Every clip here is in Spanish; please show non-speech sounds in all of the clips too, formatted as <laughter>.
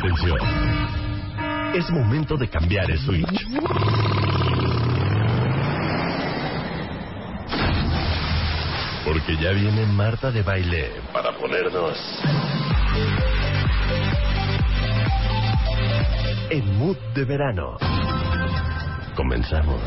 Atención. Es momento de cambiar el switch. Porque ya viene Marta de Baile para ponernos en mood de verano. Comenzamos.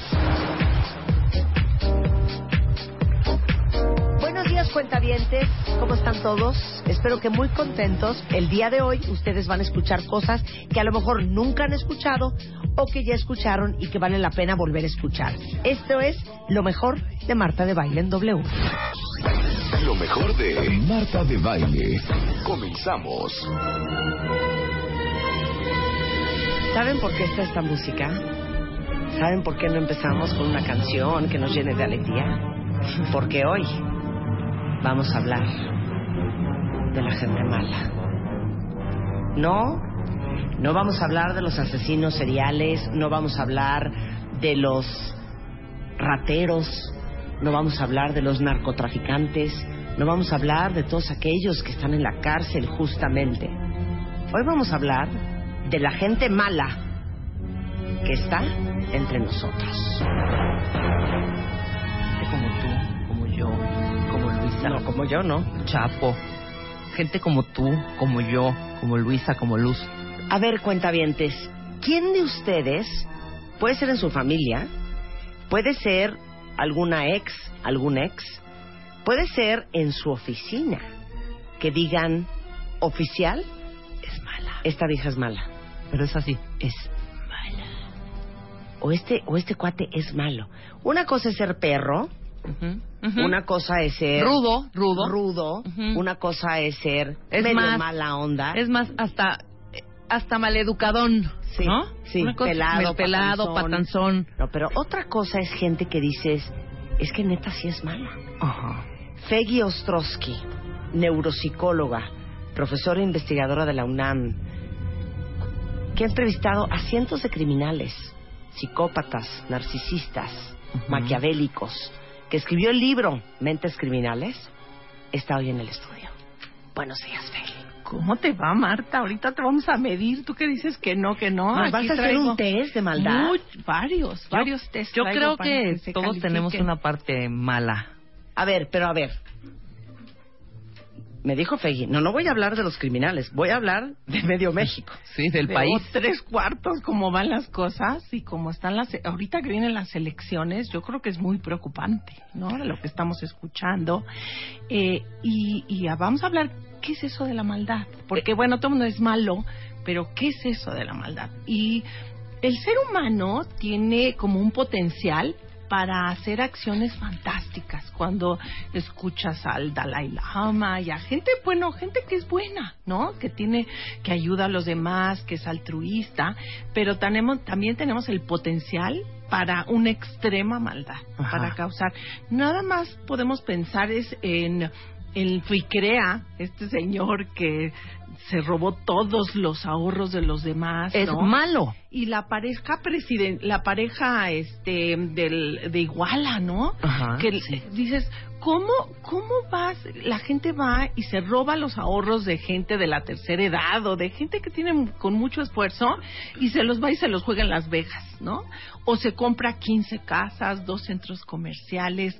Días, cuentavientes. ¿Cómo están todos? Espero que muy contentos. El día de hoy ustedes van a escuchar cosas que a lo mejor nunca han escuchado o que ya escucharon y que vale la pena volver a escuchar. Esto es lo mejor de Marta de Baile en W. Lo mejor de Marta de Baile. Comenzamos. ¿Saben por qué está esta música? ¿Saben por qué no empezamos con una canción que nos llene de alegría? Porque hoy vamos a hablar de la gente mala. No, no vamos a hablar de los asesinos seriales, no vamos a hablar de los rateros, no vamos a hablar de los narcotraficantes, no vamos a hablar de todos aquellos que están en la cárcel justamente. Hoy vamos a hablar de la gente mala que está entre nosotros. Como tú, como yo, No, como yo no. Chapo. Gente como tú, como yo, como Luisa, como Luz. A ver, cuentavientes, ¿quién de ustedes puede ser en su familia? Puede ser alguna ex, algún ex. Puede ser en su oficina. Que digan, oficial, Es mala. esta vieja es mala. Pero es así. Es mala. O este, o este cuate es malo. Una cosa es ser perro, Una cosa es ser Rudo, rudo. rudo, una cosa es ser Es medio más- mala onda. Es más, hasta hasta maleducadón, Sí, ¿no? sí, Una cosa- pelado, pelado, patanzón. patanzón. No, pero otra cosa es gente que dices, es que neta sí es mala. Feggy Ostrowski, neuropsicóloga, profesora e investigadora de la UNAM, que ha entrevistado a cientos de criminales, psicópatas, narcisistas, maquiavélicos, que escribió el libro Mentes Criminales, está hoy en el estudio. Buenos días, Feggy. ¿Cómo te va, Marta? Ahorita te vamos a medir. ¿Tú qué dices que no, que no? ¿Nos vas a hacer un test de maldad? much- varios, varios test. Yo creo que todos tenemos una parte mala. A ver, pero a ver. Me dijo Feggy, no, no voy a hablar de los criminales, voy a hablar de medio México. <laughs> Sí, del De país. tres cuartos, cómo van las cosas y cómo están las... Ahorita que vienen las elecciones, yo creo que es muy preocupante, ¿no? Lo que estamos escuchando. Eh, y, y vamos a hablar, ¿qué es eso de la maldad? Porque, bueno, todo mundo es malo, pero ¿qué es eso de la maldad? Y el ser humano tiene como un potencial para hacer acciones fantásticas. Cuando escuchas al Dalai Lama y a gente, bueno, gente que es buena, ¿no? Que tiene, que ayuda a los demás, que es altruista, pero tenemos, también tenemos el potencial para una extrema maldad, Ajá. para causar. Nada más podemos pensar es en el Fuicrea, este señor que se robó todos los ahorros de los demás, Es ¿no? malo. y la pareja presiden la pareja este del de Iguala, ¿no? Ajá, que sí. dices, ¿cómo cómo vas la gente va y se roba los ahorros de gente de la tercera edad o de gente que tiene con mucho esfuerzo y se los va y se los juega en Las Vegas, ¿no? O se compra 15 casas, dos centros comerciales,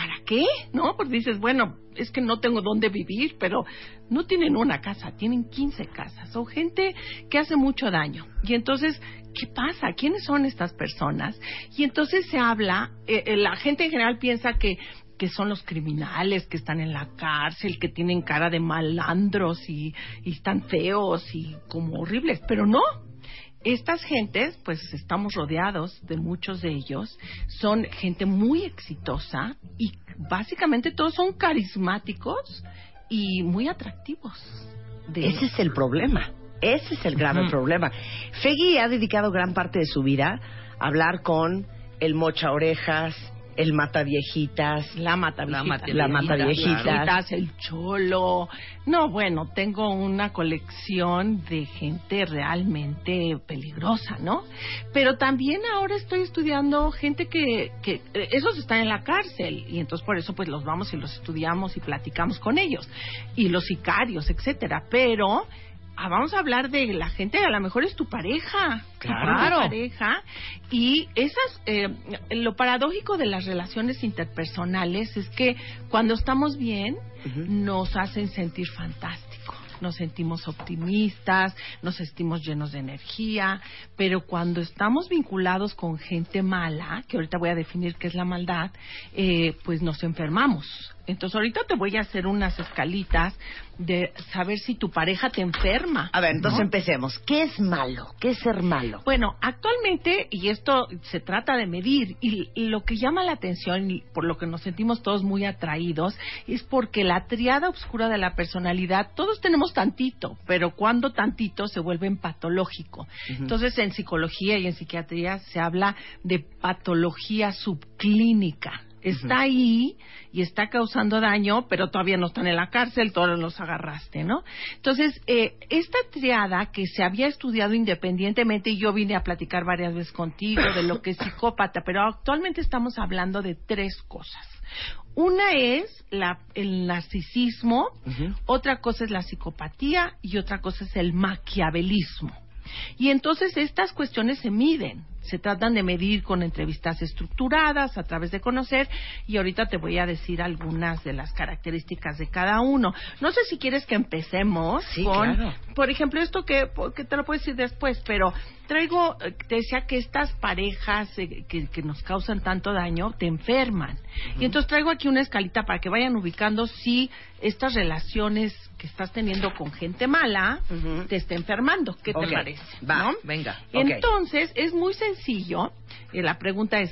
¿para qué? ¿No? Porque dices, bueno, es que no tengo dónde vivir, pero no tienen una casa, tienen 15 casas. O gente que hace mucho daño. Y entonces, ¿qué pasa? ¿Quiénes son estas personas? Y entonces se habla, eh, eh, la gente en general piensa que que son los criminales que están en la cárcel, que tienen cara de malandros y, y están feos y como horribles, pero no, estas gentes, pues estamos rodeados de muchos de ellos, son gente muy exitosa y básicamente todos son carismáticos y muy atractivos. de... Ese es el problema. Ese es el grave problema. Feggy ha dedicado gran parte de su vida a hablar con el mocha orejas, el mata viejitas, La mata La viejitas. mata- la mata viejitas, viejitas. el cholo. No, bueno, tengo una colección de gente realmente peligrosa, ¿no? Pero también ahora estoy estudiando gente que, que eh, esos están en la cárcel y entonces por eso pues los vamos y los estudiamos y platicamos con ellos y los sicarios, etcétera. Pero ah, vamos a hablar de la gente a lo mejor es tu pareja, tu Claro. propia pareja y esas eh, lo paradójico de las relaciones interpersonales es que cuando estamos bien nos hacen sentir fantástico. Nos sentimos optimistas, nos sentimos llenos de energía, pero cuando estamos vinculados con gente mala, que ahorita voy a definir qué es la maldad, eh, pues nos enfermamos. Entonces ahorita te voy a hacer unas escalitas de saber si tu pareja te enferma. A ver, entonces ¿no? empecemos. ¿Qué es malo? ¿Qué es ser malo? Bueno, actualmente, y esto se trata de medir, y, y lo que llama la atención, y por lo que nos sentimos todos muy atraídos, es porque la triada oscura de la personalidad, todos tenemos tantito, pero cuando tantito se vuelve patológico. Entonces, en psicología y en psiquiatría se habla de patología subclínica. Está ahí y está causando daño, pero todavía no están en la cárcel, todos los agarraste, ¿no? Entonces, eh, esta triada que se había estudiado independientemente, y yo vine a platicar varias veces contigo de lo que es psicópata, pero actualmente estamos hablando de tres cosas. Una es la- el narcisismo, otra cosa es la psicopatía y otra cosa es el maquiavelismo. Y entonces estas cuestiones se miden, se tratan de medir con entrevistas estructuradas a través de conocer y ahorita te voy a decir algunas de las características de cada uno. No sé si quieres que empecemos Sí, con, claro. por ejemplo, esto que, que te lo puedo decir después, pero traigo, eh, te decía que estas parejas eh, que, que nos causan tanto daño te enferman. Y entonces traigo aquí una escalita para que vayan ubicando si estas relaciones que estás teniendo con gente mala te está enfermando. ¿Qué te parece? va, ¿No? venga. Entonces, es muy sencillo. Eh, la pregunta es,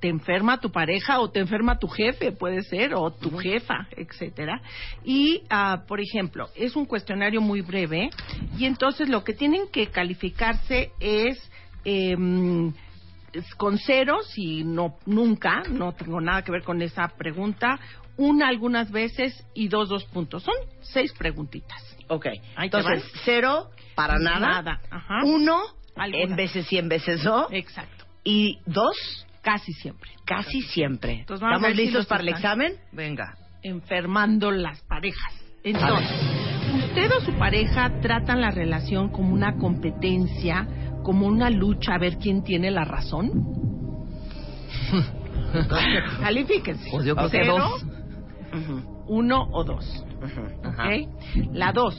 ¿te enferma tu pareja o te enferma tu jefe? Puede ser, o tu jefa, etcétera. Y, ah, por ejemplo, es un cuestionario muy breve y entonces lo que tienen que calificarse es... es con ceros y no nunca, no tengo nada que ver con esa pregunta, una algunas veces y dos dos puntos. Son seis preguntitas. Ok. Ahí Entonces, cero para nada. Nada, ajá. Uno, Algunas. en veces y en veces no. Exacto. Y dos, Casi siempre. casi siempre. Entonces, vamos a ¿Estamos si listos para el examen? Venga. enfermando las parejas. Entonces, usted o su pareja tratan la relación como una competencia, como una lucha a ver quién tiene la razón. <laughs> Califíquense. Pues yo creo que uno o dos. ¿ok? La dos.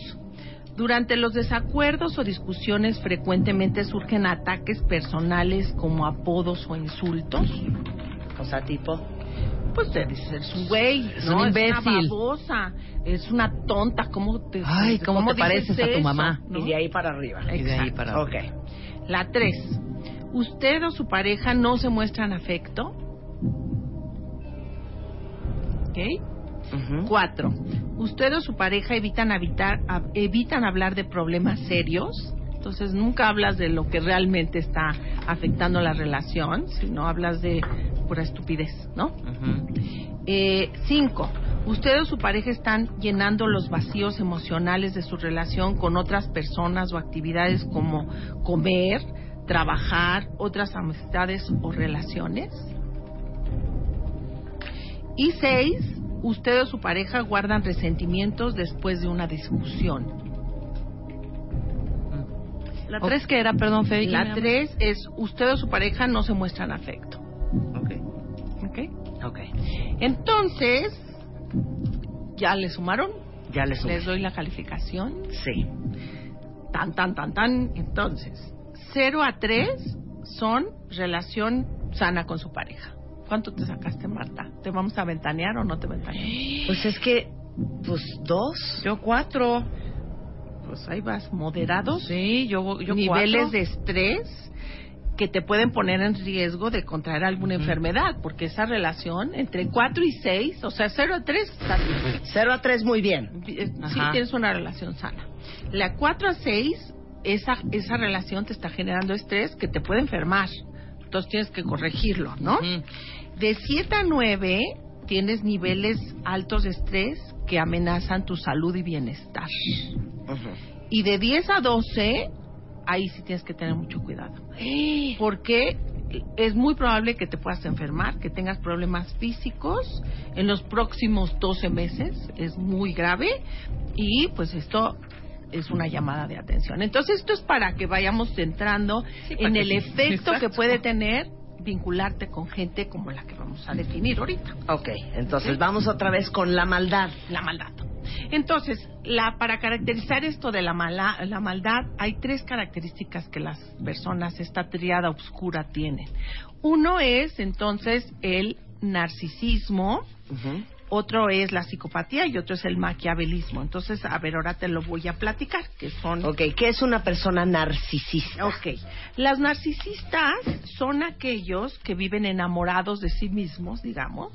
Durante los desacuerdos o discusiones frecuentemente surgen ataques personales como apodos o insultos. O sea, tipo. Pues te dices, es un güey, Es ¿no? un Es una imbécil. babosa, es una tonta, ¿cómo te Ay, ¿cómo te pareces a tu mamá? ¿No? Y de ahí para arriba. Y de ahí Exacto. para Ok. La tres, ¿usted o su pareja no se muestran afecto? ¿Ok? Cuatro, ¿usted o su pareja evitan, habitar, hab- evitan hablar de problemas serios? Entonces nunca hablas de lo que realmente está afectando la relación, sino hablas de pura estupidez, ¿no? Eh, cinco, usted o su pareja están llenando los vacíos emocionales de su relación con otras personas o actividades como comer, trabajar, otras amistades o relaciones. Y seis, usted o su pareja guardan resentimientos después de una discusión. La tres que era, perdón, Fede. ¿quién La tres es usted o su pareja no se muestran afecto. Ok. ¿Ok? Ok. Entonces, ¿ya le sumaron? Ya les Les doy la calificación. Sí. Tan, tan, tan, tan. Entonces, 0 a 3 son relación sana con su pareja. ¿Cuánto te sacaste, Marta? ¿Te vamos a ventanear o no te ventaneamos? Pues es que, pues dos. Yo cuatro. Pues ahí vas, moderados. Sí, yo, yo niveles cuatro. de estrés. que te pueden poner en riesgo de contraer alguna enfermedad, porque esa relación entre 4 y 6, o sea, 0 a 3 está bien. 0 a 3 muy bien. Eh, Sí Ajá. tienes una relación sana. La 4 a 6, esa, esa relación te está generando estrés que te puede enfermar. Entonces tienes que corregirlo, ¿no? Ujú. De 7 a 9 tienes niveles altos de estrés que amenazan tu salud y bienestar. Y de 10 a 12, ahí sí tienes que tener mucho cuidado. Porque es muy probable que te puedas enfermar, que tengas problemas físicos en los próximos 12 meses. Es muy grave y pues esto es una llamada de atención. Entonces esto es para que vayamos entrando Sí, para en el sí. efecto que puede tener vincularte con gente como la que vamos a definir ahorita Ok, entonces vamos otra vez con la maldad. la maldad. Entonces, la, para caracterizar esto de la, mala, la maldad, hay tres características que las personas, esta triada oscura, tienen. Uno es, entonces, el narcisismo. Otro es la psicopatía y otro es el maquiavelismo. Entonces, a ver, ahora te lo voy a platicar, que son... Ok, ¿qué es una persona narcisista? Ok. Las narcisistas son aquellos que viven enamorados de sí mismos, digamos,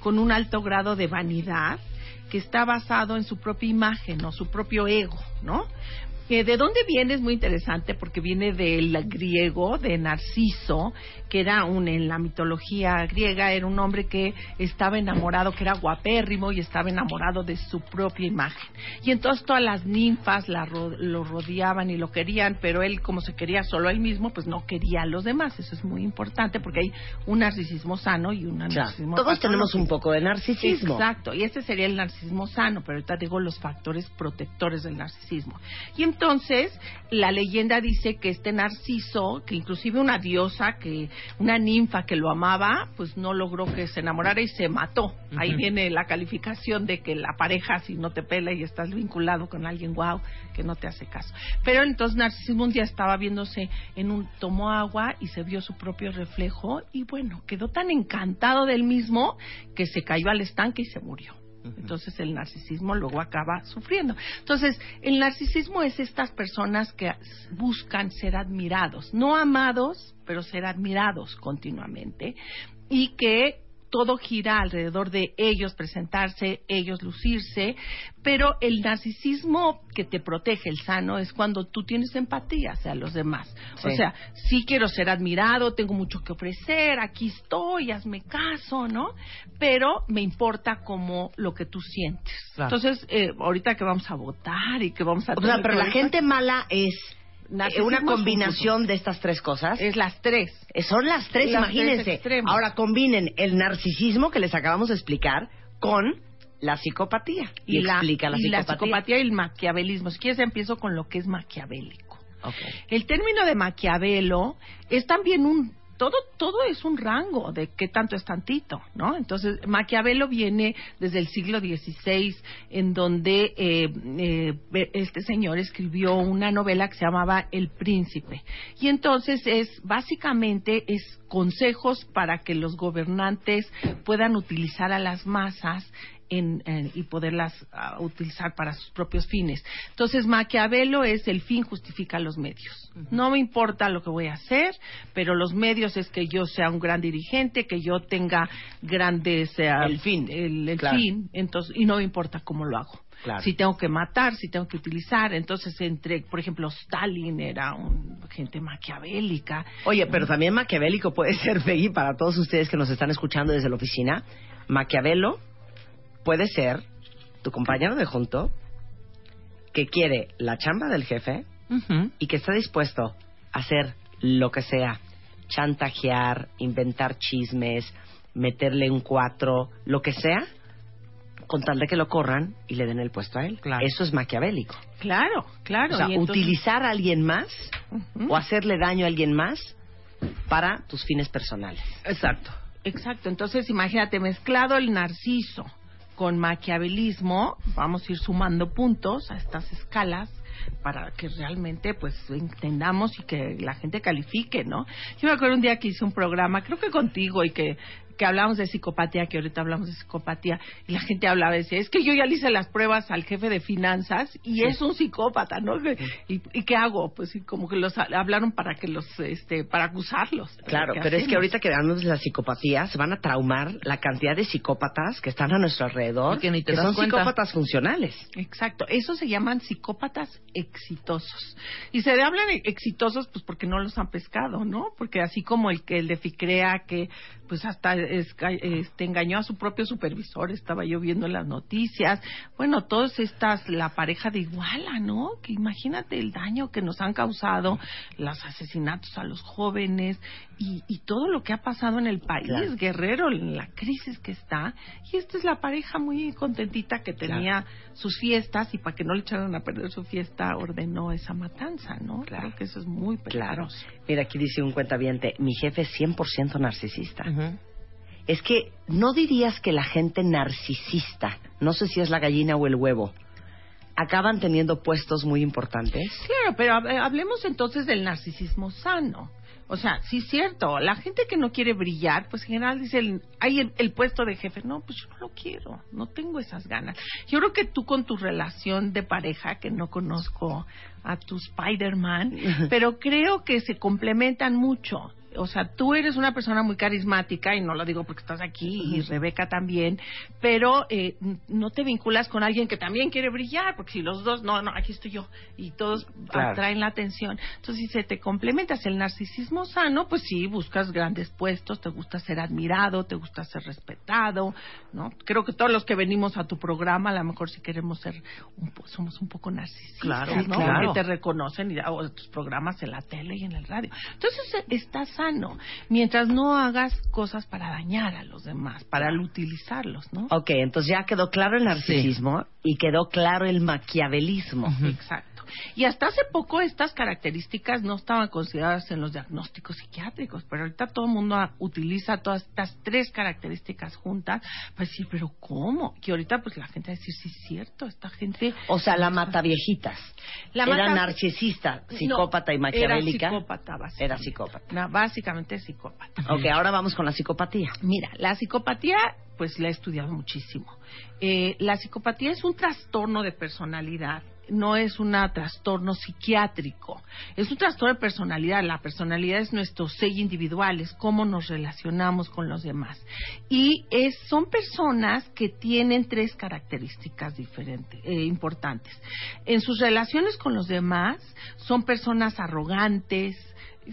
con un alto grado de vanidad que está basado en su propia imagen o su propio ego, ¿no? Eh, ¿De dónde viene? Es muy interesante porque viene del griego, de Narciso, que era un, en la mitología griega, era un hombre que estaba enamorado, que era guapérrimo y estaba enamorado de su propia imagen. Y entonces todas las ninfas la lo rodeaban y lo querían, pero él, como se quería solo a él mismo, pues no quería a los demás. Eso es muy importante porque hay un narcisismo sano y un narcisismo todos tenemos un poco de narcisismo. Exacto, y ese sería el narcisismo sano, pero ahorita digo los factores protectores del narcisismo. Y entonces, la leyenda dice que este narciso, que inclusive una diosa, que una ninfa que lo amaba, pues no logró que se enamorara y se mató. Ahí viene la calificación de que la pareja, si no te pela y estás vinculado con alguien, wow, que no te hace caso. Pero entonces Narcisismo un día estaba viéndose en un, tomó agua y se vio su propio reflejo y bueno, quedó tan encantado del mismo que se cayó al estanque y se murió. Entonces el narcisismo luego acaba sufriendo. Entonces el narcisismo es estas personas que buscan ser admirados, no amados, pero ser admirados continuamente y que todo gira alrededor de ellos presentarse, ellos lucirse, pero el narcisismo que te protege, el sano, es cuando tú tienes empatía hacia los demás. O sea, sí quiero ser admirado, tengo mucho que ofrecer, aquí estoy, hazme caso, ¿no? Pero me importa como lo que tú sientes. Claro. Entonces, eh, ahorita que vamos a votar y que vamos a... O sea, pero la gente mala es una es un combinación de estas tres cosas. Es las tres. Eh, Son las tres, Las imagínense. Ahora combinen el narcisismo que les acabamos de explicar con la psicopatía. Y, explica la y psicopatía. psicopatía y el maquiavelismo. Si quieres, empiezo con lo que es maquiavélico. El término de Maquiavelo es también un todo todo es un rango de qué tanto es tantito, ¿no? Entonces Maquiavelo viene desde el siglo XVI, en donde eh, eh, este señor escribió una novela que se llamaba El Príncipe y entonces es básicamente es consejos para que los gobernantes puedan utilizar a las masas en, en- y poderlas ah, utilizar para sus propios fines. Entonces, Maquiavelo es el fin justifica los medios. No me importa lo que voy a hacer, pero los medios es que yo sea un gran dirigente, que yo tenga grandes... eh, El fin, El, el claro. fin, entonces, y no me importa cómo lo hago. Claro. Si tengo que matar, si tengo que utilizar. Entonces, entre, por ejemplo, Stalin era un, gente maquiavélica. Oye, pero también maquiavélico puede <laughs> ser, Peggy, para todos ustedes que nos están escuchando desde la oficina. Maquiavelo puede ser tu compañero de junto que quiere la chamba del jefe y que está dispuesto a hacer lo que sea, chantajear, inventar chismes, meterle un cuatro, lo que sea, con tal de que lo corran y le den el puesto a él. Claro. Eso es maquiavélico. Claro, claro. o sea, entonces- utilizar a alguien más o hacerle daño a alguien más para tus fines personales. Exacto. Exacto, entonces imagínate, mezclado el narciso con maquiavelismo, vamos a ir sumando puntos a estas escalas para que realmente pues entendamos y que la gente califique, ¿no? Yo me acuerdo un día que hice un programa, creo que contigo y que que hablábamos de psicopatía, que ahorita hablamos de psicopatía, y la gente hablaba y decía, es que yo ya le hice las pruebas al jefe de finanzas y es un psicópata, ¿no? ¿Y, y qué hago? Pues como que los hablaron para que los, este, para acusarlos. Claro, ¿Qué pero es que ahorita que hablamos de la psicopatía, se van a traumar la cantidad de psicópatas que están a nuestro alrededor, Y que ni te das son cuenta. psicópatas funcionales. Exacto, esos se llaman psicópatas exitosos. Y se hablan exitosos pues porque no los han pescado, ¿no? Porque así como el que el de Ficrea que pues hasta esca- este, engañó a su propio supervisor, estaba yo viendo en las noticias. Bueno, todas estas, la pareja de Iguala, ¿no? Que imagínate el daño que nos han causado los asesinatos a los jóvenes y, y todo lo que ha pasado en el país, Claro. Guerrero, en la crisis que está. Y esta es la pareja muy contentita que tenía sus fiestas y para que no le echaran a perder su fiesta ordenó esa matanza, ¿no? Claro. Creo que eso es muy Claro. peligroso. Mira, aquí dice un cuentaviente, mi jefe es 100% narcisista. Es que no dirías que la gente narcisista, no sé si es la gallina o el huevo, acaban teniendo puestos muy importantes. Claro, pero hab- hablemos entonces del narcisismo sano. O sea, sí es cierto, la gente que no quiere brillar, pues en general dice, el- hay el, el puesto de jefe, no, pues yo no lo quiero, no tengo esas ganas. Yo creo que tú con tu relación de pareja, que no conozco a tu Spider-Man, <laughs> pero creo que se complementan mucho. O sea, tú eres una persona muy carismática, y no lo digo porque estás aquí, y Rebeca también, pero eh, no te vinculas con alguien que también quiere brillar, porque si los dos, no, no, aquí estoy yo, y todos Claro. atraen la atención. Entonces, si se te complementas el narcisismo sano, pues sí, buscas grandes puestos, te gusta ser admirado, te gusta ser respetado, ¿no? Creo que todos los que venimos a tu programa, a lo mejor si queremos ser, un po- somos un poco narcisistas, Claro, ¿no? claro. Porque te reconocen y o tus programas en la tele y en el radio. Entonces eh, está sano, mientras no hagas cosas para dañar a los demás, para utilizarlos, ¿no? Ok, entonces ya quedó claro el narcisismo y quedó claro el maquiavelismo. Exacto. Y hasta hace poco estas características no estaban consideradas en los diagnósticos psiquiátricos, pero ahorita todo el mundo utiliza todas estas tres características juntas. Pues sí, pero ¿cómo? Que ahorita pues la gente va a decir, sí es cierto, esta gente... O sea, la mataviejitas. La era mata- narcisista, psicópata y maquiavélica. Era psicópata, básicamente. Era psicópata. No, básicamente psicópata. Ok, ahora vamos con la psicopatía. Mira, la psicopatía, pues la he estudiado muchísimo. Eh, la psicopatía es un trastorno de personalidad, no es un trastorno psiquiátrico. Es un trastorno de personalidad. La personalidad es nuestro sello individual, es cómo nos relacionamos con los demás. Y es, son personas que tienen tres características diferentes, eh, importantes. En sus relaciones con los demás, son personas arrogantes,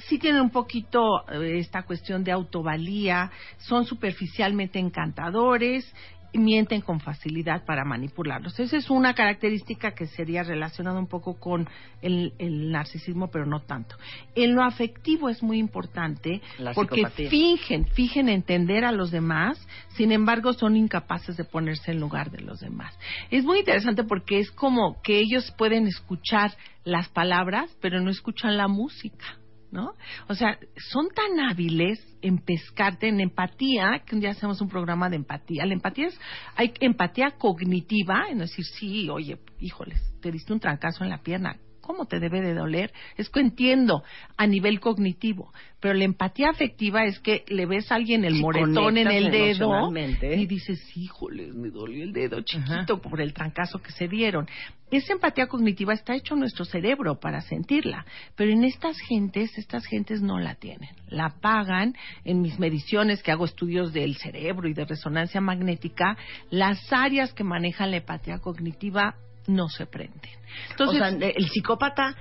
sí tienen un poquito eh, esta cuestión de autovalía, son superficialmente encantadores, mienten con facilidad para manipularlos. Esa es una característica que sería relacionada un poco con el, el narcisismo, pero no tanto. En lo afectivo es muy importante La porque psicopatía. fingen, fingen entender a los demás, sin embargo son incapaces de ponerse en lugar de los demás. Es muy interesante porque es como que ellos pueden escuchar las palabras, pero no escuchan la música. ¿No? O sea, son tan hábiles en pescarte en empatía, que un día hacemos un programa de empatía. La empatía es, hay empatía cognitiva, en decir, sí, oye, híjoles, te diste un trancazo en la pierna, ¿cómo te debe de doler? Es que entiendo a nivel cognitivo, pero la empatía afectiva es que le ves a alguien el Sí, moretón en el dedo y dices, híjoles, me dolió el dedo chiquito por el trancazo que se dieron. Esa empatía cognitiva está hecho en nuestro cerebro para sentirla, pero en estas gentes, estas gentes no la tienen. La pagan en mis mediciones que hago estudios del cerebro y de resonancia magnética, las áreas que manejan la empatía cognitiva no se prenden. Entonces, o sea, el psicópata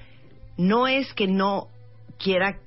no es que no quiera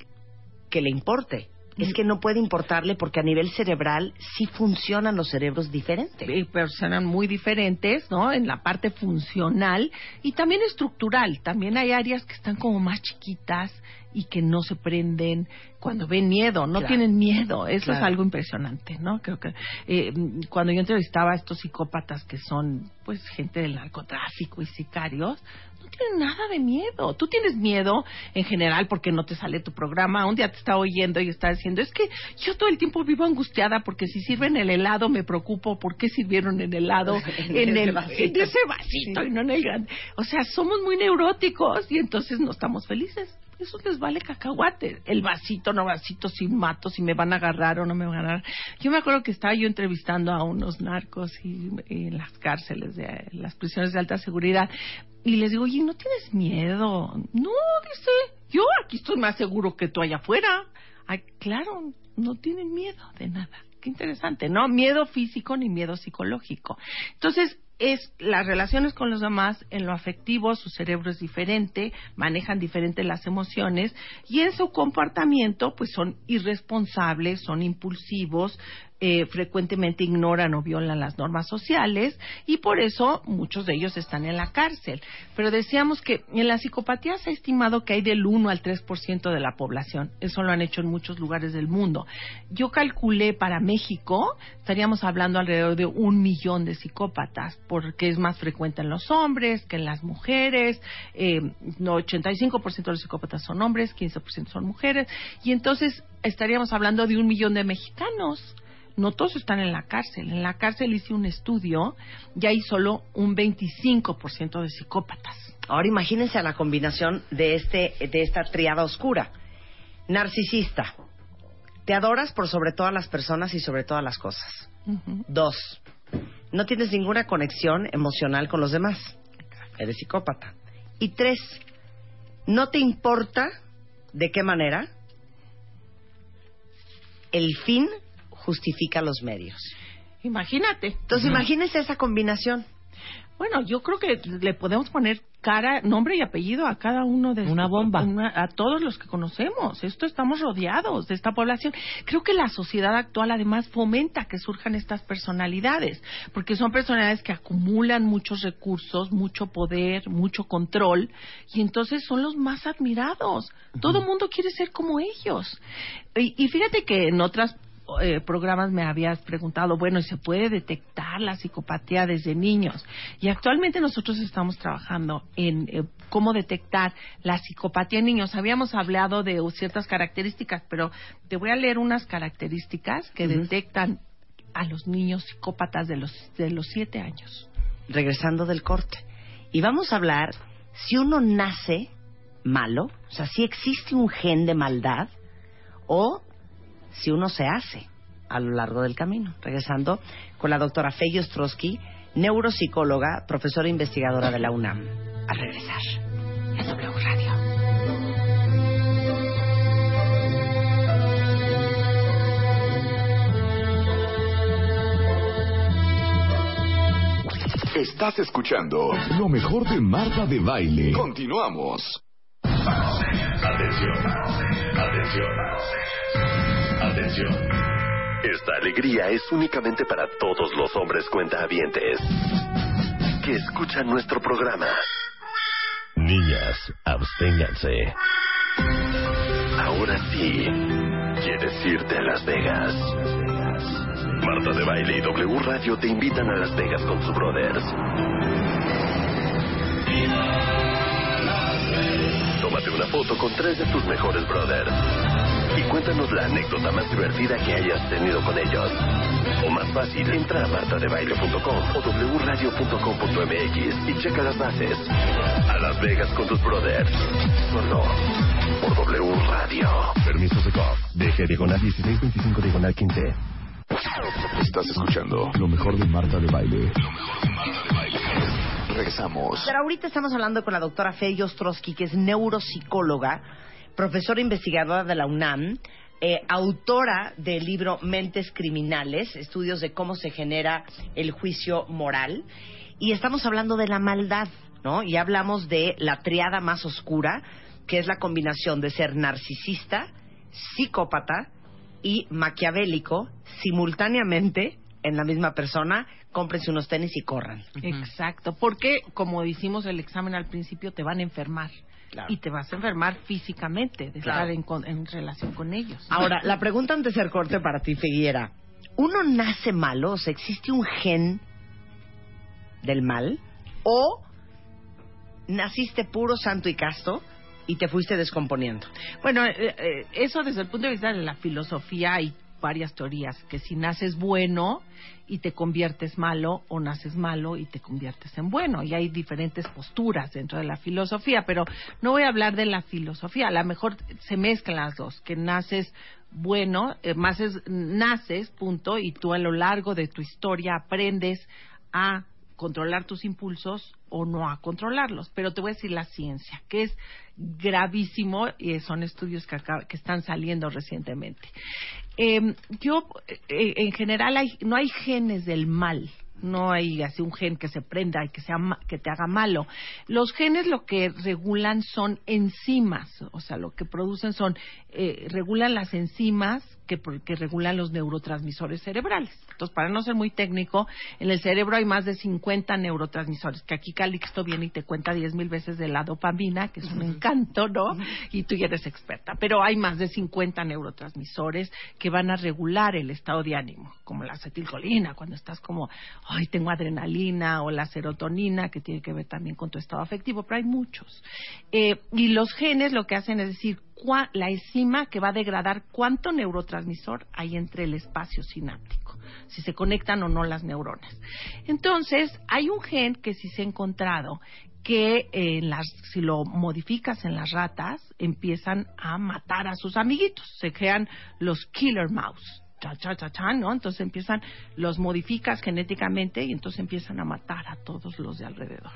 que le importe, es que no puede importarle porque a nivel cerebral sí funcionan los cerebros diferentes. eh, personas muy diferentes, ¿no? En la parte funcional y también estructural. También hay áreas que están como más chiquitas y que no se prenden cuando ven miedo, no Claro. tienen miedo. Eso Claro. es algo impresionante, ¿no? Creo que eh, cuando yo entrevistaba a estos psicópatas que son, pues, gente del narcotráfico y sicarios, no tienen nada de miedo. Tú tienes miedo en general porque no te sale tu programa. Un día te está oyendo y está diciendo, es que yo todo el tiempo vivo angustiada porque si sirven el helado me preocupo por qué sirvieron el helado <laughs> En el, vasito. en ese vasito y no en el grande. O sea, somos muy neuróticos y entonces no estamos felices. Eso les vale cacahuate. El vasito, no vasito, si mato, si me van a agarrar o no me van a agarrar. Yo me acuerdo que estaba yo entrevistando a unos narcos y, en las cárceles, de las prisiones de alta seguridad, y les digo, oye, ¿no tienes miedo? No, dice, yo aquí estoy más seguro que tú allá afuera. Ay, claro, no tienen miedo de nada. Qué interesante, ¿no? Miedo físico ni miedo psicológico. Entonces, es las relaciones con los demás en lo afectivo, su cerebro es diferente, manejan diferente las emociones y en su comportamiento pues son irresponsables, son impulsivos, eh, frecuentemente ignoran o violan las normas sociales y por eso muchos de ellos están en la cárcel. Pero decíamos que en la psicopatía se ha estimado que hay del 1 al 3% de la población. Eso lo han hecho en muchos lugares del mundo. Yo calculé para México, estaríamos hablando alrededor de un millón de psicópatas, porque es más frecuente en los hombres que en las mujeres. Eh, no, 85% de los psicópatas son hombres, 15% son mujeres. Y entonces estaríamos hablando de un millón de mexicanos no todos están en la cárcel. En la cárcel hice un estudio y hay solo un 25% de psicópatas. Ahora imagínense a la combinación de, este, de esta triada oscura. Narcisista. Te adoras por sobre todas las personas y sobre todas las cosas. Dos. No tienes ninguna conexión emocional con los demás. Eres psicópata. Y tres. No te importa de qué manera el fin justifica los medios. Imagínate. Entonces, imagínense esa combinación. Bueno, yo creo que le podemos poner cara, nombre y apellido a cada uno de Una bomba. una- a todos los que conocemos. Esto estamos rodeados de esta población. Creo que la sociedad actual además fomenta que surjan estas personalidades, porque son personalidades que acumulan muchos recursos, mucho poder, mucho control, y entonces son los más admirados. Todo el mundo quiere ser como ellos. Y, y fíjate que en otras eh, programas me habías preguntado, bueno, ¿y se puede detectar la psicopatía desde niños? Y actualmente nosotros estamos trabajando en eh, cómo detectar la psicopatía en niños. Habíamos hablado de ciertas características, pero te voy a leer unas características que detectan a los niños psicópatas de los, de los siete años. regresando del corte. Y vamos a hablar si uno nace malo, o sea, si existe un gen de maldad o si uno se hace a lo largo del camino. Regresando con la doctora Fey Ostrowski, neuropsicóloga, profesora investigadora de la UNAM. A regresar en W Radio. Estás escuchando lo mejor de Marta de Baile. Continuamos. Atención, atención, atención. Esta alegría es únicamente para todos los hombres cuentahabientes que escuchan nuestro programa. Niñas, absténganse. Ahora sí, ¿quieres irte a Las Vegas? Marta de Baile y W Radio te invitan a Las Vegas con sus brothers. Tómate una foto con tres de tus mejores brothers. Y cuéntanos la anécdota más divertida que hayas tenido con ellos. O más fácil, entra a martadebaile.com o wradio.com.mx y checa las bases. A Las Vegas con tus brothers. Solo por W Radio. Permiso Secov. DG Diagonal 1625 Diagonal 15. Estás escuchando lo mejor de Marta de Baile. Lo mejor de Marta de Baile. Regresamos. Pero ahorita estamos hablando con la doctora Fey Ostrowski, que es neuropsicóloga, profesora investigadora de la UNAM, eh, autora del libro Mentes Criminales, estudios de cómo se genera el juicio moral. Y estamos hablando de la maldad, ¿no? Y hablamos de la triada más oscura, que es la combinación de ser narcisista, psicópata y maquiavélico simultáneamente en la misma persona. Cómprense unos tenis y corran. Exacto, porque como hicimos el examen al principio, te van a enfermar. Claro. Y te vas a enfermar físicamente de Claro. estar en, con- en relación con ellos. Ahora, la pregunta antes del corte para ti, Figuera. ¿Uno nace malo? O sea, ¿existe un gen del mal? ¿O naciste puro, santo y casto y te fuiste descomponiendo? Bueno, eh, eh, eso desde el punto de vista de la filosofía hay varias teorías, que si naces bueno y te conviertes malo o naces malo y te conviertes en bueno. Y hay diferentes posturas dentro de la filosofía, pero no voy a hablar de la filosofía, a lo mejor se mezclan las dos, que naces bueno, eh, más es, naces, punto, y tú a lo largo de tu historia aprendes a controlar tus impulsos o no a controlarlos. Pero te voy a decir la ciencia, que es gravísimo y son estudios que, acá- que están saliendo recientemente. Eh, yo, eh, en general, hay, no hay genes del mal. No hay así un gen que se prenda y que, sea, que te haga malo. Los genes lo que regulan son enzimas, o sea, lo que producen son, eh, regulan las enzimas que, que regulan los neurotransmisores cerebrales. Entonces, para no ser muy técnico, en el cerebro hay más de 50 neurotransmisores, que aquí Calixto viene y te cuenta 10 mil veces de la dopamina, que es un encanto, ¿no? Y tú ya eres experta. Pero hay más de 50 neurotransmisores que van a regular el estado de ánimo, como la acetilcolina, cuando estás como, ay, tengo adrenalina, o la serotonina, que tiene que ver también con tu estado afectivo, pero hay muchos. Eh, y los genes lo que hacen es decir, la enzima que va a degradar cuánto neurotransmisor hay entre el espacio sináptico, si se conectan o no las neuronas. Entonces, hay un gen que sí se ha encontrado que eh, en las, si lo modificas en las ratas, empiezan a matar a sus amiguitos, se crean los killer mouse. Cha, ¿no? Entonces empiezan, los modificas genéticamente y entonces empiezan a matar a todos los de alrededor.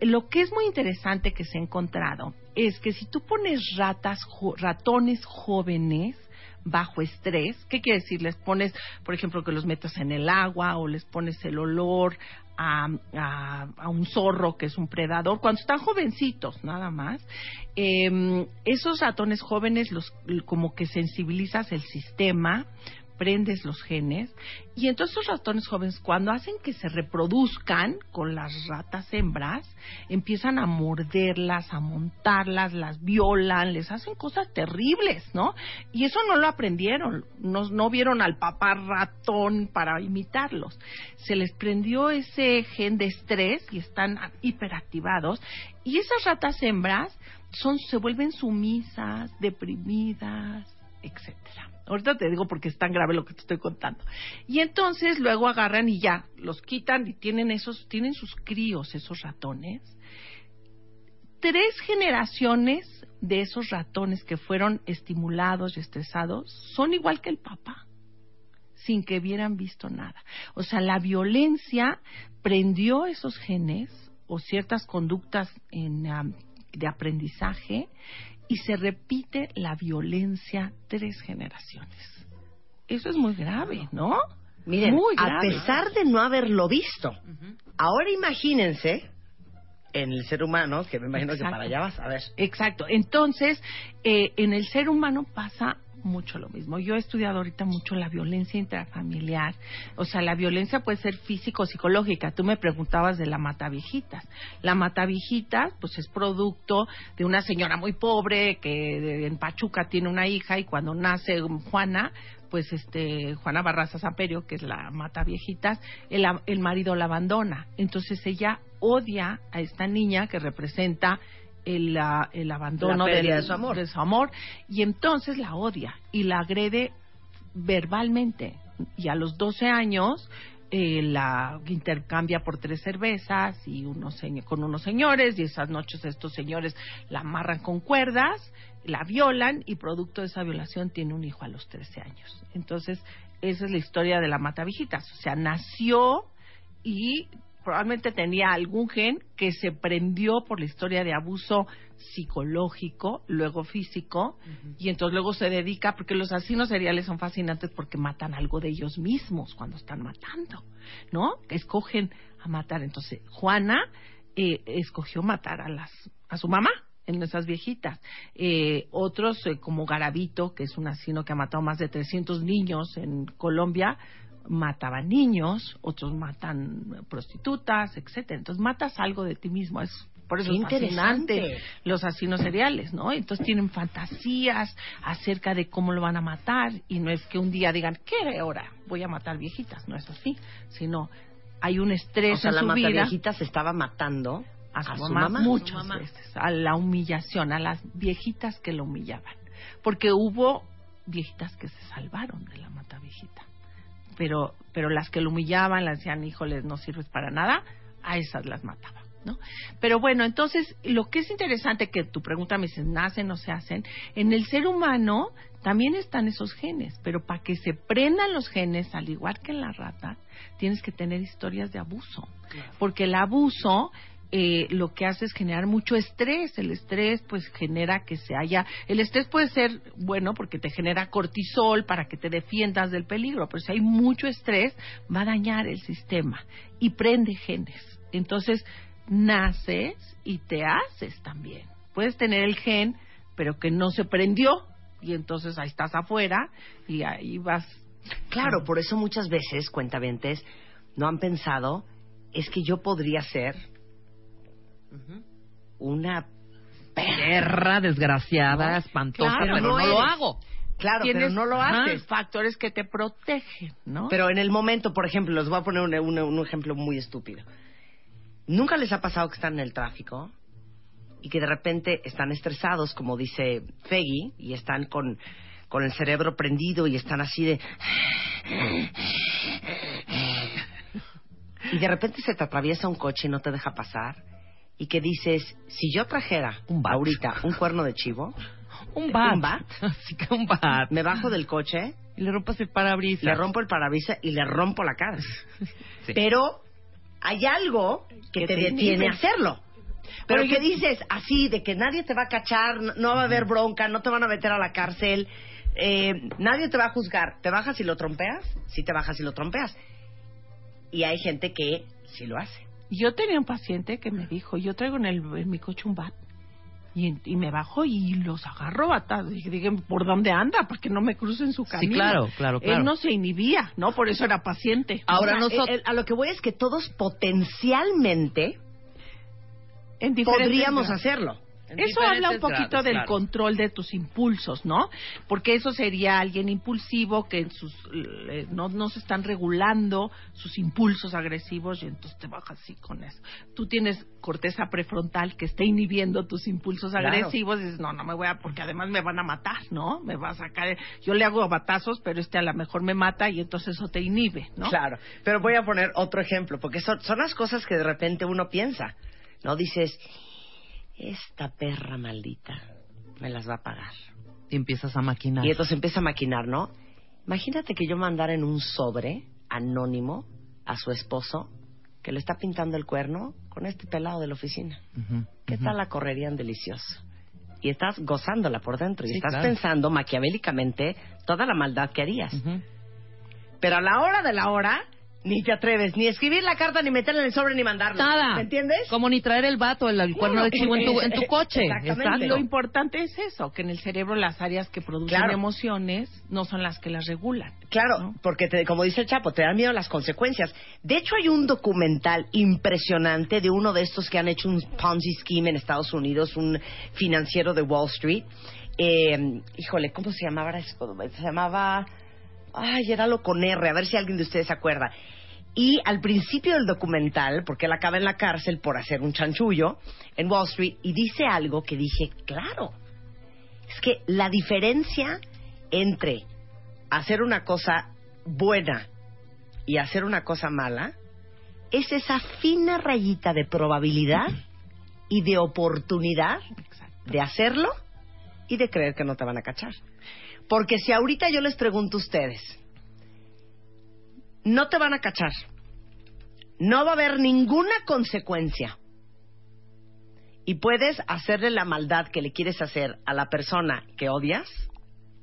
Lo que es muy interesante que se ha encontrado es que si tú pones ratas, ratones jóvenes bajo estrés, ¿qué quiere decir? Les pones, por ejemplo, que los metas en el agua o les pones el olor a, a- a un zorro que es un predador, cuando están jovencitos nada más, eh, esos ratones jóvenes los como que sensibilizas el sistema, prendes los genes y entonces los ratones jóvenes cuando hacen que se reproduzcan con las ratas hembras empiezan a morderlas, a montarlas, las violan, les hacen cosas terribles, ¿no? Y eso no lo aprendieron, no, no vieron al papá ratón para imitarlos. Se les prendió ese gen de estrés y están hiperactivados y esas ratas hembras son se vuelven sumisas, deprimidas, etcétera. Ahorita te digo porque es tan grave lo que te estoy contando. Y entonces luego agarran y ya los quitan y tienen esos tienen sus críos esos ratones. Tres generaciones de esos ratones que fueron estimulados y estresados son igual que el papá sin que hubieran visto nada. O sea, la violencia prendió esos genes o ciertas conductas de aprendizaje y se repite la violencia tres generaciones. Eso es muy grave, ¿no? Miren, Muy a grave. pesar de no haberlo visto, ahora imagínense en el ser humano, que me imagino que Exacto. para allá vas a ver. Exacto. Entonces, eh, en el ser humano pasa mucho lo mismo. Yo he estudiado ahorita mucho la violencia intrafamiliar. O sea, la violencia puede ser físico o psicológica. Tú me preguntabas de la mataviejitas. La mataviejitas, pues es producto de una señora muy pobre que en Pachuca tiene una hija y cuando nace Juana, pues este Juana Barraza Samperio, que es la mata viejitas, el, el marido la abandona. Entonces ella odia a esta niña que representa el, el abandono de su amor. de su amor, y entonces la odia y la agrede verbalmente. Y a los 12 años eh, la intercambia por tres cervezas y unos con unos señores y esas noches estos señores la amarran con cuerdas, la violan y producto de esa violación tiene un hijo a los 13 años. Entonces, esa es la historia de la matavijitas. O sea, nació y probablemente tenía algún gen que se prendió por la historia de abuso psicológico, luego físico, y entonces luego se dedica, porque los asesinos seriales son fascinantes porque matan algo de ellos mismos cuando están matando, ¿no? Escogen a matar. Entonces, Juana eh, escogió matar a las a su mamá en esas viejitas. Eh, otros, eh, como Garavito, que es un asesino que ha matado más de 300 niños en Colombia, mataban niños, otros matan prostitutas, etcétera. Entonces matas algo de ti mismo. Es por eso es fascinante interesante. los asesinos seriales, ¿no? Entonces tienen fantasías acerca de cómo lo van a matar y no es que un día digan, ¿qué hora voy a matar viejitas? No es así, sino hay un estrés O sea, en la su vida mataviejita se estaba matando a su, a su mamá, mamá. muchas A su mamá. veces, a la humillación, a las viejitas que lo humillaban. Porque hubo viejitas que se salvaron de la mata viejita. Pero, pero las que lo humillaban, las decían, híjoles, no sirves para nada, a esas las mataba. ¿No? Pero bueno, entonces lo que es interesante que tu pregunta me dice, ¿nacen o se hacen? En el ser humano también están esos genes, pero para que se prendan los genes, al igual que en la rata, tienes que tener historias de abuso. Porque el abuso eh, lo que hace es generar mucho estrés. El estrés, pues, genera que se haya. El estrés puede ser bueno porque te genera cortisol para que te defiendas del peligro, pero si hay mucho estrés, va a dañar el sistema y prende genes. Entonces, naces y te haces también. Puedes tener el gen, pero que no se prendió y entonces ahí estás afuera y ahí vas. Claro, por eso muchas veces, cuentaventes, no han pensado, es que yo podría ser una perra desgraciada, No, espantosa, claro, pero no no, lo hago. Claro, pero no lo ajá, haces. factores que te protegen, ¿no? Pero en el momento, por ejemplo, les voy a poner un, un- un ejemplo muy estúpido. ¿Nunca les ha pasado que están en el tráfico y que de repente están estresados, como dice Feggy, y están con, con el cerebro prendido y están así de... Y de repente se te atraviesa un coche y no te deja pasar y que dices, si yo trajera Un bat. ahorita un cuerno de chivo, <laughs> Un bat. ¿Un bat? <laughs> Así que un bat. me bajo del coche Y le rompas el parabrisas. le rompo el parabrisas y le rompo la cara. <laughs> Sí. Pero hay algo que, Que te, te detiene a hacerlo. Pero que yo- dices así, de que nadie te va a cachar, no, no va a haber bronca, no te van a meter a la cárcel, eh, nadie te va a juzgar. ¿Te bajas y lo trompeas? Sí te bajas y lo trompeas. Y hay gente que sí lo hace. Yo tenía un paciente que me dijo, yo traigo en, el, en mi coche un bat. Y, y me bajo y los agarro batados. Y dije, ¿por dónde anda? Para que no me crucen su camino. claro, claro, claro. Él no se inhibía, ¿no? Por eso era paciente. Ahora O sea, nosotros... el- a lo que voy es que todos potencialmente En podríamos hacerlo. En Eso habla un poquito grados, del claro. control de tus impulsos, ¿no? Porque eso sería alguien impulsivo que en sus, eh, no, no se están regulando sus impulsos agresivos y entonces te bajas así con eso. Tú tienes corteza prefrontal que está inhibiendo tus impulsos Claro. agresivos y dices, no, no me voy a, porque además me van a matar, ¿no? Me va a sacar, yo le hago batazos, pero este a lo mejor me mata y entonces eso te inhibe, ¿no? Claro, pero voy a poner otro ejemplo, porque son, son las cosas que de repente uno piensa, ¿no? Dices, esta perra maldita me las va a pagar. Y empiezas a maquinar. Y entonces empieza a maquinar, ¿no? Imagínate que yo mandara en un sobre anónimo a su esposo que le está pintando el cuerno con este pelado de la oficina. ¿Qué tal la correrían delicioso? Y estás gozándola por dentro y Sí, estás claro. pensando maquiavélicamente toda la maldad que harías. Pero a la hora de la hora, ni te atreves ni escribir la carta, ni meterla en el sobre, ni mandarla. Nada. ¿Me entiendes? Como ni traer el vato, el, el cuerno de chivo en tu, en tu <laughs> coche. Exactamente. Lo importante es eso, que en el cerebro las áreas que producen Claro. emociones no son las que las regulan. Claro, ¿no? porque te- como dice el Chapo, te dan miedo las consecuencias. De hecho, hay un documental impresionante de uno de estos que han hecho un Ponzi scheme en Estados Unidos, un financiero de Wall Street. Eh, híjole, ¿cómo se llamaba? Se llamaba... Ay, era lo con R, a ver si alguien de ustedes se acuerda. Y al principio del documental, porque él acaba en la cárcel por hacer un chanchullo en Wall Street, y dice algo que dije, claro, es que la diferencia entre hacer una cosa buena y hacer una cosa mala es esa fina rayita de probabilidad y de oportunidad de hacerlo y de creer que no te van a cachar. Porque si ahorita yo les pregunto a ustedes, no te van a cachar, no va a haber ninguna consecuencia y puedes hacerle la maldad que le quieres hacer a la persona que odias,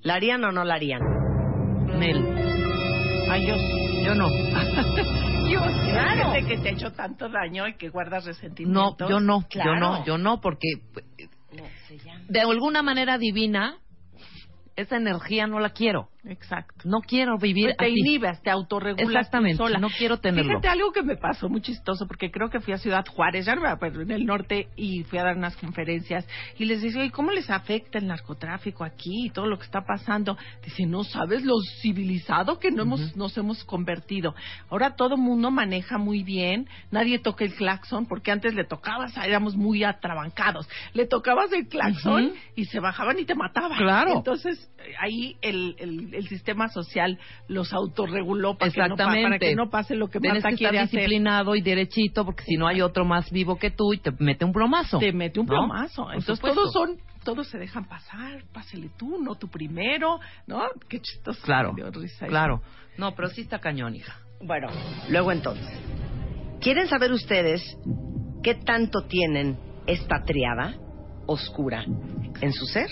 ¿la harían o no la harían? Nel. Ay, yo. Yo no. <laughs> Yo. Claro. Que te ha hecho tanto daño y que guardas No, resentimientos. yo no. Claro. Yo no, yo no, porque de alguna manera divina, esa energía no la quiero. Exacto. No quiero vivir te así. inhibes, te autorregulas Exactamente, sola. no quiero tenerlo. Fíjate algo que me pasó muy chistoso, porque creo que fui a Ciudad Juárez, ya no me acuerdo, en el norte, y fui a dar unas conferencias, y les decía, "Oye, ¿cómo les afecta el narcotráfico aquí y todo lo que está pasando? Dice, no sabes lo civilizado que no hemos, nos hemos convertido. Ahora todo mundo maneja muy bien, nadie toca el claxon, porque antes le tocabas, éramos muy atrabancados, le tocabas el claxon y se bajaban y te mataban. Claro. Entonces, ahí el, el, el sistema social los autorreguló para que, no, para que no pase lo que Tienes Marta que estar hacer. disciplinado y derechito, porque si no hay otro más vivo que tú y te mete un plomazo. Te mete un ¿no? plomazo. Por Entonces supuesto. todos son, todos se dejan pasar. Pásele tú, no tú primero, ¿no? Qué chistoso. Claro, claro. No, pero sí está cañón, hija. Bueno, luego entonces. ¿Quieren saber ustedes qué tanto tienen esta triada oscura en su ser?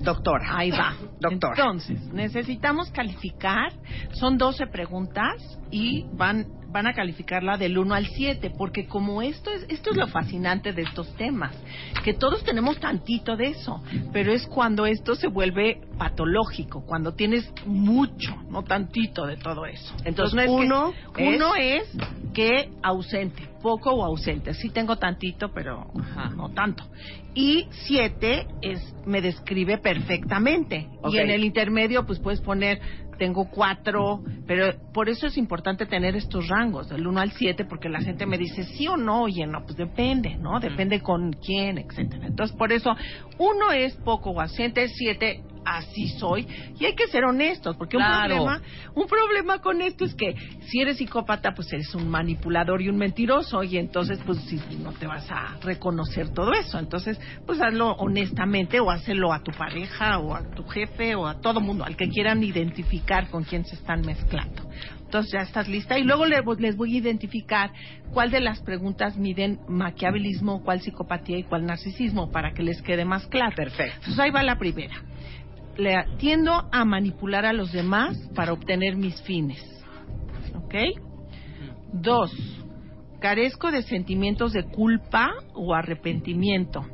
Doctora. Ahí va. Doctora. Entonces, necesitamos calificar. Son 12 preguntas y van, van a calificarla del 1 al 7, porque como esto es, esto es lo fascinante de estos temas, que todos tenemos tantito de eso, pero es cuando esto se vuelve patológico, cuando tienes mucho, no tantito de todo eso. Entonces, no es que- uno es- uno es que ausente, poco o ausente. Sí tengo tantito, pero Ajá. no tanto. Y siete es me describe perfectamente. Y en el intermedio, pues puedes poner tengo cuatro, pero por eso es importante tener estos rangos, del 1 al 7, porque la gente me dice sí o no, oye, no, pues depende, ¿no? Depende con quién, etcétera. Entonces, por eso, uno es poco o siete, así soy, y hay que ser honestos, porque Claro. un problema, un problema con esto es que si eres psicópata, pues eres un manipulador y un mentiroso, y entonces, pues si no te vas a reconocer todo eso. Entonces, pues hazlo honestamente o hazlo a tu pareja o a tu jefe o a todo mundo, al que quieran identificar con quién se están mezclando. Entonces ya estás lista y luego le- les voy a identificar cuál de las preguntas miden maquiavelismo, cuál psicopatía y cuál narcisismo para que les quede más claro. Perfecto. Entonces ahí va la primera. Le tiendo a manipular a los demás para obtener mis fines. ¿Ok? Dos, carezco de sentimientos de culpa o arrepentimiento.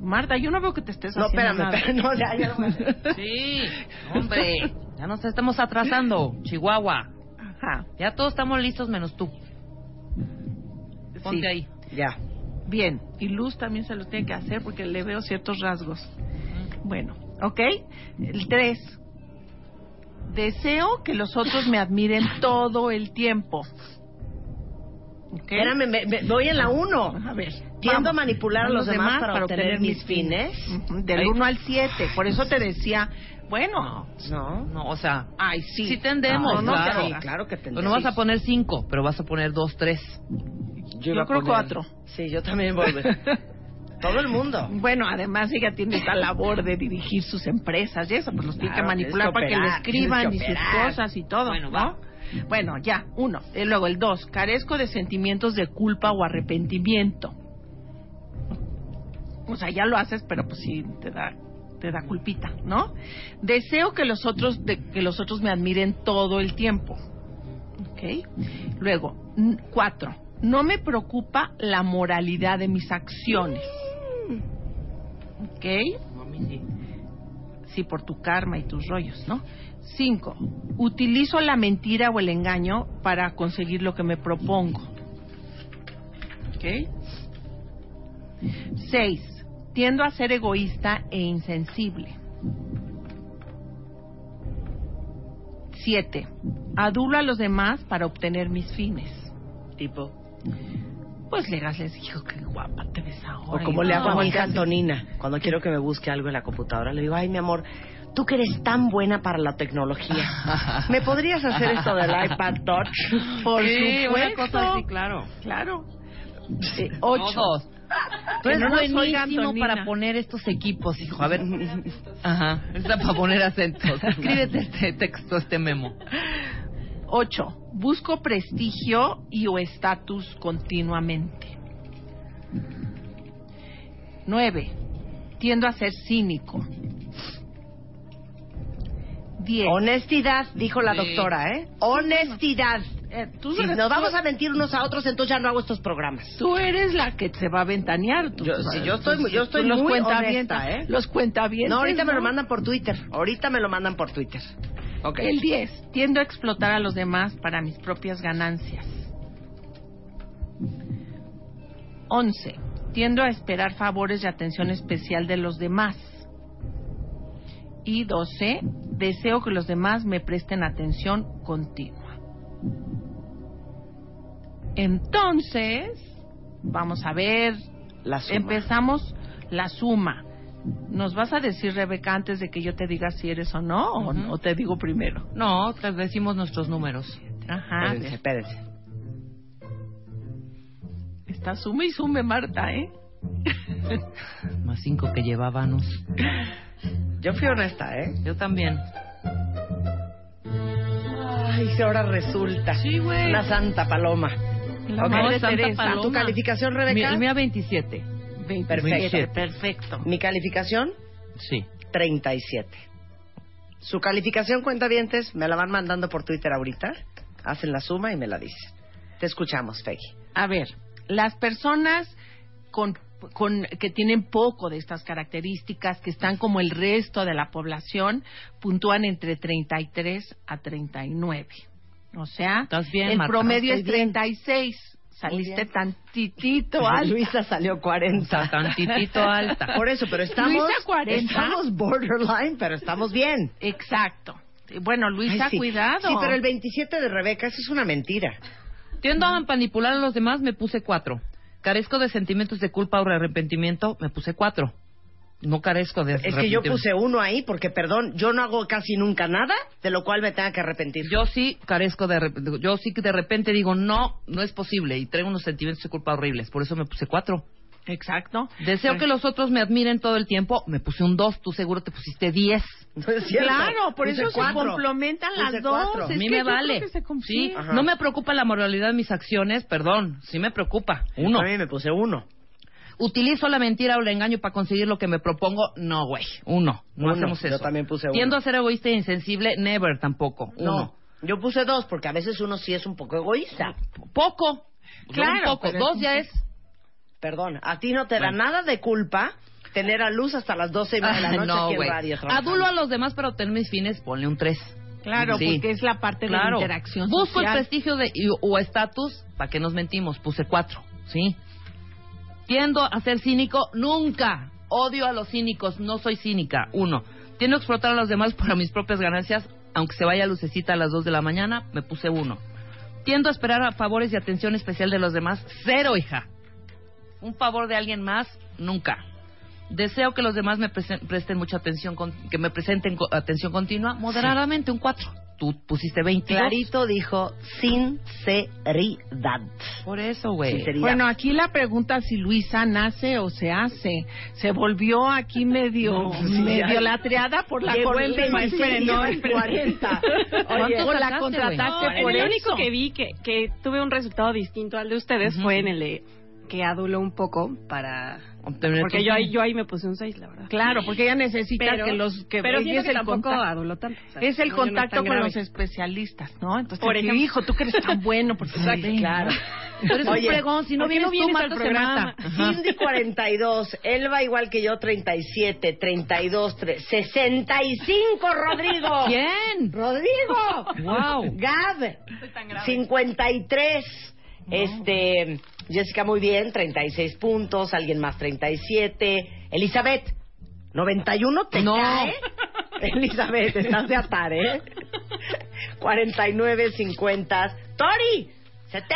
Marta, yo no veo que te estés No, haciendo espérame, nada. espérame, no, ya, ya no me- <laughs> Sí, hombre. Ya nos estamos atrasando, Chihuahua. Ajá. Ya todos estamos listos menos tú. Ponte Sí. ahí. Ya. Bien, y Luz también se los tiene que hacer porque le veo ciertos rasgos. Bueno, ¿ok? El 3. Deseo que los otros me admiren todo el tiempo. ¿Ok? Espérame, me- me- voy en la uno. A ver. Tiendo a vamos. manipular a los demás para obtener mis fines. Ujú, Del Ahí. 1 al 7. Por eso te decía, bueno, No. No, o sea, ay, sí. sí tendemos, No, no, claro. sí, claro que Pero tendemos. no vas a poner cinco, pero vas a poner dos, tres. Yo iba a creo poner- cuatro. Sí, yo también voy. <laughs> Todo el mundo. Bueno, además ella tiene esta labor de dirigir sus empresas y eso, pues los tiene que manipular para que le escriban y sus cosas y todo. Bueno, ¿no? Bueno, ya, uno. Y luego el dos, carezco de sentimientos de culpa o arrepentimiento. O sea, ya lo haces, pero pues sí te da te da culpita, ¿no? Deseo que los otros de- que los otros me admiren todo el tiempo. ¿Ok? Luego, cuatro. No me preocupa la moralidad de mis acciones. ¿Ok? Sí, por tu karma y tus rollos, ¿no? Cinco. Utilizo la mentira o el engaño para conseguir lo que me propongo. ¿Ok? Seis. Tiendo a ser egoísta e insensible. Siete. Adulo a los demás para obtener mis fines. Tipo. Pues Legas les dijo que guapa te ves ahora. O como le hago a mi hija Antonina, cuando quiero que me busque algo en la computadora, le digo, ay, mi amor, tú que eres tan buena para la tecnología, <laughs> ¿me podrías hacer esto del iPad Touch? Por Sí, una supuesto. cosa así, claro. Claro. Eh, ocho. Todos. <laughs> Tú Que eres no buenísimo para poner estos equipos, hijo. A ver. <laughs> Ajá. Está para poner acentos. Escríbete este texto, este memo. Ocho. Busco prestigio y o estatus continuamente. Nueve. Tiendo a ser cínico. Diez. Honestidad, dijo la doctora, ¿eh? Honestidad. Eh, tú, Si nos vamos a mentir unos a otros, entonces ya no hago estos programas. tú eres la que se va a ventanear. Tú, Yo- sí, yo estoy yo estoy los muy cuentavientes- honesta, ¿eh? Los cuentavientes. No, ahorita me lo mandan por Twitter. Ahorita me lo mandan por Twitter. El 10. Tiendo a explotar a los demás para mis propias ganancias. 11. Tiendo a esperar favores y atención especial de los demás. Y 12. Deseo que los demás me presten atención continua. Entonces, vamos a ver. La suma. Empezamos la suma. ¿Nos vas a decir, Rebeca, antes de que yo te diga si eres o no? o- te digo primero? No, te decimos nuestros números. Ajá. Espérense, espérense. Está sume y sume, Marta, ¿eh? <laughs> Más cinco que llevábamos. Yo fui honesta, ¿eh? Yo también. Ay, si ahora resulta. Sí, güey. Una santa paloma. La Ok. madre Santa Teresa. Paloma. ¿Tu calificación, Mi, Rebeca? el mío 27. 27. Perfecto. Perfecto. Mi calificación, Sí. 37. Su calificación, cuentavientes, me la van mandando por Twitter ahorita. Hacen la suma y me la dicen. Te escuchamos, Peggy. A ver, las personas con, con- que tienen poco de estas características, que están como el resto de la población, puntúan entre 33 a 39. O sea, Estás bien, el Marta. promedio es Estoy bien. 36. Saliste tantitito <laughs> alto. Luisa salió 40. Está tantitito alta. <laughs> Por eso, pero estamos... Luisa, 40. Estamos borderline, pero estamos bien. Exacto. Bueno, Luisa, Ay, sí. cuidado. Sí, pero el 27 de Rebeca, eso es una mentira. Tiendo a manipular a los demás, me puse cuatro. Carezco de sentimientos de culpa o arrepentimiento, me puse cuatro. No carezco de Es que yo puse uno ahí porque, perdón, yo no hago casi nunca nada de lo cual me tenga que arrepentir. Yo sí carezco de yo sí que de repente digo no, no es posible y traigo unos sentimientos de culpa horribles, por eso me puse cuatro. Exacto. Deseo Pues- que los otros me admiren todo el tiempo, me puse un dos, tú seguro te pusiste diez. No es cierto. Claro, por Puse eso se complementan Puse las dos. cuatro. A mí que me vale. que se com- Sí, no me preocupa la moralidad de mis acciones, perdón, sí me preocupa. Uno. A mí me puse uno. ¿Utilizo la mentira o el engaño para conseguir lo que me propongo? No, güey. Uno. No Uno. hacemos Yo eso. también puse uno. Tiendo a ser egoísta e insensible, never tampoco. No, yo puse dos porque a veces uno sí es un poco egoísta. Poco. Claro, Un poco. Dos ya es. Perdón, a ti no te da nada de culpa tener a luz hasta las doce y media de la <laughs> noche no, aquí en radio. Adulo a los demás para obtener mis fines, ponle un tres. Claro, Sí. porque es la parte de la interacción Busco el social. prestigio de, y- o estatus, ¿para qué nos mentimos? Puse cuatro, ¿sí? Tiendo a ser cínico, nunca. Odio a los cínicos, no soy cínica. Uno. Tiendo a explotar a los demás para mis propias ganancias, aunque se vaya lucecita a las dos de la mañana, me puse uno. Tiendo a esperar a favores y atención especial de los demás, cero, hija. Un favor de alguien más, nunca. Deseo que los demás me presten mucha atención, con- que me presenten atención continua, moderadamente un 4. Tú pusiste 20. Clarito dijo sinceridad. Por eso, güey. Sinceridad. Bueno, aquí la pregunta si Luisa nace o se hace. Se volvió aquí medio, sí, medio ya. latreada por la el el 26 no, y el 40. Oye, ¿Cuánto o la contrataste güey? por el eso. único que vi que, que tuve un resultado distinto al de ustedes Ujú. fue en el que aduló un poco para... Obtener Porque yo ahí, yo ahí me puse un 6, la verdad. Claro, porque ella necesita pero, que los que pero es que el tampoco contacto, aduló tanto. o sea, es el no, yo no es contacto tan con grave. los especialistas, ¿no? Entonces, Por ejemplo. hijo, tú que eres tan bueno, porque <laughs> Exacto, claro. <laughs> Tú eres Oye, un fregón, si no ¿por qué vienes, no tú, vienes al Marta se programa? <laughs> Cindy 42, Elba igual que yo 37, 32, tre- 65, Rodrigo. ¿Quién? Rodrigo. Wow. Gab 53. Este, Jessica muy bien, 36 puntos, alguien más 37. Elizabeth 91 te No. cae. <laughs> Elizabeth, estás de atar, ¿eh? 49, 50. Tori, 70.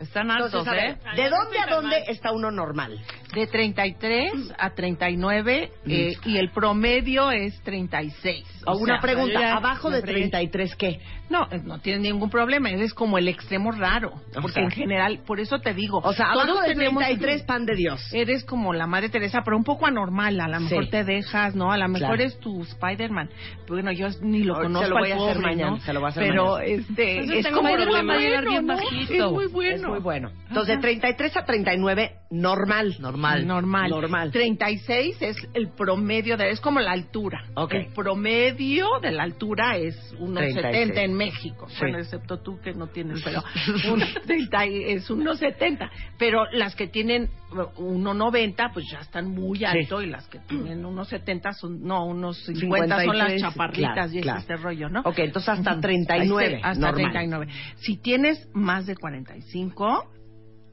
Están altos, Entonces, ¿eh? ¿de dónde a dónde está uno normal? De 33 a 39 eh, y el promedio es 36. O una sea, pregunta, ya abajo de fregué. 33, ¿qué? No, eh, no tienes ningún problema, eres como el extremo raro, O porque sea. en general, por eso te digo, O sea, todos abajo de tenemos 33, pan de Dios. eres como la Madre Teresa, pero un poco anormal, a lo mejor Sí. te dejas, ¿no? A lo mejor Claro. es tu Spider-Man. Bueno, yo ni lo conozco se lo voy al a hacer pobre, mañana, ¿no? se lo voy a hacer pero mañana. este Entonces es como muy llegar bien bueno, ¿no? bajito. Es muy Es bueno. muy bueno. Entonces, de 33 a 39, normal. Normal. Normal. Normal. 36 es el promedio de es como la altura. Ok. El promedio de la altura es unos 36. 70 en México. Sí. Bueno, excepto tú que no tienes, pero <laughs> un 30 y- es unos 70. Pero las que tienen 1.90 pues ya están muy alto y las que tienen unos 70 son no, unos 50 son las 53, chaparritas claro, y claro. este rollo, ¿no? Ok, entonces hasta Ujú. 39, Hasta normal. 39. Si tienes más de 45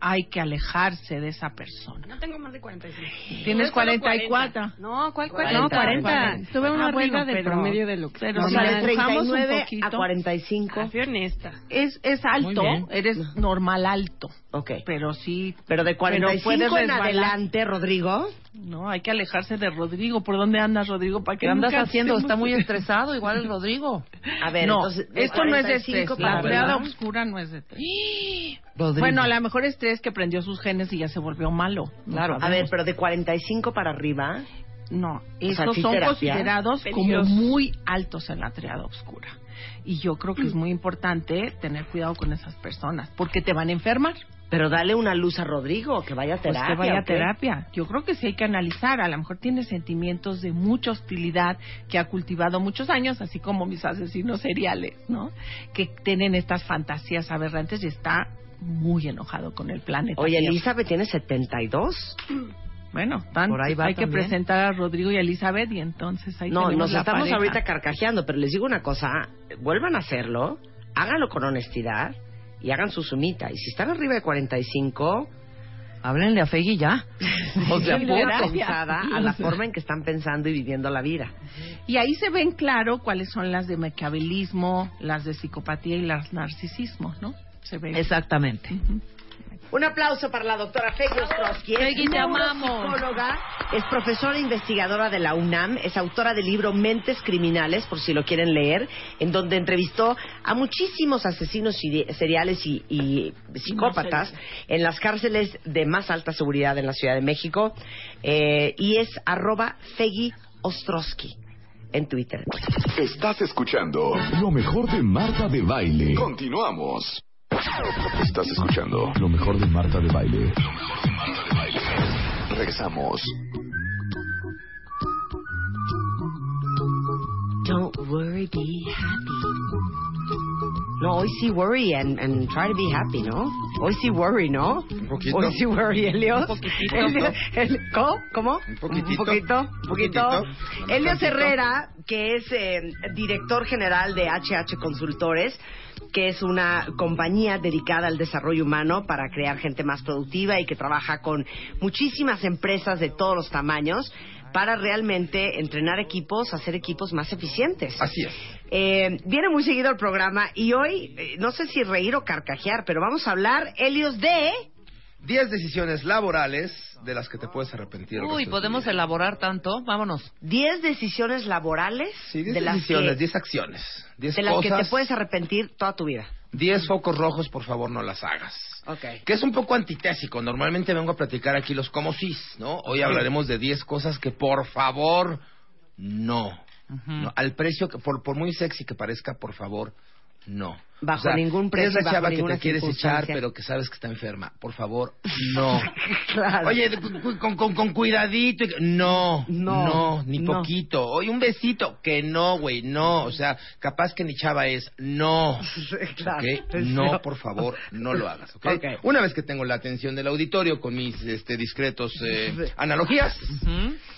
hay que alejarse de esa persona. No tengo más de 45. Tienes Yo solo 44. No, ¿cuál 40? 40? No, 40. Tuve una Ah, bueno, del pero- promedio de lo que... pero O si sea, de dejamos un 39 a poquito. 45. Ah, fui honesta. Es, es alto, eres normal alto, Ok. pero sí. Pero de 45 puedes en adelante, Rodrigo. No, hay que alejarse de Rodrigo. ¿Por dónde andas, Rodrigo? ¿Para ¿Qué andas nunca haciendo? Está muy estresado, igual el Rodrigo. A ver, no, entonces, esto no es de estrés. 45 La arriba. oscura no es de estrés. <gasps> Bueno, a lo mejor estrés que prendió sus genes y ya se volvió malo. No Claro. A ver, pero de 45 para arriba, No, ¿sí son terapia? considerados como muy altos en la triada oscura. Y yo creo que es muy importante tener cuidado con esas personas, porque te van a enfermar. Pero dale una luz a Rodrigo, que vaya a Pues terapia. que vaya ¿o a terapia. Yo creo que sí hay que analizar. A lo mejor tiene sentimientos de mucha hostilidad que ha cultivado muchos años, así como mis asesinos seriales, ¿no? Que tienen estas fantasías aberrantes y está muy enojado con el planeta. Oye. Elizabeth tiene 72. Bueno, tan- Por ahí va hay que presentar a Rodrigo y a Elizabeth y entonces ahí No, nos la estamos pareja. ahorita carcajeando, pero les digo una cosa, vuelvan a hacerlo, háganlo con honestidad y hagan su sumita. Y si están arriba de 45, Háblenle a Fegui ya. <laughs> O sea, <laughs> pensada a la forma en que están pensando y viviendo la vida. Y ahí se ven claro cuáles son las de maquiavelismo, las de psicopatía y las narcisismos, ¿no? Se ven. Exactamente. Un aplauso para la doctora Peggy Ostrowski. Es Peggy, te amamos. neuropsicóloga, es profesora investigadora de la UNAM, es autora del libro Mentes Criminales, por si lo quieren leer, en donde entrevistó a muchísimos asesinos seri- seriales y, y psicópatas en las cárceles de más alta seguridad en la Ciudad de México. Eh, y es arroba Peggy Ostrowski en Twitter. Estás escuchando lo mejor de Marta de Baile. Continuamos. Estás escuchando lo mejor de Marta de Baile. Lo mejor de Marta de Baile. Regresamos. Don't worry, be happy. No, hoy sí worry and, and try to be happy, ¿no? Hoy sí worry, ¿no? Un poquito. Hoy sí worry, Helios. Un poquitito. Helios- el- ¿Cómo? ¿Cómo? Un poquitito. Un poquito. Un poquito. poquitito. Herrera, que es eh, director general de HH Consultores, que es una compañía dedicada al desarrollo humano para crear gente más productiva y que trabaja con muchísimas empresas de todos los tamaños para realmente entrenar equipos, hacer equipos más eficientes. Así es. Eh, viene muy seguido el programa y hoy, eh, no sé si reír o carcajear, pero vamos a hablar, Helios, de... 10 decisiones laborales de las que te puedes arrepentir. Uy, ¿podemos elaborar tanto? Vámonos. 10 decisiones laborales Sí, 10 de, las decisiones, que, 10 acciones, 10 de las que cosas, te puedes arrepentir toda tu vida. 10 focos rojos, por favor, no las hagas. Ok. Que es un poco antitésico. Normalmente vengo a platicar aquí los como sís, ¿no? Hoy hablaremos de 10 cosas que, por favor, no. No, Al precio, que por, por muy sexy que parezca, por favor, no. Bajo ningún precio, Es la chava que te quieres echar, pero que sabes que está enferma. Por favor, no. <laughs> Claro. Oye, con, con, con cuidadito. y No, No, no, ni no. poquito. Oye, un besito. Que no, güey, no. O sea, capaz que ni chava es. No. <laughs> Claro, ¿ok? es No, por favor, no lo hagas. ¿ok? Ok. Una vez que tengo la atención del auditorio con mis este, discretos eh, analogías,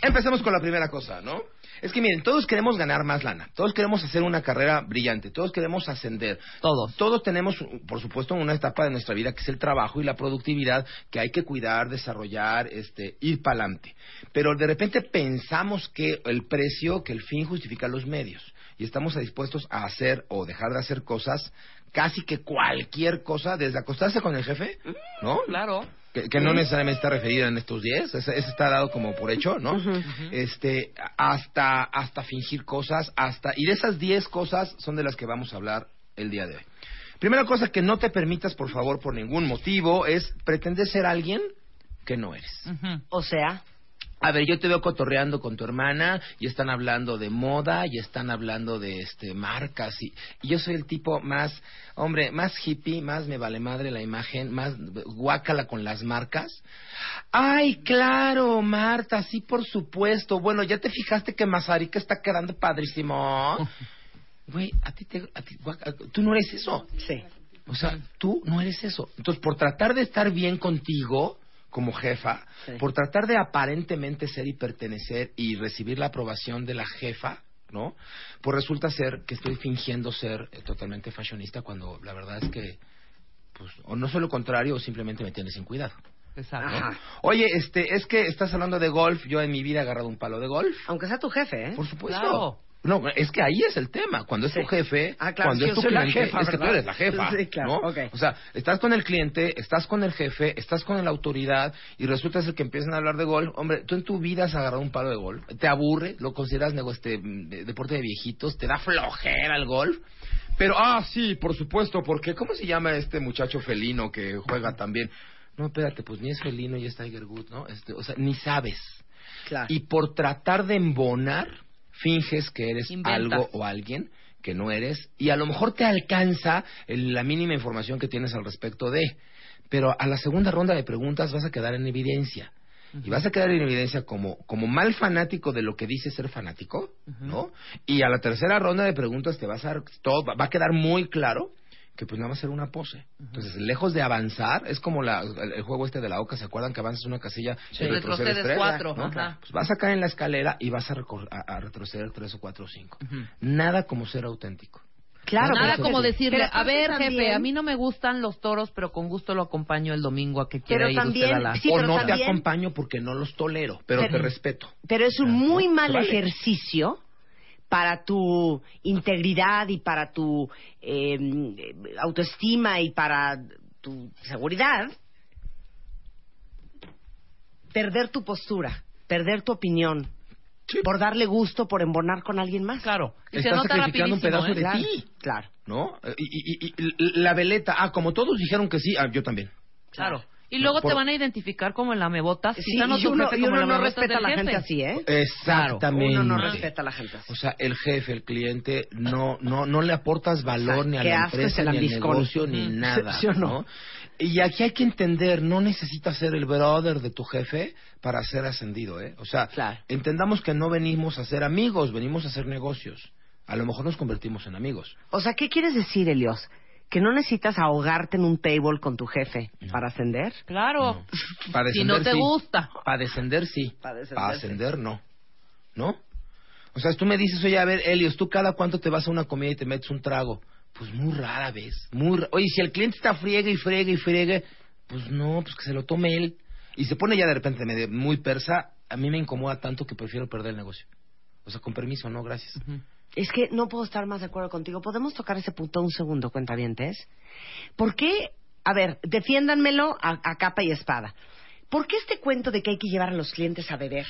empecemos con la primera cosa, ¿no? Es que miren, todos queremos ganar más lana, todos queremos hacer una carrera brillante, todos queremos ascender. Todos. Todos tenemos, por supuesto, una etapa de nuestra vida que es el trabajo y la productividad que hay que cuidar, desarrollar, este, ir para adelante. Pero de repente pensamos que el precio, que el fin justifica los medios. Y estamos dispuestos a hacer o dejar de hacer cosas, casi que cualquier cosa, desde acostarse con el jefe, ¿no? Claro. Que, que no necesariamente está referida en estos 10, ese, ese está dado como por hecho, ¿no? Este, hasta, hasta fingir cosas, hasta, y de esas 10 cosas son de las que vamos a hablar el día de hoy. Primera cosa que no te permitas, por favor, por ningún motivo, es pretender ser alguien que no eres. O sea, A ver, yo te veo cotorreando con tu hermana y están hablando de moda y están hablando de este marcas y, y yo soy el tipo más, hombre, más hippie, más me vale madre la imagen, más guácala con las marcas. Ay, claro, Marta, sí, por supuesto. Bueno, ya te fijaste que Mazarica está quedando padrísimo. <laughs> Güey, a ti te, a ti- tú no eres eso. sí. O sea, tú no eres eso. Entonces, por tratar de estar bien contigo como jefa, Sí. por tratar de aparentemente ser y pertenecer y recibir la aprobación de la jefa, ¿no? Pues resulta ser que estoy fingiendo ser eh, totalmente fashionista cuando la verdad es que, pues, o no soy lo contrario o simplemente me tienes sin cuidado. Exacto. Oye, este, es que estás hablando de golf. Yo en mi vida he agarrado un palo de golf. Aunque sea tu jefe, ¿eh? Por supuesto. Claro. No, es que ahí es el tema. Cuando es tu jefe, Ah, claro, cuando es tu cliente, jefa, es que tú eres la jefa. Sí, claro, ¿no? ok. O sea, estás con el cliente, estás con el jefe, estás con la autoridad y resulta ser que empiezan a hablar de golf. Hombre, tú en tu vida has agarrado un palo de golf, te aburre, lo consideras este, de- deporte de viejitos, te da flojera el golf. Pero, ah, sí, por supuesto, porque ¿cómo se llama este muchacho felino que juega también? No, espérate, pues ni es felino y es Tiger Woods, ¿no? Este, o sea, ni sabes. Claro. Y por tratar de embonar, finges que eres Inventas. algo o alguien que no eres y a lo mejor te alcanza el- la mínima información que tienes al respecto de. Pero a la segunda ronda de preguntas vas a quedar en evidencia. Y vas a quedar en evidencia como, como mal fanático de lo que dice ser fanático, ¿no? Y a la tercera ronda de preguntas te vas a dar todo, va va a quedar muy claro que pues nada más era una pose. Entonces, lejos de avanzar, es como la, el, el juego este de la oca, ¿se acuerdan que avanzas una casilla Sí. y retrocedes Retrocedes tres? cuatro, ¿no? ajá. Pues vas a caer en la escalera y vas a, recor- a- a retroceder tres o cuatro o cinco. Nada como ser auténtico. Claro, Nada como decirle, a ver, jefe, también- a mí no me gustan los toros, pero con gusto lo acompaño el domingo a que quiera Pero ir también- usted a la... Sí, o no te también- acompaño porque no los tolero, pero, Pero- te respeto. Pero es un muy ¿no? mal vale. ejercicio para tu integridad y para tu eh, autoestima y para tu seguridad perder tu postura, perder tu opinión Sí. por darle gusto por embonar con alguien más. Claro. Se Estás nota sacrificando un pedazo ¿eh? de Claro, ti. claro. ¿No? Eh, Y, y- y- y la veleta, ah, como todos dijeron que sí, ah, yo también. Claro. Y luego Por- te van a identificar como el lamebotas. Sí, quizá no y uno, y uno no respeta a la gente así, ¿eh? Exactamente. Uno no respeta a la gente así. O sea, el jefe, el cliente, no, no, no le aportas valor O sea, ni a la empresa, ni al negocio, ni nada. ¿Sí o no? ¿no? Y aquí hay que entender, no necesitas ser el brother de tu jefe para ser ascendido, ¿eh? O sea, Claro. entendamos que no venimos a ser amigos, venimos a hacer negocios. A lo mejor nos convertimos en amigos. O sea, ¿qué quieres decir, Elios? ¿Que no necesitas ahogarte en un table con tu jefe para ascender? Claro. Para Si no te sí. gusta. Para descender, sí. Para descender, Para sí. ascender, no. ¿No? O sea, tú me dices, oye, a ver, Helios, ¿tú cada cuánto te vas a una comida y te metes un trago? Pues muy rara vez. Muy ra- Oye, si el cliente está friegue y friegue y friegue, pues no, pues que se lo tome él. Y se pone ya de repente muy persa, a mí me incomoda tanto que prefiero perder el negocio. O sea, con permiso, no, gracias. Es que no puedo estar más de acuerdo contigo. ¿Podemos tocar ese punto un segundo, cuentavientes? ¿Por qué? A ver, defiéndanmelo a, a capa y espada. ¿Por qué este cuento de que hay que llevar a los clientes a beber?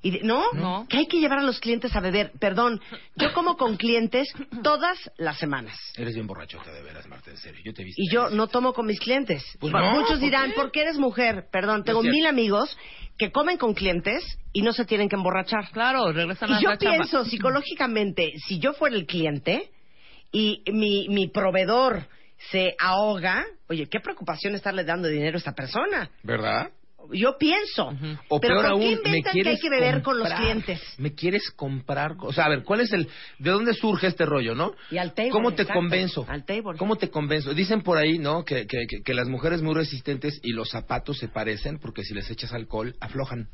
Y de- ¿no? No. Que hay que llevar a los clientes a beber. Perdón, yo como con clientes todas las semanas. Eres bien borrachote, de veras, Marta, en serio. Yo te he visto. Y yo no tomo con mis clientes. Pues no, Muchos ¿por dirán, qué? ¿por qué eres mujer? Perdón, tengo mil amigos que comen con clientes y no se tienen que emborrachar. Claro, regresan a Y yo la chamba. pienso psicológicamente, si yo fuera el cliente y mi, mi proveedor se ahoga, oye, qué preocupación estarle dando dinero a esta persona. ¿Verdad? Yo pienso. O Pero peor ¿por qué aún, me inventan que quieres hay que beber con los comprar. clientes? Me quieres comprar. O sea, a ver, ¿cuál es el. ¿De dónde surge este rollo, no? Y al table, ¿Cómo te exacto, convenzo? al table. ¿Cómo te convenzo? Dicen por ahí, ¿no? Que, que, que, que las mujeres muy resistentes y los zapatos se parecen porque si les echas alcohol, aflojan.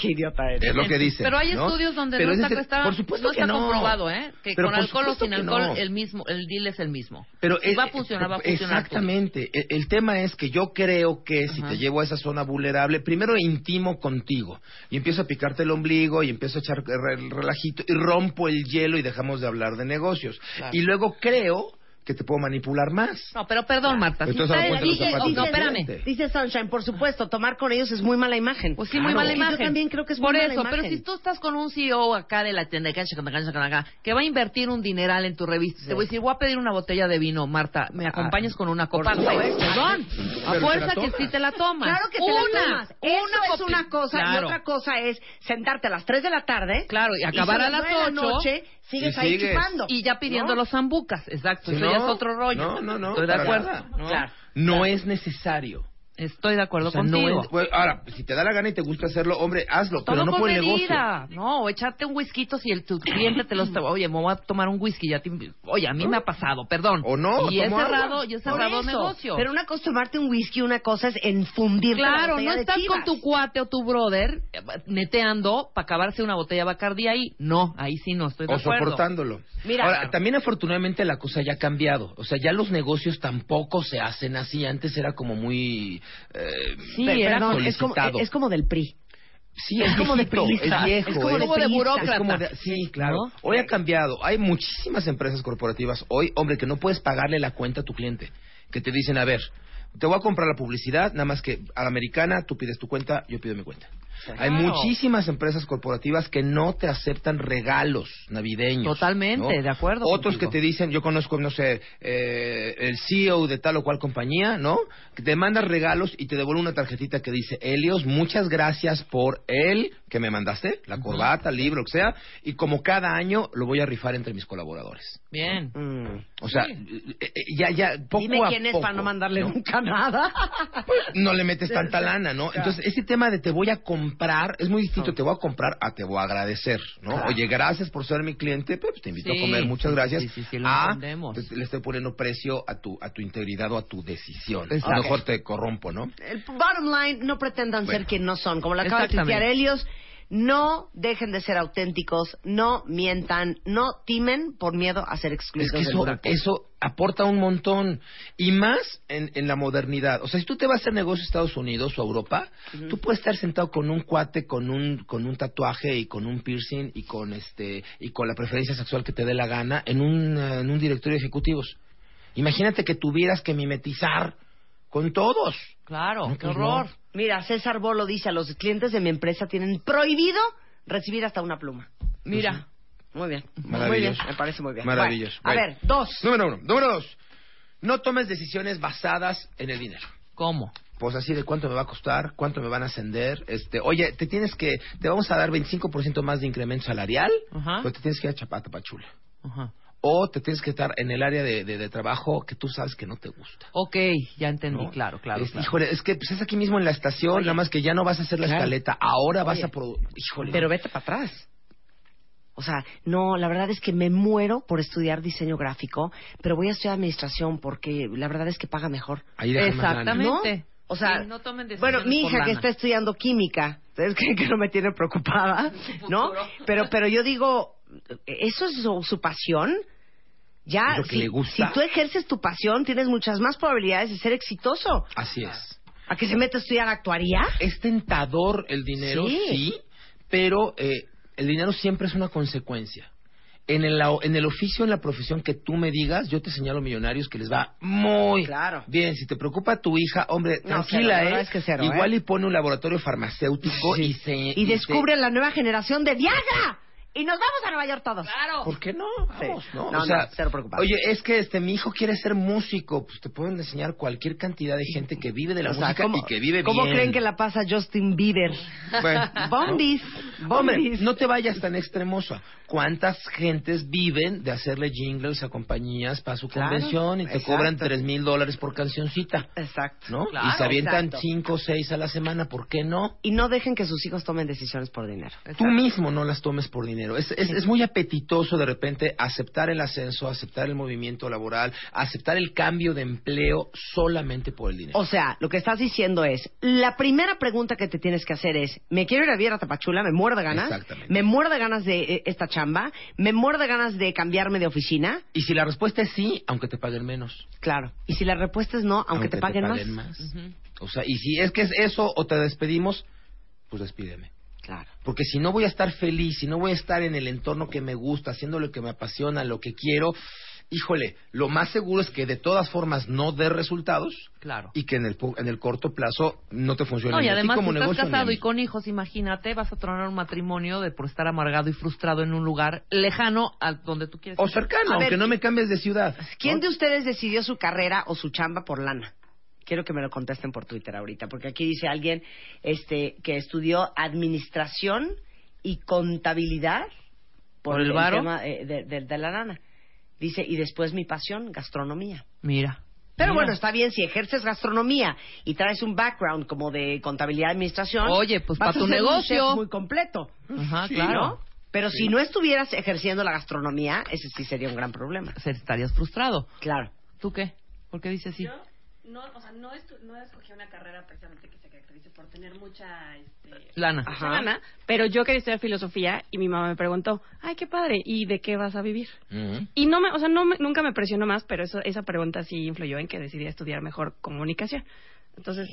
Qué idiota eres. Es lo que dicen. Pero hay ¿no? estudios donde Pero no está, está- por supuesto no que está no. comprobado, ¿eh? Que Pero con alcohol o sin alcohol no. el mismo, el deal es el mismo. Pero Si es- va a funcionar, va a funcionar. Exactamente. El, el tema es que yo creo que si Ajá. te llevo a esa zona vulnerable, primero intimo contigo y empiezo a picarte el ombligo y empiezo a echar re- el relajito y rompo el hielo y dejamos de hablar de negocios. Claro. Y luego creo que te puedo manipular más. No, pero perdón, Marta. Si Entonces, ahora los dice- zapatos no, espérame. Dice Sunshine, por supuesto, tomar con ellos es muy mala imagen. Pues sí, muy Claro. mala Y yo imagen. también creo que es muy Por mala eso, pero imagen. si tú estás con un CEO acá de la tienda cancha, cancha, cancha, cancha, que va a invertir un dineral en tu revista, te voy a decir, voy a pedir una botella de vino, Marta, ¿me acompañas con una copa? Ah, por. Perdón, a fuerza que sí te la tomas. Claro que te una, la tomas. Eso es una cosa y Claro. otra cosa es sentarte a las 3 de la tarde. Claro, y acabar son a las nueve de la 8, noche, sigues y ahí sigues. chupando. Y ya pidiendo ¿no? los zambucas, exacto. Eso no, ya es otro rollo. No, no, no. Estoy de acuerdo. nada. ¿no? Claro. No es necesario. Estoy de acuerdo O sea, contigo. no es- bueno, ahora, si te da la gana y te gusta hacerlo, hombre, hazlo, Todo pero no por el negocio. medida, no, o echarte un whisky si el, tu cliente te lo está, oye, me voy a tomar un whisky, ya te, oye, a mí me ha pasado, perdón. O no, y he cerrado, y he cerrado negocio. Pero una cosa es tomarte un whisky, una cosa es enfundir Claro, no estás con tu cuate o tu brother eh, neteando para acabarse una botella de Bacardi ahí. No, ahí sí no estoy de o acuerdo. soportándolo. Mira- Ahora, también afortunadamente la cosa ya ha cambiado. O sea, ya los negocios tampoco se hacen así. Antes era como muy... eh, Sí, era perdón, es como, es como del PRI. Sí, Es es, como de prisa, es viejo, es como de es como de- sí, claro. ¿No? Hoy ha cambiado. Hay muchísimas empresas corporativas hoy, hombre, que no puedes pagarle la cuenta a tu cliente. Que te dicen, a ver, te voy a comprar la publicidad, nada más que a la americana tú pides tu cuenta, yo pido mi cuenta. Hay muchísimas empresas corporativas que no te aceptan regalos navideños. Totalmente, ¿no? de acuerdo Otros contigo. que te dicen, yo conozco, no sé, eh, el CEO de tal o cual compañía, ¿no? Que te manda regalos y te devuelve una tarjetita que dice, Helios, muchas gracias por el que me mandaste, la corbata, el libro, lo que sea, y como cada año lo voy a rifar entre mis colaboradores. Bien. Mm. O sea, eh, eh, ya, ya, poco Dime a quién es poco, para no mandarle ¿no? nunca nada. no le metes tanta <laughs> lana, ¿no? Entonces, ese tema de te voy a comprar es muy distinto. Te voy a comprar a te voy a agradecer, ¿no? Claro. Oye, gracias por ser mi cliente, pues te invito Sí, a comer, muchas sí, gracias. sí, sí, sí, lo a, entendemos. pues, le estoy poniendo precio a tu, a tu integridad o a tu decisión. A lo mejor te corrompo, ¿no? El bottom line, no pretendan Bueno. ser quien no son. Como lo acaba de tuitear Helios, no dejen de ser auténticos, no mientan, no timen por miedo a ser Es excluidos que eso, eso aporta un montón. Y más en, en la modernidad. O sea, si tú te vas a hacer negocio a Estados Unidos o a Europa, tú puedes estar sentado con un cuate, con un, con un tatuaje y con un piercing y con este, y con la preferencia sexual que te dé la gana en un, en un directorio de ejecutivos. Imagínate que tuvieras que mimetizar con todos. Claro, No, qué pues horror. no. Mira, César Bolo dice a los clientes de mi empresa tienen prohibido recibir hasta una pluma. Mira, Muy bien. Muy bien, Maravilloso. me parece muy bien. Maravilloso. Bueno, a Bueno. ver, dos. Número uno. Número dos. No tomes decisiones basadas en el dinero. ¿cómo? pues así de cuánto me va a costar, cuánto me van a ascender, este, oye, te tienes que, te vamos a dar 25% más de incremento salarial, Ajá. pero te tienes que ir a Chapata Pachula. Ajá. O te tienes que estar en el área de, de- de trabajo que tú sabes que no te gusta. Ok, ya entendí, ¿no? claro, claro. Es- claro. Híjole, es que pues, es aquí mismo en la estación, Oye. nada más que ya no vas a hacer la Claro. escaleta, ahora vas a produ- Híjole. Pero vete para atrás. O sea, no, la verdad es que me muero por estudiar diseño gráfico, pero voy a estudiar administración porque la verdad es que paga mejor. Ahí. Exactamente. ¿No? O sea, Sí, no tomen bueno, mi hija que está estudiando química, <laughs> ustedes creen que no me tiene preocupada, ¿no? Pero, pero yo digo, eso es su, su pasión. Ya, Es lo que si, le gusta. si tú ejerces tu pasión, tienes muchas más probabilidades de ser exitoso. Así es. ¿A que se mete a estudiar actuaría? Es tentador el dinero, Sí. sí, pero eh, el dinero siempre es una consecuencia. En el, en el oficio, en la profesión que tú me digas, yo te señalo millonarios que les va muy Claro. bien. Si te preocupa tu hija, hombre, No, tranquila, cero, ¿eh? verdad es que cero, Igual ¿eh? y pone un laboratorio farmacéutico y se... Y descubre la nueva generación de Viagra. Y nos vamos a Nueva York todos. Claro. ¿Por qué no? Vamos, Sí. ¿no? No, o sea, no, cero. Oye, es que este mi hijo quiere ser músico, pues te pueden enseñar cualquier cantidad de gente que vive de la O música ¿cómo- y que vive ¿Cómo bien. creen que la pasa Justin Bieber? Bueno, <laughs> Bombis. Hombre, Bombis. no te vayas tan extremosa. ¿Cuántas gentes viven de hacerle jingles a compañías para su Claro, convención y te exacto. cobran tres mil dólares por cancioncita? Exacto. ¿No? Claro, y se avientan exacto. cinco o seis a la semana, ¿por qué no? Y no dejen que sus hijos tomen decisiones por dinero. Tú mismo no las tomes por dinero. Es, es, es muy apetitoso de repente aceptar el ascenso, aceptar el movimiento laboral, aceptar el cambio de empleo solamente por el dinero. O sea, lo que estás diciendo es, la primera pregunta que te tienes que hacer es, ¿me quiero ir a vivir a Tapachula? ¿Me muero de ganas? Exactamente. ¿Me muero de ganas de eh, esta chamba? ¿Me muero de ganas de cambiarme de oficina? y si la respuesta es sí, aunque te paguen menos. Claro. Y si la respuesta es no, aunque, te paguen, más. O sea, y si es que es eso o te despedimos, pues despídeme. Claro. Porque si no voy a estar feliz, si no voy a estar en el entorno que me gusta, haciendo lo que me apasiona, lo que quiero, híjole, lo más seguro es que de todas formas no dé resultados Claro. y que en el, en el corto plazo no te funcione No, y además, como si estás negocio casado y con hijos, imagínate, vas a tronar un matrimonio de por estar amargado y frustrado en un lugar lejano a donde tú quieres. O cercano, A ver, aunque no me cambies de ciudad. ¿Quién ¿no? de ustedes decidió su carrera o su chamba por lana? Quiero que me lo contesten por Twitter ahorita, porque aquí dice alguien este, que estudió administración y contabilidad ¿Por el varo? tema eh, de, de- de la lana. Dice, y después mi pasión, gastronomía. Mira. Pero Mira. bueno, está bien, si ejerces gastronomía y traes un background como de contabilidad y administración. Oye, pues, vas pa' a tu negocio. muy completo. Ajá, Sí, claro. ¿no? Pero si no estuvieras ejerciendo la gastronomía, ese sí sería un gran problema. Estarías frustrado. Claro. ¿Tú qué? ¿Por qué dices así? Yo no, o sea, no, estu- no escogí una carrera precisamente que se caracterice por tener mucha, este, Lana. mucha Ajá. lana, pero yo quería estudiar filosofía y mi mamá me preguntó, ay, qué padre, ¿y de qué vas a vivir? Y no me, o sea, no me- nunca me presionó más, pero eso, esa pregunta sí influyó en que decidí estudiar mejor comunicación. Entonces,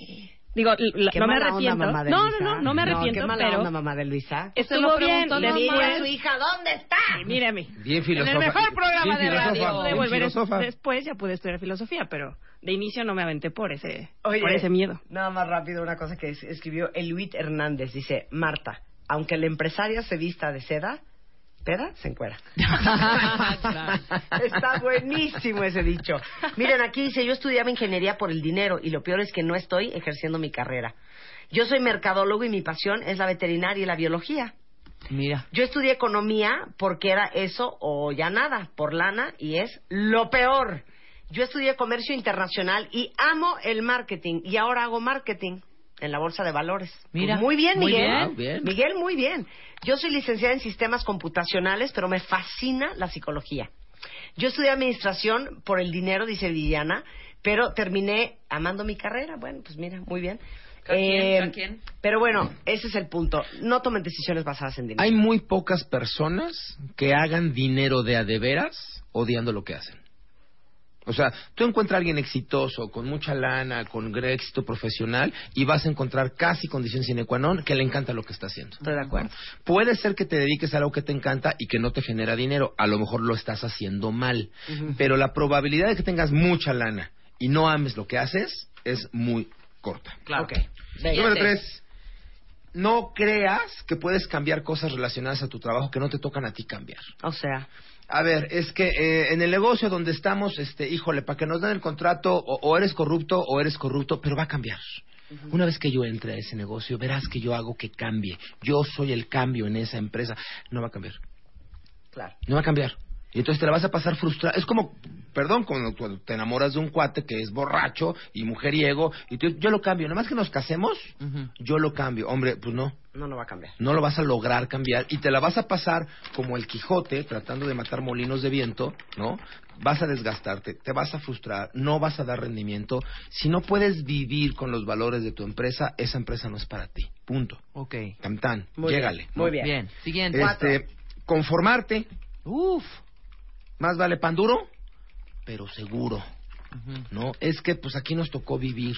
Digo, la- no me onda, arrepiento. de no, no, no, no me arrepiento, qué mala pero onda, mamá de Luisa. estuvo lo bien. Le tu di mamá. a su hija, ¿dónde está? Sí. Bien En filósofa. el mejor programa Bien de radio. Pude bien volver después, ya pude estudiar filosofía, pero de inicio no me aventé por ese, Oye, por ese miedo. Nada más rápido, una cosa que es- escribió Eluit Hernández. Dice, Marta, aunque la empresaria se vista de seda, peda se encuera. <laughs> <laughs> Está buenísimo ese dicho. Miren, aquí dice, yo estudiaba ingeniería por el dinero y lo peor es que no estoy ejerciendo mi carrera. Yo soy mercadólogo y mi pasión es la veterinaria y la biología. Mira. Yo estudié economía porque era eso o ya nada, por lana, y es lo peor. Yo estudié comercio internacional y amo el marketing, y ahora hago marketing en la bolsa de valores. Mira, Pues muy bien, muy Miguel. bien. Ah, bien. Miguel, muy bien. Yo soy licenciada en sistemas computacionales, pero me fascina la psicología. Yo estudié administración por el dinero, dice Viviana, pero terminé amando mi carrera. Bueno, pues mira, muy bien. Eh, quien. Pero bueno, ese es el punto. No tomen decisiones basadas en dinero. Hay muy pocas personas que hagan dinero de a de veras odiando lo que hacen. O sea, tú encuentras a alguien exitoso, con mucha lana, con gran éxito profesional, y vas a encontrar casi condición sine qua non que le encanta lo que está haciendo. Estoy de acuerdo. Puede ser que te dediques a algo que te encanta y que no te genera dinero. A lo mejor lo estás haciendo mal. Pero la probabilidad de que tengas mucha lana y no ames lo que haces es muy corta. Claro. Número tres. No creas que puedes cambiar cosas relacionadas a tu trabajo que no te tocan a ti cambiar. O sea, A ver, es que eh, en el negocio donde estamos, este, híjole, para que nos den el contrato, o, o eres corrupto o eres corrupto, pero va a cambiar. Una vez que yo entre a ese negocio, verás que yo hago que cambie. Yo soy el cambio en esa empresa. No va a cambiar. claro. No va a cambiar. Y entonces te la vas a pasar frustrada. Es como, perdón, cuando, cuando te enamoras de un cuate que es borracho y mujeriego, y tú- yo lo cambio. Nada más que nos casemos, yo lo cambio. Hombre, pues no. No, no va a cambiar. No lo vas a lograr cambiar y te la vas a pasar como el Quijote tratando de matar molinos de viento, ¿no? Vas a desgastarte, te vas a frustrar, no vas a dar rendimiento. Si no puedes vivir con los valores de tu empresa, esa empresa no es para ti. Punto. Ok. Tan tan, Muy llégale. bien, ¿no? muy bien. Bien. Siguiente. Este, conformarte, Uf. Más vale pan duro, pero seguro. ¿no? Es que pues aquí nos tocó vivir.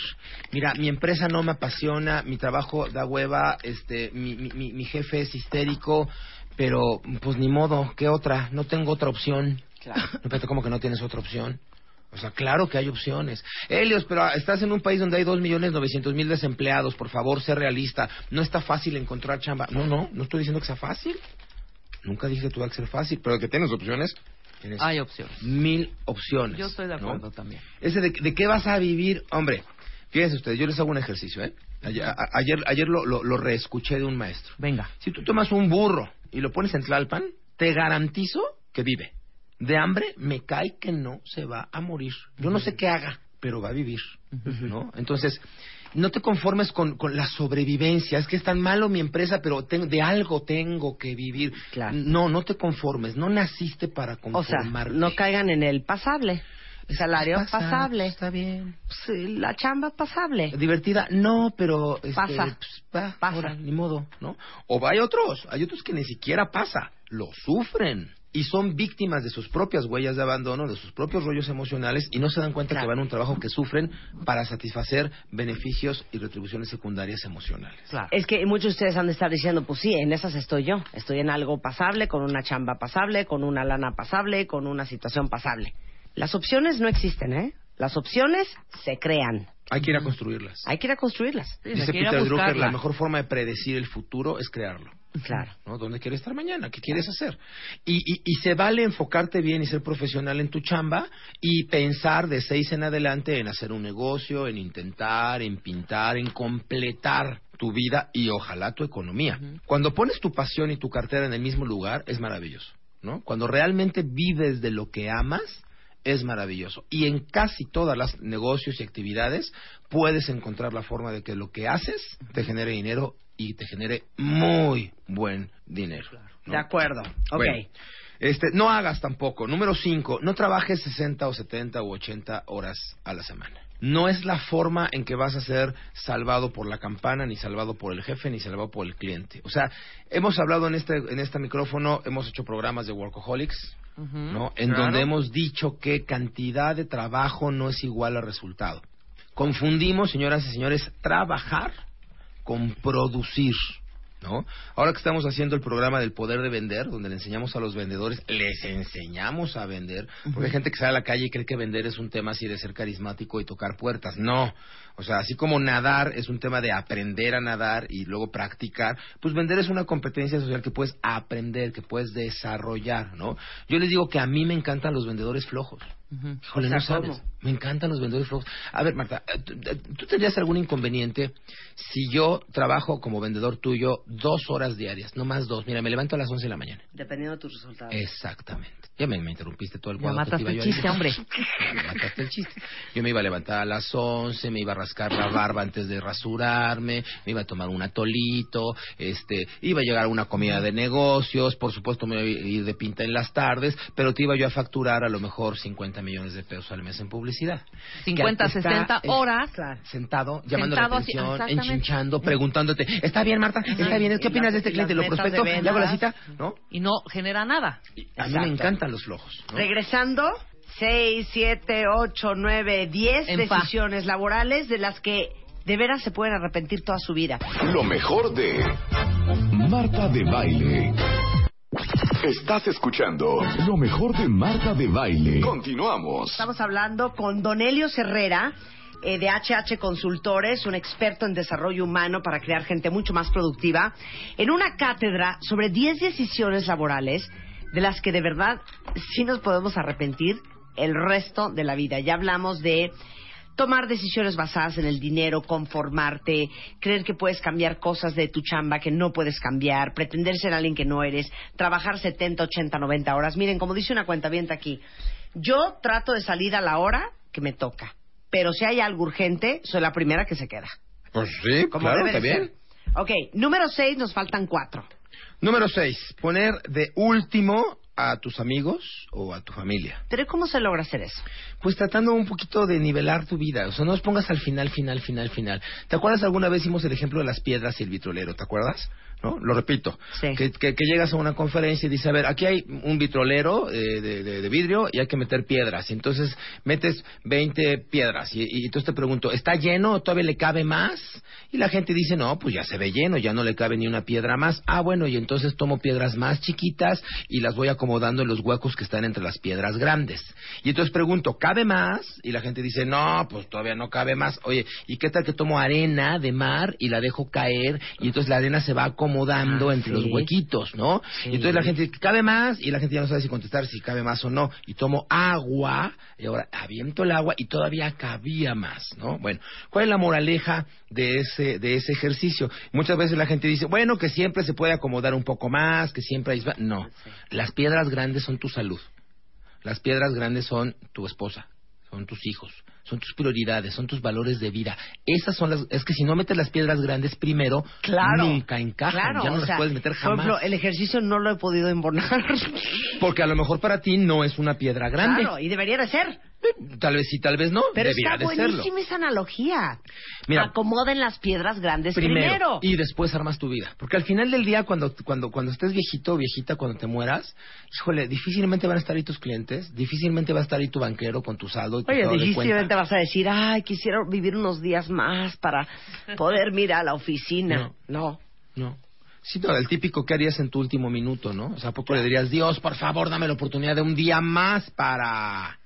Mira, mi empresa no me apasiona, mi trabajo da hueva, este, mi, mi, mi- jefe es histérico, pero pues ni modo, ¿qué otra? No tengo otra opción. Claro. <laughs> ¿cómo que no tienes otra opción? O sea, claro que hay opciones. Helios, pero ah, estás en un país donde hay dos millones novecientos mil desempleados. Por favor, sé realista. No está fácil encontrar chamba. No, no, no estoy diciendo que sea fácil. Nunca dije que tuviera que ser fácil, pero que tienes opciones. Tienes Hay opciones. mil opciones. Yo estoy de ¿no? acuerdo también. Ese de, de qué vas a vivir, hombre. Fíjense ustedes, yo les hago un ejercicio, ¿eh? Ayer, a- ayer, ayer lo, lo, lo reescuché de un maestro. Venga. Si tú tomas un burro y lo pones en Tlalpan, te garantizo que vive. De hambre me cae que no se va a morir. Yo no sé qué haga, pero va a vivir, ¿no? Entonces, no te conformes con, con la sobrevivencia. Es que es tan malo mi empresa, pero ten- de algo tengo que vivir. Claro. No, no te conformes. No naciste para O sea, conformarte. no caigan en el pasable. Salario Pasa, pasable. Está bien. Pues, eh, la chamba pasable. Divertida, no, pero este, Pasa. pues, va, Pasa. ahora, ni modo, ¿no? O hay otros, hay otros que ni siquiera pasa, lo sufren y son víctimas de sus propias huellas de abandono, de sus propios rollos emocionales y no se dan cuenta Claro. que van a un trabajo que sufren para satisfacer beneficios y retribuciones secundarias emocionales. Claro. Es que muchos de ustedes han de estar diciendo, pues sí, en esas estoy yo. Estoy en algo pasable, con una chamba pasable, con una lana pasable, con una situación pasable. Las opciones no existen, ¿eh? Las opciones se crean. Hay que ir a construirlas. Hay que ir a construirlas. Sí, Dice Peter Drucker, la mejor forma de predecir el futuro es crearlo. Claro. ¿no? ¿Dónde quieres estar mañana? ¿Qué quieres hacer? Y, y, y se vale enfocarte bien y ser profesional en tu chamba y pensar de seis en adelante en hacer un negocio, en intentar, en pintar, en completar tu vida y ojalá tu economía. Cuando pones tu pasión y tu cartera en el mismo lugar, es maravilloso, ¿no? Cuando realmente vives de lo que amas, es maravilloso. Y en casi todas las negocios y actividades puedes encontrar la forma de que lo que haces te genere dinero y te genere muy buen dinero. ¿no? De acuerdo. Ok. Bueno, este, no hagas tampoco. Número cinco, no trabajes 60 o 70 u 80 horas a la semana. No es la forma en que vas a ser salvado por la campana, ni salvado por el jefe, ni salvado por el cliente. O sea, hemos hablado en este, en este micrófono, hemos hecho programas de Workaholics. ¿no? En Claro. donde hemos dicho que cantidad de trabajo no es igual a resultado. Confundimos, señoras y señores, trabajar con producir. ¿No? Ahora que estamos haciendo el programa del poder de vender, donde le enseñamos a los vendedores, les enseñamos a vender, porque hay gente que sale a la calle y cree que vender es un tema así de ser carismático y tocar puertas. No, o sea, así como nadar es un tema de aprender a nadar y luego practicar, pues vender es una competencia social que puedes aprender, que puedes desarrollar, ¿no? Yo les digo que a mí me encantan los vendedores flojos. O sea, no sabes. Me encantan los vendedores flojos. A ver, Marta, eh, ¿tú, eh, ¿tú tendrías algún inconveniente si yo trabajo como vendedor tuyo dos horas diarias, no más dos? Mira, me levanto a las once de la mañana. Dependiendo de tus resultados. Exactamente. Ya me, me interrumpiste todo el cuadro. te mataste iba el chiste, hombre. <laughs> Ya mataste el chiste. Yo me iba a levantar a las once, me iba a rascar la barba antes de rasurarme, me iba a tomar un atolito, este, iba a llegar a una comida de negocios, por supuesto me iba a ir de pinta en las tardes, pero te iba yo a facturar a lo mejor 50 millones de pesos al mes en publicidad. 50, Que está, 60 eh, horas. Sentado, llamando la Sentado así, atención, enchinchando, preguntándote, ¿está bien, Marta? ¿Está bien? ¿Qué opinas de este cliente? ¿Lo prospecto? ¿Le hago la cita? ¿No? Y no genera nada. A mí me encantan los flojos. ¿no? Regresando, 6, 7, 8, 9, 10 En fa. decisiones laborales de las que de veras se pueden arrepentir toda su vida. Lo mejor de Marta de Baile. Estás escuchando lo mejor de Marta de Baile. Continuamos. Estamos hablando con Donelio Herrera eh, de HH Consultores, un experto en desarrollo humano para crear gente mucho más productiva, en una cátedra sobre 10 decisiones laborales de las que de verdad sí nos podemos arrepentir el resto de la vida. Ya hablamos de tomar decisiones basadas en el dinero, conformarte, creer que puedes cambiar cosas de tu chamba que no puedes cambiar, pretender ser alguien que no eres, trabajar 70, 80, 90 horas. Miren, como dice una cuenta aquí, yo trato de salir a la hora que me toca, pero si hay algo urgente, soy la primera que se queda. Pues sí, Como claro, está bien. Ok, número 6, nos faltan cuatro. Número seis, poner de último a tus amigos o a tu familia. Pero ¿cómo se logra hacer eso? Pues tratando un poquito de nivelar tu vida. O sea, no los pongas al final, final, final, final. ¿Te acuerdas alguna vez hicimos el ejemplo de las piedras y el vitrolero? ¿Te acuerdas? ¿No? Lo repito. Sí. Que, que- que llegas a una conferencia y dices, a ver, aquí hay un vitrolero eh, de, de- de vidrio y hay que meter piedras. Y entonces metes 20 piedras. Y, y entonces te pregunto, ¿está lleno todavía le cabe más? Y la gente dice, no, pues ya se ve lleno, ya no le cabe ni una piedra más. Ah, bueno, y entonces tomo piedras más chiquitas y las voy acomodando en los huecos que están entre las piedras grandes. Y entonces pregunto, ¿cabe más? Y la gente dice, no, pues todavía no cabe más. Oye, ¿y qué tal que tomo arena de mar y la dejo caer? Y entonces la arena se va acomodando Ah, entre sí. los huequitos, ¿no? Sí. Y entonces la gente dice, ¿cabe más? Y la gente ya no sabe si contestar si cabe más o no. Y tomo agua, y ahora aviento el agua y todavía cabía más, ¿no? Bueno, ¿cuál es la moraleja de ese, de ese ejercicio? Muchas veces la gente dice, bueno, que siempre se puede acomodar un poco más, que siempre hay... No, las piedras grandes son tu salud. Las piedras grandes son tu esposa, son tus hijos, son tus prioridades, son tus valores de vida. Esas son las... Es que si no metes las piedras grandes primero, Claro. nunca encajan. Claro, ya no las sea, puedes meter Por jamás. ejemplo, el ejercicio no lo he podido embonar. Porque a lo mejor para ti no es una piedra grande. Claro, y debería de ser. Tal vez sí, tal vez no. Pero Debería está de serlo. buenísima esa analogía. Mira, Acomoden las piedras grandes primero, primero. y después armas tu vida. Porque al final del día, cuando, cuando, cuando estés viejito o viejita, cuando te mueras, híjole, difícilmente van a estar ahí tus clientes, difícilmente va a estar ahí tu banquero con tu saldo y tu Oye, de difícilmente vas a decir, ay, quisiera vivir unos días más para poder <laughs> mirar a la oficina. No. No. Sí, no, el típico que harías en tu último minuto, ¿no? O sea, ¿a poco le dirías, Dios, por favor, dame la oportunidad de un día más para...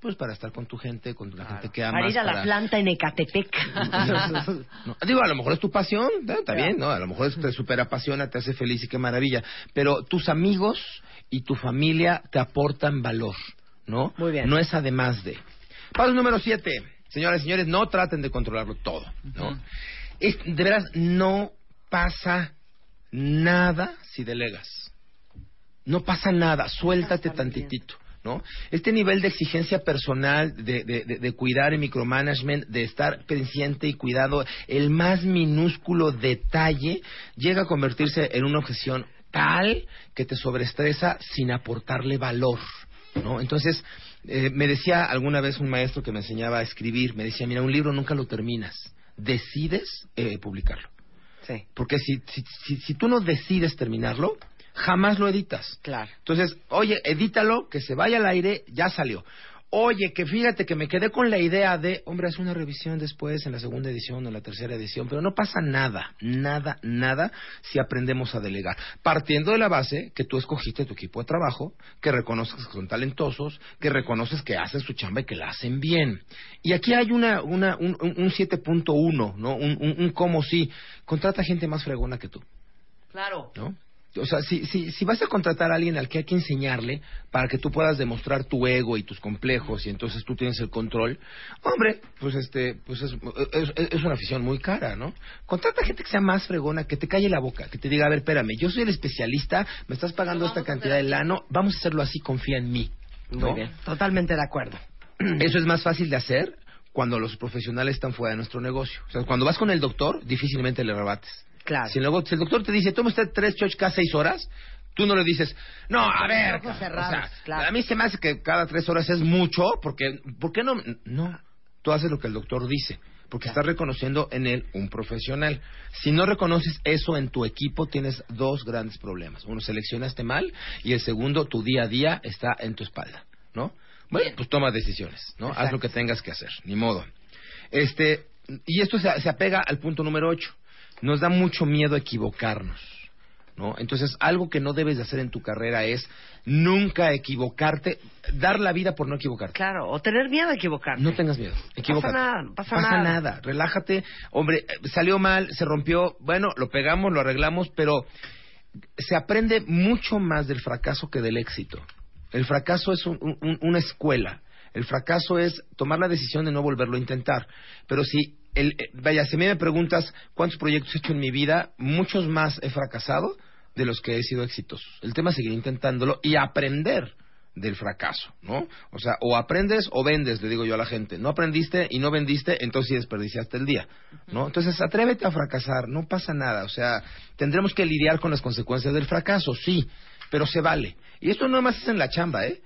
Pues para estar con tu gente, con la gente que amas. Para ir a la planta en Ecatepec. <laughs> No, digo, a lo mejor es tu pasión, ¿eh? está bien, ¿no? A lo mejor te super apasiona, te hace feliz y qué maravilla. Pero tus amigos y tu familia te aportan valor, ¿no? Muy bien. No es además de. Paso número siete. Señoras y señores, no traten de controlarlo todo, ¿no? Es, de veras, no pasa nada si delegas. No pasa nada, suéltate tantitito. ¿No? Este nivel de exigencia personal, de, de- de- de cuidar y micromanagement, de estar pendiente y cuidado, el más minúsculo detalle llega a convertirse en una objeción tal que te sobreestresa sin aportarle valor. ¿no? Entonces, eh, me decía alguna vez un maestro que me enseñaba a escribir, me decía, mira, un libro nunca lo terminas, decides eh, publicarlo. Sí, Porque si, si, si, si tú no decides terminarlo, jamás lo editas. claro. Entonces, oye, edítalo, que se vaya al aire, ya salió. Oye, que fíjate que me quedé con la idea de, hombre, haz una revisión después en la segunda edición o en la tercera edición, pero no pasa nada, nada, nada si aprendemos a delegar. Partiendo de la base que tú escogiste tu equipo de trabajo, que reconoces que son talentosos, que reconoces que hacen su chamba y que la hacen bien. Y aquí hay una, una, un, un- un 7.1, ¿no? Un, un, un cómo sí. Contrata gente más fregona que tú. Claro. ¿no? O sea, si, si, si vas a contratar a alguien al que hay que enseñarle para que tú puedas demostrar tu ego y tus complejos y entonces tú tienes el control, hombre, pues este, pues es, es, es una afición muy cara, ¿no? Contrata gente que sea más fregona, que te calle la boca, que te diga, a ver, espérame, yo soy el especialista, me estás pagando esta cantidad de lano, vamos a hacerlo así, confía en mí. ¿no? Muy bien, totalmente de acuerdo. <clears throat> Eso es más fácil de hacer cuando los profesionales están fuera de nuestro negocio. O sea, cuando vas con el doctor, difícilmente le rebates. Claro. Si, luego, si el doctor te dice, toma usted tres shots cada seis horas, tú no le dices, no, a ver, o sea, claro. a mí se me hace que cada tres horas es mucho, porque, ¿por qué no? No, tú haces lo que el doctor dice, porque estás reconociendo en él un profesional. Si no reconoces eso en tu equipo, tienes dos grandes problemas. Uno, seleccionaste mal, y el segundo, tu día a día está en tu espalda, ¿no? Bueno, pues toma decisiones, ¿no? Haz lo que tengas que hacer, ni modo. Este, y esto se, se apega al punto número ocho. Nos da mucho miedo equivocarnos, ¿no? Entonces, algo que no debes de hacer en tu carrera es nunca equivocarte, dar la vida por no equivocarte. Claro, o tener miedo a equivocarte. No tengas miedo, equivócate. nada, no pasa nada. relájate. Hombre, eh, salió mal, se rompió, bueno, lo pegamos, lo arreglamos, pero se aprende mucho más del fracaso que del éxito. El fracaso es un- un- una escuela. El fracaso es tomar la decisión de no volverlo a intentar. Pero si, el, eh, vaya, si me preguntas cuántos proyectos he hecho en mi vida, muchos más he fracasado de los que he sido exitosos. El tema es seguir intentándolo y aprender del fracaso, ¿no? O sea, o aprendes o vendes, le digo yo a la gente. No aprendiste y no vendiste, entonces sí desperdiciaste el día, ¿no? Entonces, atrévete a fracasar, no pasa nada. O sea, tendremos que lidiar con las consecuencias del fracaso, sí, pero se vale. Y esto no más es en la chamba, ¿eh?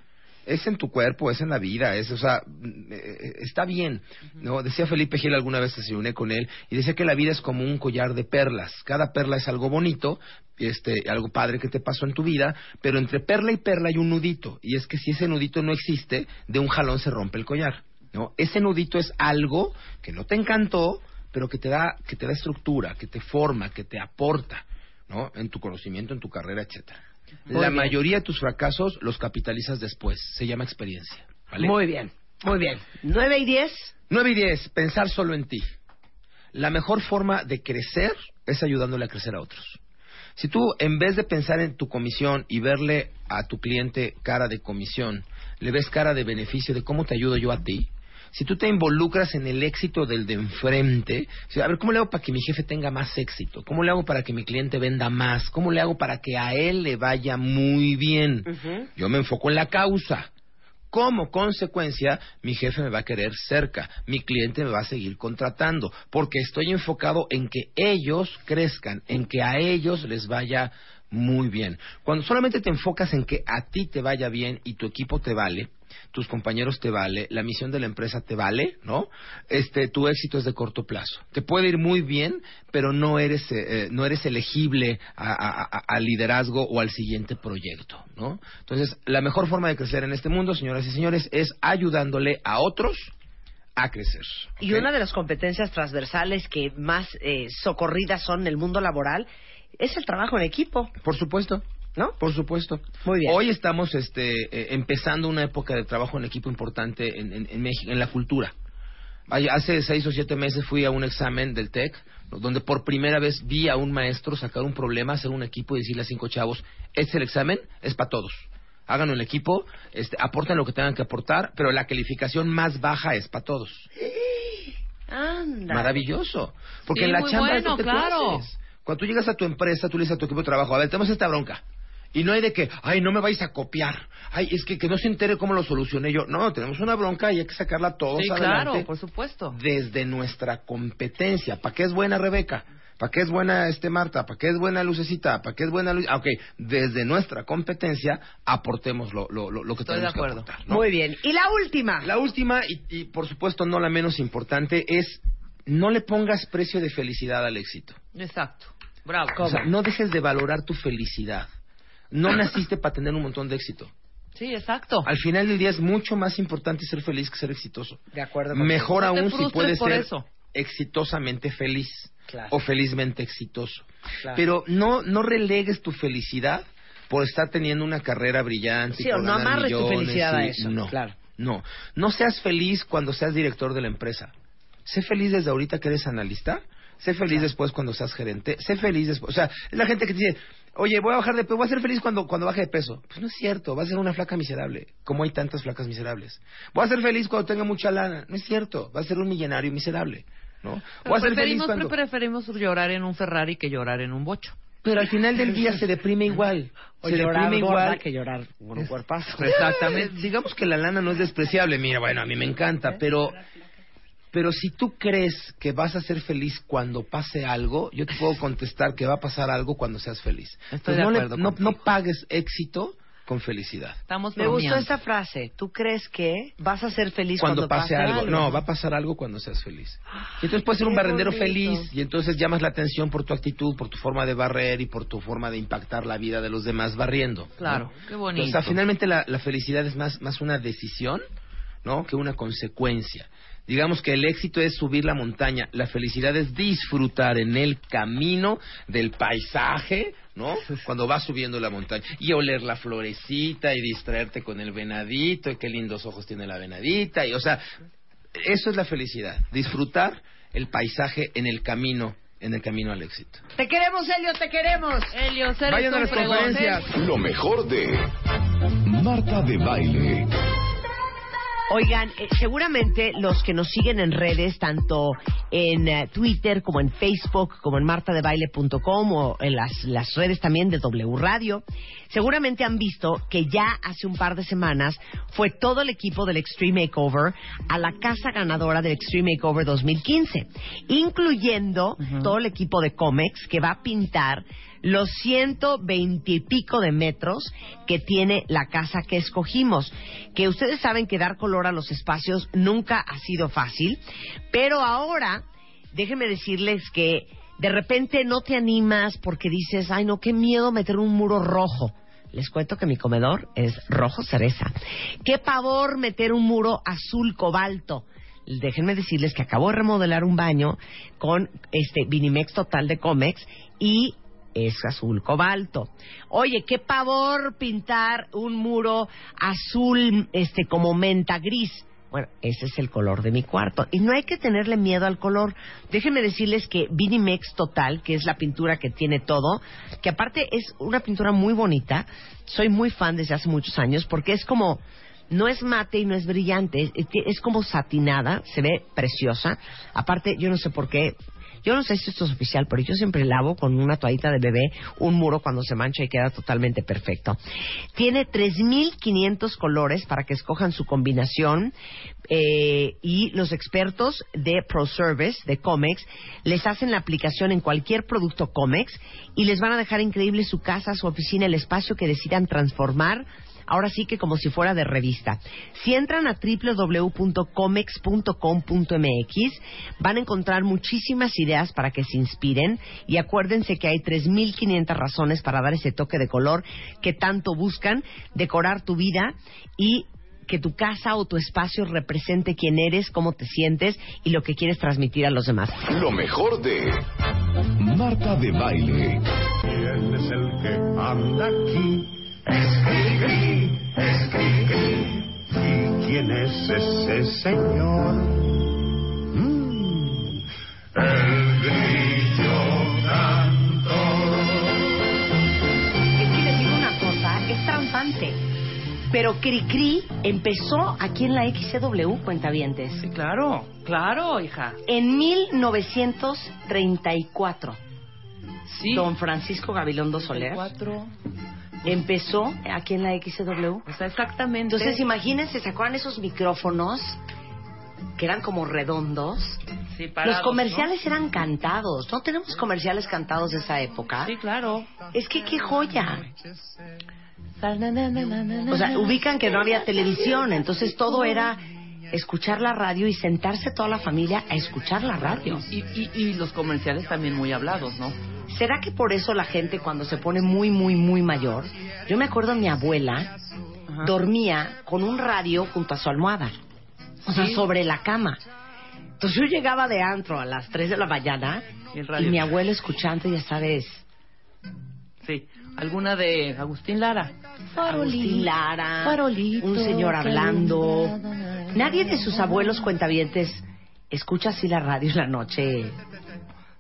Es en tu cuerpo, es en la vida, es, o sea, mm, eh, está bien, ¿no? Decía Felipe Gil alguna vez que se uné con él y decía que la vida es como un collar de perlas. Cada perla es algo bonito, este, algo padre que te pasó en tu vida, pero entre perla y perla hay un nudito y es que si ese nudito no existe, de un jalón se rompe el collar, ¿no? Ese nudito es algo que no te encantó, pero que te da, que te da estructura, que te forma, que te aporta, ¿no? En tu conocimiento, en tu carrera, etcétera. Muy La bien. mayoría de tus fracasos los capitalizas después. Se llama experiencia. ¿vale? Muy bien, muy bien. ¿Nueve y diez? 9 y 10, pensar solo en ti. La mejor forma de crecer es ayudándole a crecer a otros. Si tú, en vez de pensar en tu comisión y verle a tu cliente cara de comisión, le ves cara de beneficio de cómo te ayudo yo a ti, si tú te involucras en el éxito del de enfrente, a ver, ¿cómo le hago para que mi jefe tenga más éxito? ¿Cómo le hago para que mi cliente venda más? ¿Cómo le hago para que a él le vaya muy bien? Yo me enfoco en la causa. Como consecuencia, mi jefe me va a querer cerca, mi cliente me va a seguir contratando, porque estoy enfocado en que ellos crezcan, en que a ellos les vaya muy bien. Cuando solamente te enfocas en que a ti te vaya bien y tu equipo te vale, tus compañeros te vale, la misión de la empresa te vale, ¿no? Este, tu éxito es de corto plazo. Te puede ir muy bien, pero no eres, eh, eh, no eres elegible al liderazgo o al siguiente proyecto, ¿no? Entonces, la mejor forma de crecer en este mundo, señoras y señores, es ayudándole a otros a crecer. Y una de las competencias transversales que más eh, socorridas son en el mundo laboral es el trabajo en equipo, Por supuesto. ¿No? Por supuesto. Muy bien. Hoy estamos este, eh, empezando una época de trabajo en equipo importante en, en- en México, en la cultura. Hace seis o siete meses fui a un examen del TEC, donde por primera vez vi a un maestro sacar un problema, hacer un equipo y decirle a cinco chavos, este es el examen, es para todos. Háganlo en el equipo, este, aporten lo que tengan que aportar, pero la calificación más baja es para todos. Anda. Maravilloso. Porque Sí, en la muy chamba bueno, tú claro. Cuando tú llegas a tu empresa, tú le dices a tu equipo de trabajo, a ver, tenemos esta bronca. Y no hay de que, ay, no me vais a copiar. Ay, es que, que no se entere cómo lo solucioné yo. No, tenemos una bronca y hay que sacarla todos Sí, adelante claro, por supuesto. desde nuestra competencia. ¿Para qué es buena Rebeca? ¿Para qué es buena este Marta? ¿Para qué es buena Lucecita? ¿Para qué es buena Luis? Ah, ok, desde nuestra competencia aportemos lo, lo, lo, lo que Estoy de tenemos que acuerdo. aportar. ¿no? Muy bien. Y la última. La última, y, y por supuesto no la menos importante, es no le pongas precio de felicidad al éxito. Exacto. Bravo. O sea, no dejes de valorar tu felicidad. No naciste para tener un montón de éxito. Sí, exacto. Al final del día es mucho más importante ser feliz que ser exitoso. De acuerdo. Mejor No aún si puedes ser eso. exitosamente feliz Claro. o felizmente exitoso. Claro. Pero no no relegues tu felicidad por estar teniendo una carrera brillante. y Sí, o por no ganar amarres tu millones felicidad a y- eso, No, claro. no. No seas feliz cuando seas director de la empresa. Sé feliz desde ahorita que eres analista. Sé feliz después cuando seas gerente. Sé feliz después. O sea, es la gente que te dice, oye, voy a bajar de peso, voy a ser feliz cuando, cuando baje de peso. Pues no es cierto, vas a ser una flaca miserable. Como hay tantas flacas miserables. Voy a ser feliz cuando tenga mucha lana. No es cierto, vas a ser un millonario miserable. ¿no? Voy a ser feliz preferimos, cuando... preferimos llorar en un Ferrari que llorar en un bocho. Pero al final del día se deprime igual. O se llorar deprime gorda igual. que llorar con un cuerpazo. Exactamente. Digamos que la lana no es despreciable. Mira, bueno, a mí me encanta, pero pero si tú crees que vas a ser feliz cuando pase algo, yo te puedo contestar que va a pasar algo cuando seas feliz. Estoy Entonces, de no, le- no, no pagues éxito con felicidad. Estamos Me gustó esa frase. ¿Tú crees que vas a ser feliz Cuando, cuando, pase algo. No, va a pasar algo cuando seas feliz. Y entonces puedes ser un barrendero bonito. feliz y entonces llamas la atención por tu actitud, por tu forma de barrer y por tu forma de impactar la vida de los demás barriendo. ¿no? Claro, qué bonito. O sea, finalmente la, la felicidad es más, más una decisión, ¿no? Que una consecuencia. Digamos que el éxito es subir la montaña, la felicidad es disfrutar en el camino del paisaje, ¿no? <laughs> Cuando vas subiendo la montaña y oler la florecita y distraerte con el venadito y qué lindos ojos tiene la venadita y, o sea, eso es la felicidad, disfrutar el paisaje en el camino, en el camino al éxito. Te queremos, Helio, te queremos. Helio, Vayan a las conferencias. Lo mejor de Marta de Baile. Oigan, eh, seguramente los que nos siguen en redes, tanto en eh, Twitter como en Facebook, como en martadebaile.com o en las, las redes también de W Radio, seguramente han visto que ya hace un par de semanas fue todo el equipo del Extreme Makeover a la casa ganadora del Extreme Makeover 2015, incluyendo todo el equipo de Comex que va a pintar los 120 y pico de metros que tiene la casa que escogimos. Que ustedes saben que dar color a los espacios nunca ha sido fácil, pero ahora déjenme decirles que de repente no te animas porque dices, ay no, qué miedo meter un muro rojo. Les cuento que mi comedor es rojo cereza. Qué pavor meter un muro azul cobalto. Déjenme decirles que acabo de remodelar un baño con este Vinimex Total de Comex y es azul cobalto. Oye, qué pavor pintar un muro azul este como menta gris. Bueno, ese es el color de mi cuarto. Y no hay que tenerle miedo al color. Déjenme decirles que Vinimex Total, que es la pintura que tiene todo, que aparte es una pintura muy bonita. Soy muy fan desde hace muchos años porque es como no es mate y no es brillante, es, es como satinada, se ve preciosa. Aparte, yo no sé por qué, yo no sé si esto es oficial, pero yo siempre lavo con una toallita de bebé un muro cuando se mancha y queda totalmente perfecto. Tiene 3.500 colores para que escojan su combinación eh, y los expertos de ProService, de Comex, les hacen la aplicación en cualquier producto Comex y les van a dejar increíble su casa, su oficina, el espacio que decidan transformar ahora sí que como si fuera de revista. Si entran a www.comex.com.mx van a encontrar muchísimas ideas para que se inspiren y acuérdense que hay 3.500 razones para dar ese toque de color que tanto buscan, decorar tu vida y que tu casa o tu espacio represente quién eres, cómo te sientes y lo que quieres transmitir a los demás. Lo mejor de Marta de Baile. ¿Quién es el que anda aquí? Escribí, escribí. ¿Y quién es ese señor? Mm, el grillo cantor. Es que les digo una cosa, es trampante. Pero Cricri empezó aquí en la XCW, cuentavientes. Sí, claro, claro, hija. En 1934, Sí. don Francisco Gabilondo Soler Cuatro. Empezó aquí en la XCW. O sea, exactamente. Entonces, imagínense, ¿se acuerdan esos micrófonos que eran como redondos? Sí, parados, Los comerciales eran cantados. ¿No tenemos comerciales cantados de esa época? ¿no? Sí, claro. Es que qué joya. O sea, ubican que no había televisión, entonces todo era escuchar la radio y sentarse toda la familia a escuchar la radio. Y, y, y los comerciales también muy hablados, ¿no? ¿Será que por eso la gente cuando se pone muy, muy, muy mayor? Yo me acuerdo mi abuela, Ajá. dormía con un radio junto a su almohada. O sea, Sí. sobre la cama. Entonces yo llegaba de antro a las 3 de la mañana Y y mi abuelo escuchando, ya sabes, Sí. ¿Alguna de Agustín Lara? Agustín Lara, farolito, un señor hablando. Nadie de sus abuelos cuentavientes escucha así la radio en la noche.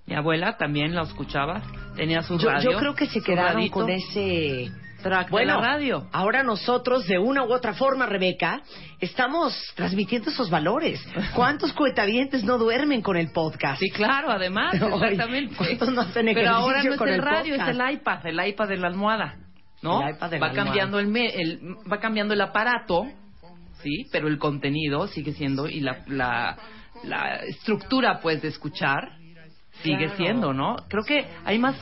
Mi abuela también la escuchaba. Tenía su Yo, radio. yo creo que se quedaron radito. con ese track bueno, de la radio. ahora nosotros, de una u otra forma, Rebeca, estamos transmitiendo esos valores. ¿Cuántos cuentavientes no duermen con el podcast? Sí, claro, además, <laughs> exactamente. ¿cuántos no hacen Pero ahora no ejercicio es con el el radio, podcast? es el iPad, el iPad de la almohada, ¿no? Va cambiando el, me- el- va cambiando el aparato, sí, pero el contenido sigue siendo y la la, la estructura pues de escuchar sigue Claro. siendo, ¿no? Creo que hay más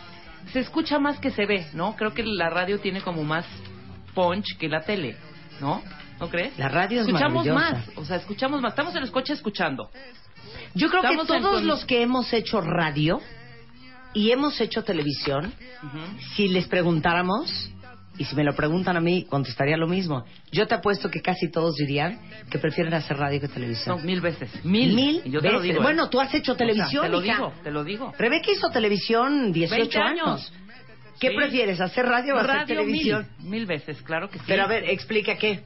se escucha más que se ve, ¿no? Creo que la radio tiene como más punch que la tele, ¿no? ¿No crees? La radio es escuchamos más, o sea, escuchamos más. Estamos en el coche escuchando. Yo creo Estamos que todos los que hemos hecho radio y hemos hecho televisión, si les preguntáramos, y si me lo preguntan a mí, contestaría lo mismo. Yo te apuesto que casi todos dirían que prefieren hacer radio que televisión. No, mil veces. Mil. Mil Y yo te lo veces. digo, ¿eh? Bueno, tú has hecho O sea, televisión, te lo hija. digo, te lo digo. Rebeca hizo televisión 18 20 años. ¿Qué Sí. prefieres, hacer radio o hacer Radio televisión? Mil, mil veces, claro que sí. Pero a ver, explica qué.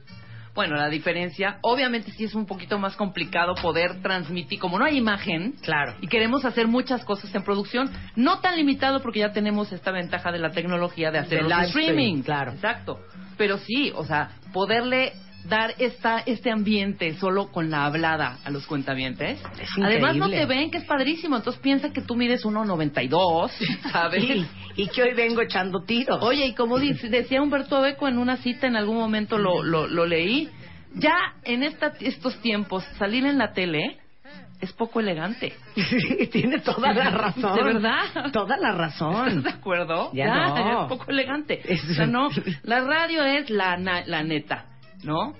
Bueno, la diferencia, obviamente sí es un poquito más complicado poder transmitir, como no hay imagen, Claro. y queremos hacer muchas cosas en producción, no tan limitado porque ya tenemos esta ventaja de la tecnología de hacer Del los live stream, streaming. claro. Exacto. Pero sí, o sea, poderle dar esta este ambiente solo con la hablada a los cuentavientes. Es Además no te ven, que es padrísimo, entonces piensa que tú mides 1.92, <laughs> ¿sabes? Y, y que hoy vengo echando tiros. Oye, y como dice- decía Humberto Eco en una cita, en algún momento lo, lo, lo leí, ya en esta, estos tiempos salir en la tele es poco elegante. <laughs> Tiene toda la razón. ¿De verdad? Toda la razón. ¿Estás de acuerdo? Ya no. es poco elegante. Es- O sea, no, <laughs> la radio es la, na- la neta, ¿no?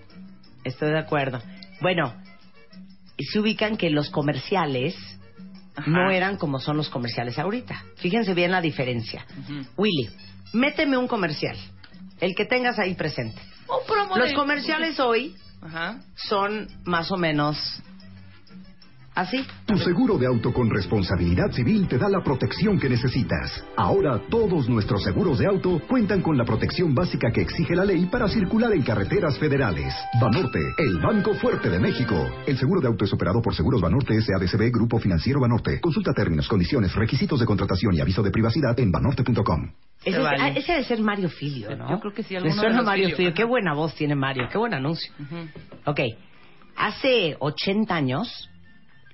Estoy de acuerdo. Bueno, se ubican que los comerciales Ajá. no eran como son los comerciales ahorita. Fíjense bien la diferencia. Ujú. Willy, méteme un comercial. El que tengas ahí presente. Un promo Los de- comerciales hoy Ajá. son más o menos así. Tu seguro de auto con responsabilidad civil te da la protección que necesitas. Ahora todos nuestros seguros de auto cuentan con la protección básica que exige la ley para circular en carreteras federales. Banorte, el Banco Fuerte de México. El seguro de auto es operado por Seguros Banorte SADCB Grupo Financiero Banorte. Consulta términos, condiciones, requisitos de contratación y aviso de privacidad en banorte.com. Ese, Se vale. ah, ese debe ser Mario Filio, ¿no? Yo creo que sí, Me de suena los Mario Filio. Qué buena voz tiene Mario. Qué buen anuncio. Ujú. Ok. Hace 80 años,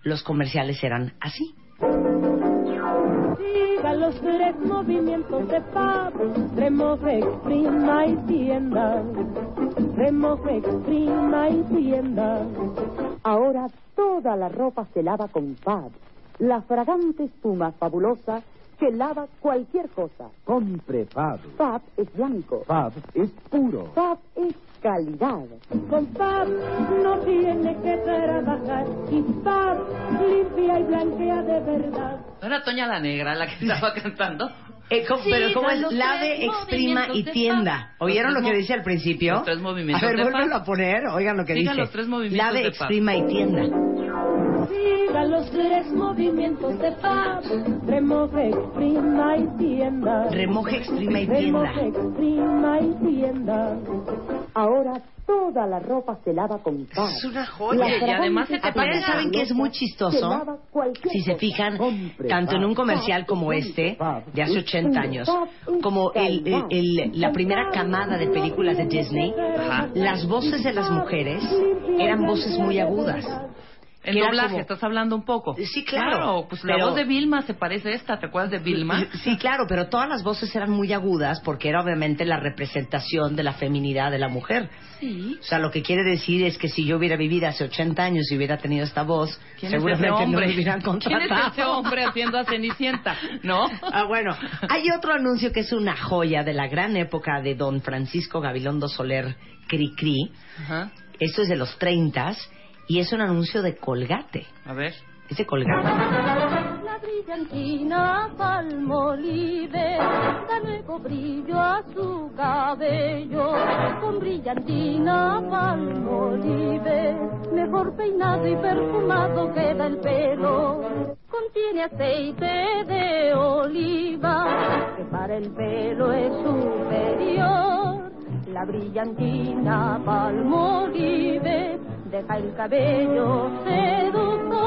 los comerciales eran así. Siga los tres movimientos de Fab, remoje, exprima y tienda. Remoje, exprima y tienda. Ahora toda la ropa se lava con Fab, la fragante espuma fabulosa que lava cualquier cosa. Compre Fab. Fab es blanco. Fab es puro. Fab es calidad. Con Fab no tiene que trabajar y Fab limpia y blanquea de verdad. ¿No era Toña la Negra la que estaba cantando? <laughs> Eh, ¿cómo- Sí, pero ¿cómo dan es? Lave, exprima y tienda. ¿Oyeron lo que decía al principio? los tres movimientos A ver, vuélvelo a poner. Oigan lo que Diga dice. los tres movimientos Lave, exprima y tienda. Los tres movimientos de Fab, remoje, exprima y tienda. Remoje, exprima y tienda. Remoje, exprima y tienda. Ahora toda la ropa se lava con Fab. Es una joya. y además se te Aparte. ¿saben que es muy chistoso? Si se fijan, tanto en un comercial como este, de hace 80 años, como el, el- el- la primera camada de películas de Disney, Ajá. las voces de las mujeres eran voces muy agudas. El doblaje, como- estás hablando un poco. Sí, claro. pues la Pero- voz de Vilma se parece a esta, ¿te acuerdas de Vilma? Sí, claro, pero todas las voces eran muy agudas porque era obviamente la representación de la feminidad de la mujer. Sí. O sea, lo que quiere decir es que si yo hubiera vivido hace 80 años y hubiera tenido esta voz, ¿Quién es ese seguramente no hombre? me hubieran ¿Quién contratado. es ese hombre haciendo a Cenicienta? ¿No? Ah, bueno, hay otro anuncio que es una joya de la gran época de don Francisco Gabilondo Soler Cricri. Ajá. Esto es de los 30 y es un anuncio de Colgate. A ver. Es de Colgate. brillantina palmolive da nuevo brillo a su cabello. Con brillantina palmolive, mejor peinado y perfumado queda el pelo. Contiene aceite de oliva, que para el pelo es superior. La brillantina palmolive deja el cabello seductor.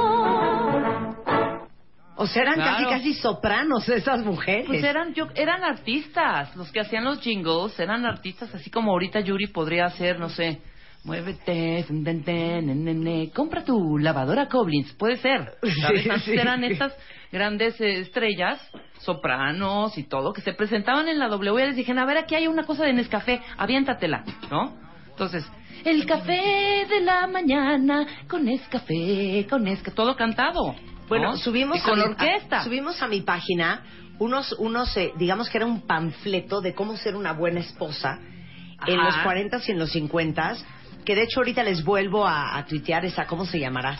O sea, eran Claro. casi casi sopranos esas mujeres. Pues eran, yo, eran artistas, los que hacían los jingles, eran artistas, así como ahorita Yuri podría hacer, no sé, muévete, ten, ten, compra tu lavadora Coblins, puede ser. <laughs> ¿sabes? Sí, Antes sí. eran estas grandes eh, estrellas, sopranos y todo, que se presentaban en la W y les dijeron, a ver, aquí hay una cosa de Nescafé, aviéntatela, ¿no? Entonces, el café de la mañana, con Nescafé, con Nescafé, todo cantado. Bueno, ¿no? subimos con a mi- orquesta. a- subimos a mi página unos, unos eh, digamos que era un panfleto de cómo ser una buena esposa en los 40 y en los 50 que de hecho ahorita les vuelvo a, a tuitear esa, ¿cómo se llamará?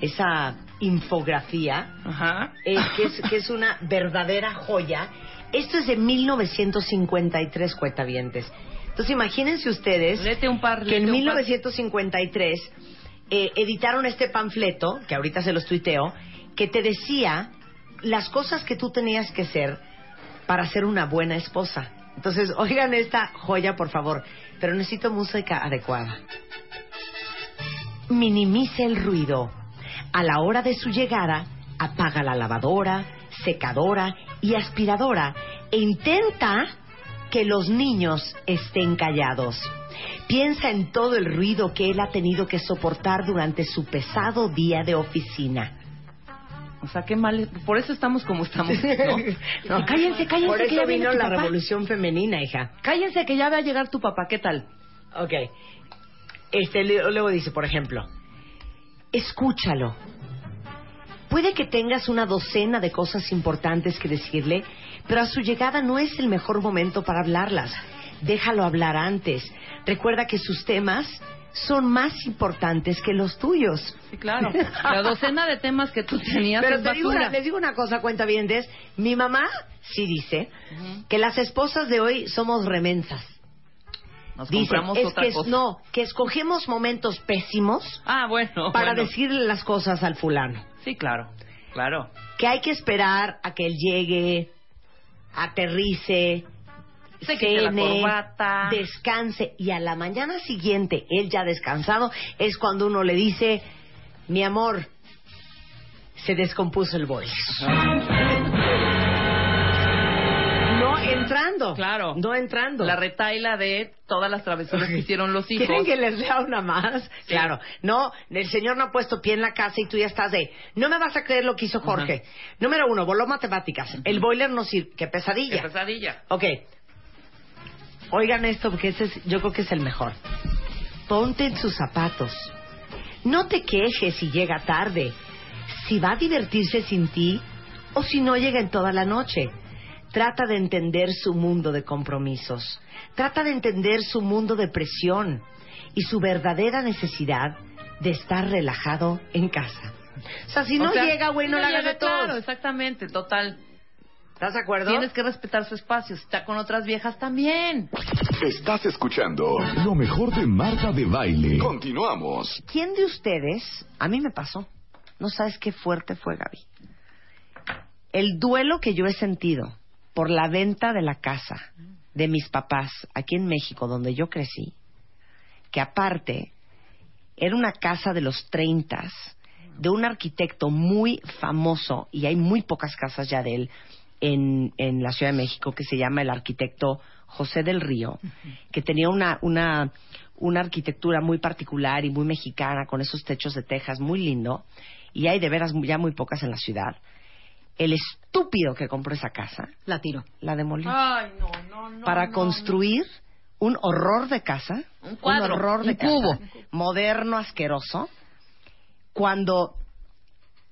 Esa infografía, Ajá. eh, que, es, que es una verdadera joya. Esto es de 1953, cuentavientes. Entonces imagínense ustedes un par, que en léete un par. 1953 eh, editaron este panfleto, que ahorita se los tuiteo, que te decía las cosas que tú tenías que ser para ser una buena esposa. Entonces, <laughs> oigan esta joya, por favor, pero necesito música adecuada. Minimice el ruido. A la hora de su llegada, apaga la lavadora, secadora y aspiradora e intenta que los niños estén callados. Piensa en todo el ruido que él ha tenido que soportar durante su pesado día de oficina. O sea, qué mal. Por eso estamos como estamos, ¿no? <laughs> No, cállense, cállense. Por que eso ya viene vino la papá. revolución femenina, hija. Cállense que ya va a llegar tu papá. ¿Qué tal? Ok. Este, luego dice, por ejemplo, escúchalo. Puede que tengas una docena de cosas importantes que decirle, pero a su llegada no es el mejor momento para hablarlas. Déjalo hablar antes. Recuerda que sus temas son más importantes que los tuyos. Sí, claro. La docena de temas que tú tenías Pero es te digo una- les digo una cosa, cuenta bien, mi mamá sí dice que las esposas de hoy somos remensas. Nos Dicen, compramos es otra que es- cosa. no, que escogemos momentos pésimos Ah, bueno. para bueno. decirle las cosas al fulano. Sí, claro. Claro. Que hay que esperar a que él llegue, aterrice, Se quite la cene, corbata. descanse y a la mañana siguiente, él ya descansado, es cuando uno le dice, mi amor, se descompuso el boiler. Entrando. Claro. No entrando. La retaila de todas las travesuras que hicieron los hijos. ¿Quieren que les lea una más? Claro. No, el señor no ha puesto pie en la casa y tú ya estás de, no me vas a creer lo que hizo Jorge. Número uno, voló matemáticas. El boiler no sirve. Qué pesadilla. Qué pesadilla. Ok. Oigan esto porque ese es- yo creo que es el mejor. Ponte en sus zapatos. No te quejes si llega tarde. Si va a divertirse sin ti o si no llega en toda la noche. Trata de entender su mundo de compromisos. Trata de entender su mundo de presión y su verdadera necesidad de estar relajado en casa. O sea, si O no sea, llega, güey, no, la llega, de todos. Claro, exactamente, total. ¿Estás de acuerdo? Tienes que respetar su espacio. Si está con otras viejas también. Estás escuchando lo mejor de Marta de Baile. Continuamos. ¿Quién de ustedes, a mí me pasó, no sabes qué fuerte fue Gaby? El duelo que yo he sentido por la venta de la casa de mis papás aquí en México, donde yo crecí, que aparte era una casa de los treintas, de un arquitecto muy famoso, y hay muy pocas casas ya de él en, en la Ciudad de México, que se llama el arquitecto José del Río, que tenía una, una, una arquitectura muy particular y muy mexicana, con esos techos de tejas muy lindo, y hay de veras ya muy pocas en la ciudad. El estúpido que compró esa casa La tiro. la demolió Ay, no, no, no. para no, construir un horror de casa, Un cuadro, horror de un casa, cubo. moderno, asqueroso, cuando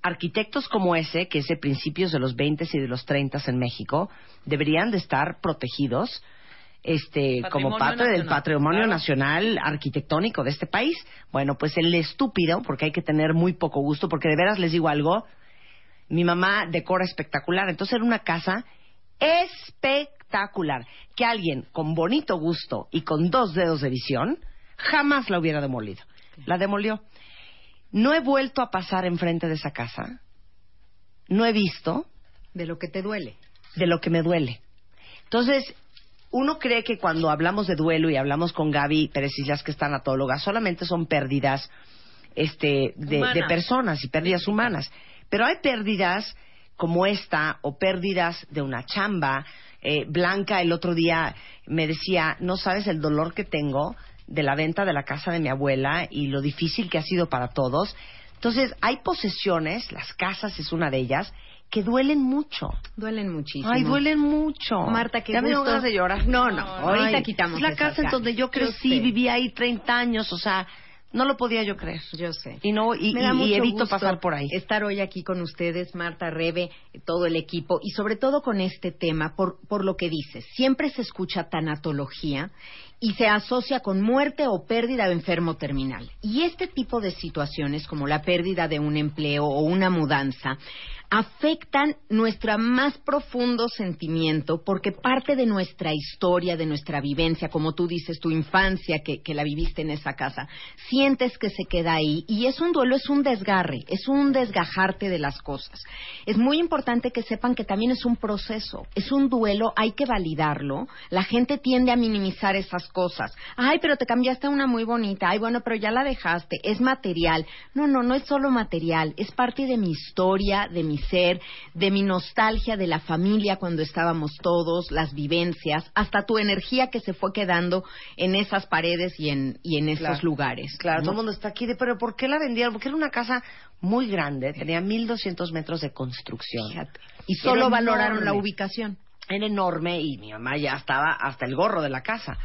arquitectos como ese, que es de principios de los 20 y de los 30 en México, deberían de estar protegidos este como Patrimonio parte del nacional, patrimonio claro. nacional arquitectónico de este país. Bueno, pues el estúpido, porque hay que tener muy poco gusto, porque de veras les digo algo, Mi mamá decora espectacular. Entonces era una casa espectacular. Que alguien con bonito gusto y con dos dedos de visión jamás la hubiera demolido. La demolió. No he vuelto a pasar enfrente de esa casa. No he visto. De lo que te duele. De lo que me duele. Entonces, uno cree que cuando hablamos de duelo y hablamos con Gaby Pérez Islas, que es tanatóloga, solamente son pérdidas este, de, personas y pérdidas humanas. Pero hay pérdidas como esta o pérdidas de una chamba. Eh, Blanca el otro día me decía, no sabes el dolor que tengo de la venta de la casa de mi abuela y lo difícil que ha sido para todos. Entonces, hay posesiones, las casas es una de ellas, que duelen mucho. Duelen muchísimo. Ay, duelen mucho. Marta, qué Ya me gusto. ganas de llorar. No, no, ahorita Ay, quitamos Es la casa en donde yo crecí, viví ahí 30 años, o sea, no lo podía yo creer. Yo sé. Y no y, Me da y- y mucho evito gusto pasar por ahí. Estar hoy aquí con ustedes, Marta, Rebe, todo el equipo y sobre todo con este tema, por, por lo que dices. Siempre se escucha tanatología y se asocia con muerte o pérdida o enfermo terminal. Y este tipo de situaciones, como la pérdida de un empleo o una mudanza, afectan nuestro más profundo sentimiento porque parte de nuestra historia, de nuestra vivencia, como tú dices, tu infancia que, que la viviste en esa casa, sientes que se queda ahí y es un duelo, es un desgarre, es un desgajarte de las cosas. Es muy importante que sepan que también es un proceso, es un duelo, hay que validarlo. La gente tiende a minimizar esas cosas. Ay, pero te cambiaste a una muy bonita. Ay, bueno, pero ya la dejaste. Es material. No, no, no es solo material. Es parte de mi historia, de mi ser, de mi nostalgia de la familia cuando estábamos todos, las vivencias, hasta tu energía que se fue quedando en esas paredes y en, y en esos Claro. lugares. Claro, ¿no? todo el mundo está aquí de, pero ¿por qué la vendieron? Porque era una casa muy grande, tenía 1200 metros de construcción. Y solo valoraron la ubicación. Era enorme y mi mamá ya estaba hasta el gorro de la casa.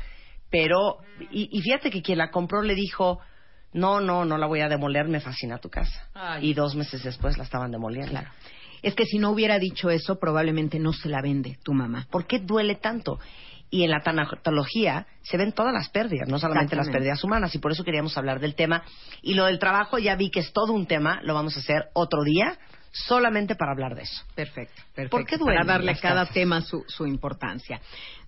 Pero, y, y fíjate que quien la compró le dijo, no, no, no la voy a demoler, me fascina tu casa. Ay. Y dos meses después la estaban demoliendo. Claro. Es que si no hubiera dicho eso, probablemente no se la vende tu mamá. ¿Por qué duele tanto? Y en la tanatología se ven todas las pérdidas, no solamente las pérdidas humanas, y por eso queríamos hablar del tema. Y lo del trabajo ya vi que es todo un tema, lo vamos a hacer otro día, solamente para hablar de eso. Perfecto, perfecto. ¿Por qué duelen Para darle a cada casas? tema su, su importancia.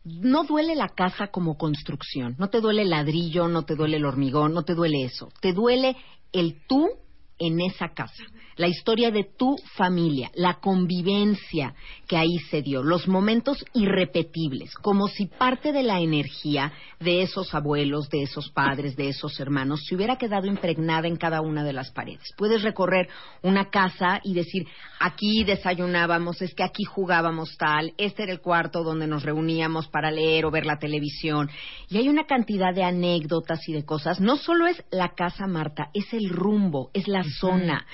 No duele la casa como construcción, no te duele el ladrillo, no te duele el hormigón, no te duele eso. Te duele el tú en esa casa, la historia de tu familia, la convivencia que ahí se dio, los momentos irrepetibles, como si parte de la energía de esos abuelos, de esos padres, de esos hermanos, se hubiera quedado impregnada en cada una de las paredes. Puedes recorrer una casa y decir, aquí desayunábamos, es que aquí jugábamos tal, este era el cuarto donde nos reuníamos para leer o ver la televisión. Y hay una cantidad de anécdotas y de cosas. No solo es la casa, Marta, es el rumbo, es la zona.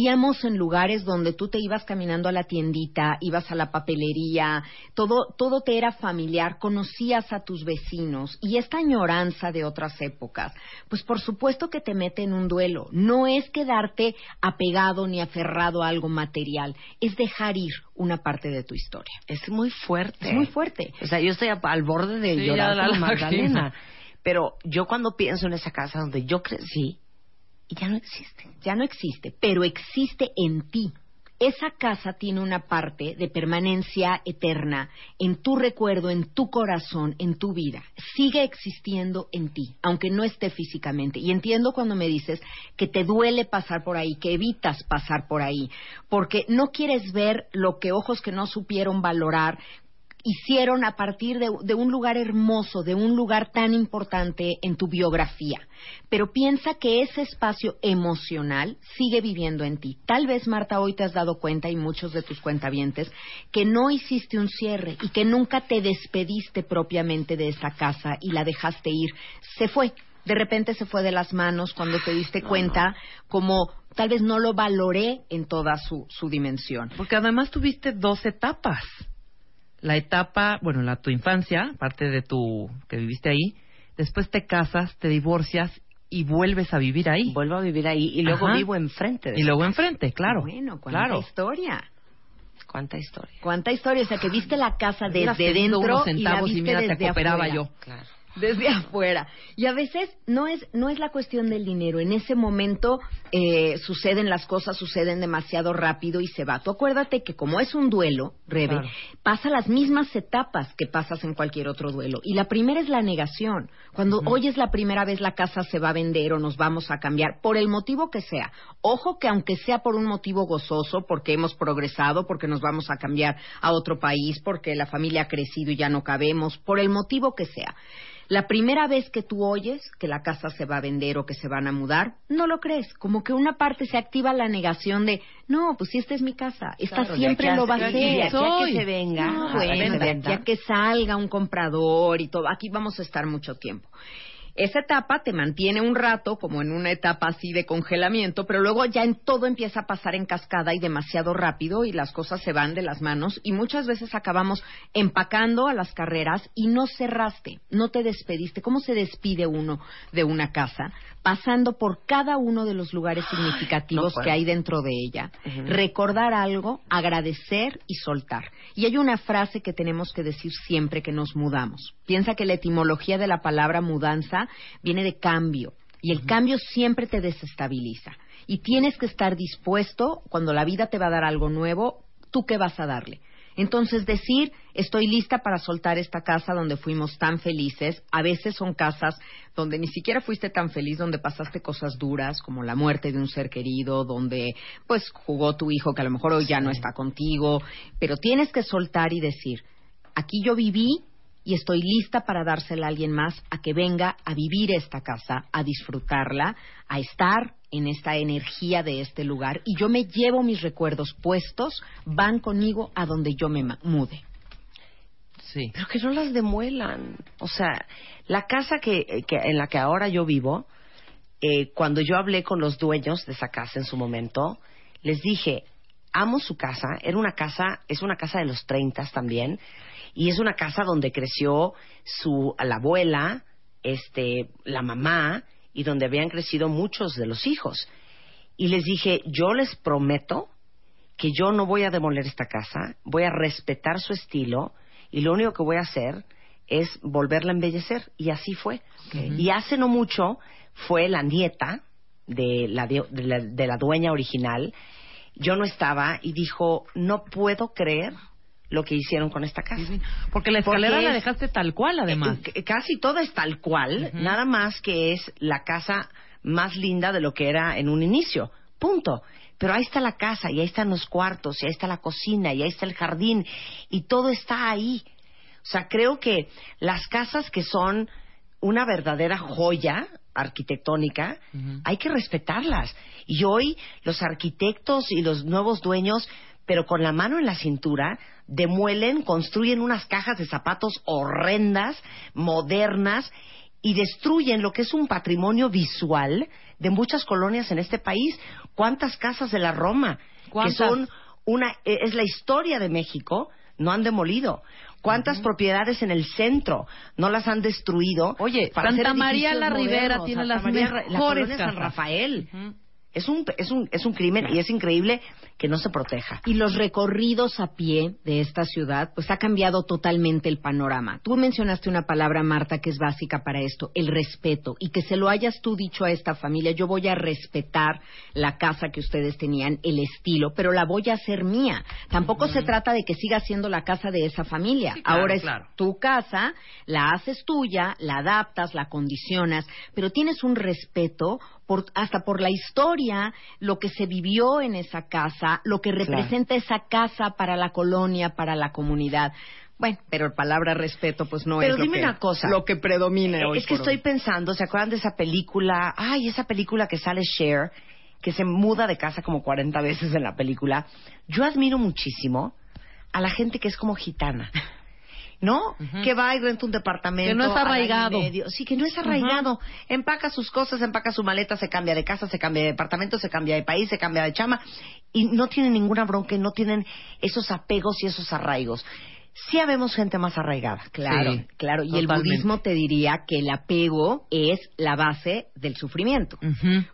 Vivíamos en lugares donde tú te ibas caminando a la tiendita, ibas a la papelería, todo, todo te era familiar, conocías a tus vecinos y esta añoranza de otras épocas, pues por supuesto que te mete en un duelo. No es quedarte apegado ni aferrado a algo material, es dejar ir una parte de tu historia. Es muy fuerte. Es muy fuerte. O sea, yo estoy a- al borde de Sí, llorar ya la como Magdalena. Pero yo cuando pienso en esa casa donde yo crecí, y ya no existe. Ya no existe, pero existe en ti. Esa casa tiene una parte de permanencia eterna en tu recuerdo, en tu corazón, en tu vida. Sigue existiendo en ti, aunque no esté físicamente. Y entiendo cuando me dices que te duele pasar por ahí, que evitas pasar por ahí, porque no quieres ver lo que ojos que no supieron valorar hicieron a partir de, de un lugar hermoso, de un lugar tan importante en tu biografía. Pero piensa que ese espacio emocional sigue viviendo en ti. Tal vez, Marta, hoy te has dado cuenta, y muchos de tus cuentavientes, que no hiciste un cierre y que nunca te despediste propiamente de esa casa y la dejaste ir. Se fue. De repente se fue de las manos cuando te diste cuenta, como tal vez no lo valoré en toda su, su dimensión. Porque además tuviste dos etapas. La etapa, bueno, la tu infancia, parte de tu que viviste ahí, después te casas, te divorcias y vuelves a vivir ahí. Vuelvo a vivir ahí y luego Ajá. vivo enfrente de Y luego casa. enfrente, claro. Bueno, cuánta claro. historia. Cuánta historia. Cuánta historia, o sea, que viste la casa desde tenido dentro unos y la centavos y viste mira, te desde cooperaba afuera. yo. Claro. Desde <laughs> afuera. Y a veces no es, no es la cuestión del dinero. En ese momento eh, suceden las cosas, suceden demasiado rápido y se va. Tú acuérdate que como es un duelo, Rebe, Claro. pasa las mismas etapas que pasas en cualquier otro duelo. Y la primera es la negación. Cuando hoy es la primera vez la casa se va a vender o nos vamos a cambiar, por el motivo que sea. Ojo que aunque sea por un motivo gozoso, porque hemos progresado, porque nos vamos a cambiar a otro país, porque la familia ha crecido y ya no cabemos, por el motivo que sea. La primera vez que tú oyes que la casa se va a vender o que se van a mudar, no lo crees. Como que una parte se activa la negación de, no, pues si esta es mi casa, esta Claro, siempre aquí lo va a de aquí hacer. a que se venga, No, a bueno, que se de venda. aquí a que salga un comprador y todo. Aquí vamos a estar mucho tiempo. Esa etapa te mantiene un rato como en una etapa así de congelamiento, pero luego ya en todo empieza a pasar en cascada y demasiado rápido y las cosas se van de las manos y muchas veces acabamos empacando a las carreras y no cerraste, no te despediste. ¿Cómo se despide uno de una casa? Pasando por cada uno de los lugares significativos no puedo. que hay dentro de ella, recordar algo, agradecer y soltar. Y hay una frase que tenemos que decir siempre que nos mudamos. Piensa que la etimología de la palabra mudanza viene de cambio. Y el cambio siempre te desestabiliza. Y tienes que estar dispuesto, cuando la vida te va a dar algo nuevo, ¿tú qué vas a darle? Entonces decir, estoy lista para soltar esta casa donde fuimos tan felices, a veces son casas donde ni siquiera fuiste tan feliz, donde pasaste cosas duras, como la muerte de un ser querido, donde pues jugó tu hijo que a lo mejor hoy ya no está contigo, pero tienes que soltar y decir, aquí yo viví y estoy lista para dársela a alguien más a que venga a vivir esta casa, a disfrutarla, a estar en esta energía de este lugar y yo me llevo mis recuerdos puestos, van conmigo a donde yo me mude. Sí. Pero que no las demuelan. O sea, la casa que, que- en la que ahora yo vivo, eh, cuando yo hablé con los dueños de esa casa en su momento, les dije, amo su casa, era una casa, es una casa de los 30 también, y es una casa donde creció su la abuela, este, la mamá, y donde habían crecido muchos de los hijos. Y les dije, yo les prometo que yo no voy a demoler esta casa, voy a respetar su estilo y lo único que voy a hacer es volverla a embellecer. Y así fue. Y hace no mucho fue la nieta de la, de, de la, de la dueña original. Yo no estaba y dijo, no puedo creer lo que hicieron con esta casa. Porque la escalera Porque la dejaste tal cual, además. eh, c- casi todo es tal cual, nada más que es la casa más linda de lo que era en un inicio. Punto. Pero ahí está la casa, y ahí están los cuartos, y ahí está la cocina, y ahí está el jardín, y todo está ahí. O sea, creo que las casas que son una verdadera joya arquitectónica, hay que respetarlas. Y hoy los arquitectos y los nuevos dueños, pero con la mano en la cintura, demuelen, construyen unas cajas de zapatos horrendas, modernas, y destruyen lo que es un patrimonio visual de muchas colonias en este país. ¿Cuántas casas de la Roma? ¿Cuántas? Que son una, eh, es la historia de México, no han demolido. ¿Cuántas propiedades en el centro no las han destruido? Oye, Santa María la modernos? tiene Santa las María, mejores San. Rafael. Es un, es, un, es un crimen y es increíble que no se proteja. Y los recorridos a pie de esta ciudad, pues ha cambiado totalmente el panorama. Tú mencionaste una palabra, Marta, que es básica para esto, el respeto. Y que se lo hayas tú dicho a esta familia, yo voy a respetar la casa que ustedes tenían, el estilo, pero la voy a hacer mía. Tampoco se trata de que siga siendo la casa de esa familia. Sí, claro, Ahora es claro. tu casa, la haces tuya, la adaptas, la condicionas, pero tienes un respeto por, hasta por la historia, lo que se vivió en esa casa, lo que Claro. representa esa casa para la colonia, para la comunidad. Bueno, pero la palabra respeto, pues no Pero es lo que, una cosa. lo que predomina hoy Es que estoy hoy. pensando, ¿se acuerdan de esa película? Ay, esa película que sale Cher, que se muda de casa como 40 veces en la película. Yo admiro muchísimo a la gente que es como gitana. ¿No? Que va y renta un departamento. Que no es arraigado. medio. Sí, que no es arraigado. Empaca sus cosas, empaca su maleta, se cambia de casa, se cambia de departamento, se cambia de país, se cambia de chama. Y no tienen ninguna bronca, no tienen esos apegos y esos arraigos. Sí habemos gente más arraigada. Claro, Sí, claro. Y el budismo te diría que el apego es la base del sufrimiento.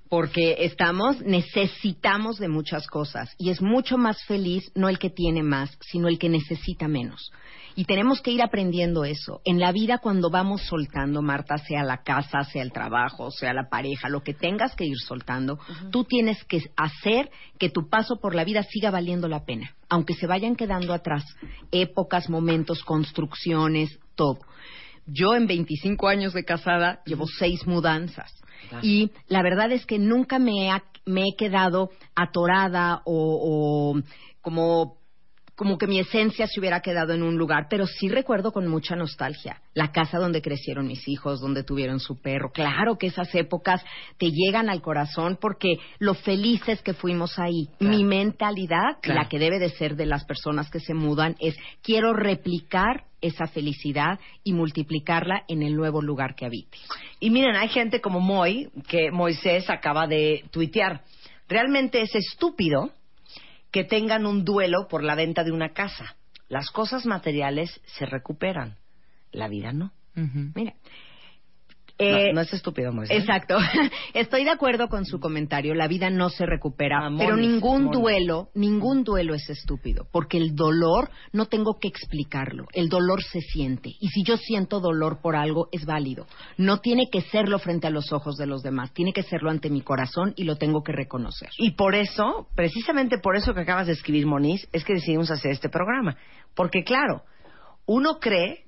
porque estamos, necesitamos de muchas cosas y es mucho más feliz no el que tiene más, sino el que necesita menos. Y tenemos que ir aprendiendo eso. En la vida cuando vamos soltando, Marta, sea la casa, sea el trabajo, sea la pareja, lo que tengas que ir soltando, tú tienes que hacer que tu paso por la vida siga valiendo la pena, aunque se vayan quedando atrás épocas, momentos, construcciones, todo. Yo en 25 años de casada llevo seis mudanzas. Y la verdad es que nunca me, ha- me he quedado atorada o, o como como que mi esencia se hubiera quedado en un lugar, pero sí recuerdo con mucha nostalgia la casa donde crecieron mis hijos, donde tuvieron su perro. Claro que esas épocas te llegan al corazón porque lo felices que fuimos ahí. Mi mentalidad, Claro. la que debe de ser de las personas que se mudan, es quiero replicar esa felicidad y multiplicarla en el nuevo lugar que habite. Y miren, hay gente como Moy, que Moisés acaba de tuitear. Realmente es estúpido que tengan un duelo por la venta de una casa. Las cosas materiales se recuperan, la vida no. Mira. Eh, no, no es estúpido, Moisés. Exacto. <laughs> Estoy de acuerdo con su comentario. La vida no se recupera, pero ningún duelo, ningún duelo es estúpido, porque el dolor no tengo que explicarlo. El dolor se siente y si yo siento dolor por algo es válido. No tiene que serlo frente a los ojos de los demás, tiene que serlo ante mi corazón y lo tengo que reconocer. Y por eso, precisamente por eso que acabas de escribir, Moniz, es que decidimos hacer este programa. Porque claro, uno cree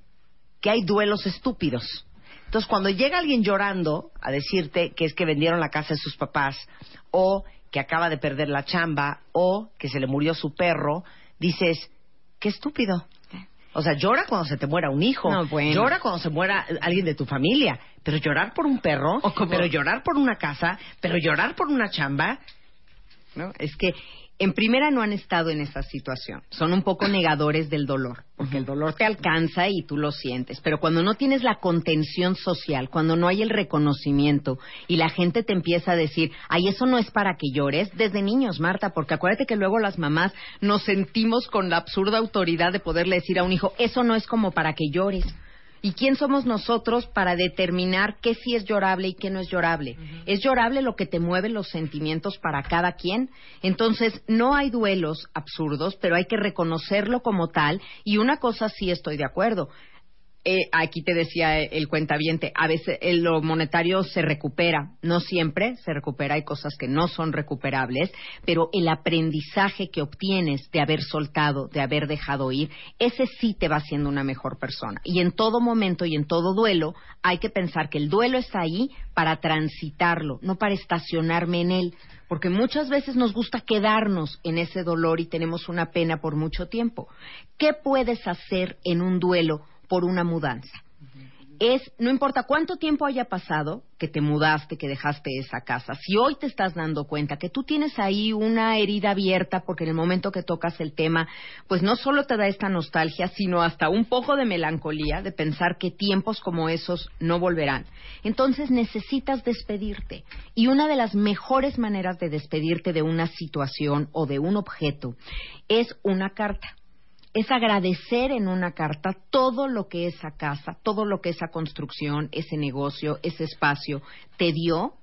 que hay duelos estúpidos. Entonces, cuando llega alguien llorando a decirte que es que vendieron la casa de sus papás, o que acaba de perder la chamba, o que se le murió su perro, dices, qué estúpido. O sea, llora cuando se te muera un hijo, No, bueno. llora cuando se muera alguien de tu familia, pero llorar por un perro, pero llorar por una casa, pero llorar por una chamba, ¿no? Es que en primera no han estado en esa situación. Son un poco negadores del dolor, porque el dolor te alcanza y tú lo sientes. Pero cuando no tienes la contención social, cuando no hay el reconocimiento y la gente te empieza a decir, ay, eso no es para que llores, desde niños, Marta, porque acuérdate que luego las mamás nos sentimos con la absurda autoridad de poderle decir a un hijo, eso no es como para que llores. ¿Y quién somos nosotros para determinar qué sí es llorable y qué no es llorable? Es llorable lo que te mueve los sentimientos para cada quien. Entonces, no hay duelos absurdos, pero hay que reconocerlo como tal. Y una cosa sí estoy de acuerdo. Eh, aquí te decía el cuentaviente, a veces eh, lo monetario se recupera, no siempre se recupera, hay cosas que no son recuperables, pero el aprendizaje que obtienes de haber soltado, de haber dejado ir, ese sí te va haciendo una mejor persona. Y en todo momento y en todo duelo hay que pensar que el duelo está ahí para transitarlo, no para estacionarme en él. Porque muchas veces nos gusta quedarnos en ese dolor y tenemos una pena por mucho tiempo. ¿Qué puedes hacer en un duelo por una mudanza? Es, no importa cuánto tiempo haya pasado que te mudaste, que dejaste esa casa, si hoy te estás dando cuenta que tú tienes ahí una herida abierta porque en el momento que tocas el tema, pues no solo te da esta nostalgia, sino hasta un poco de melancolía de pensar que tiempos como esos no volverán. Entonces necesitas despedirte. Y una de las mejores maneras de despedirte de una situación o de un objeto es una carta es agradecer en una carta todo lo que esa casa, todo lo que esa construcción, ese negocio, ese espacio te dio.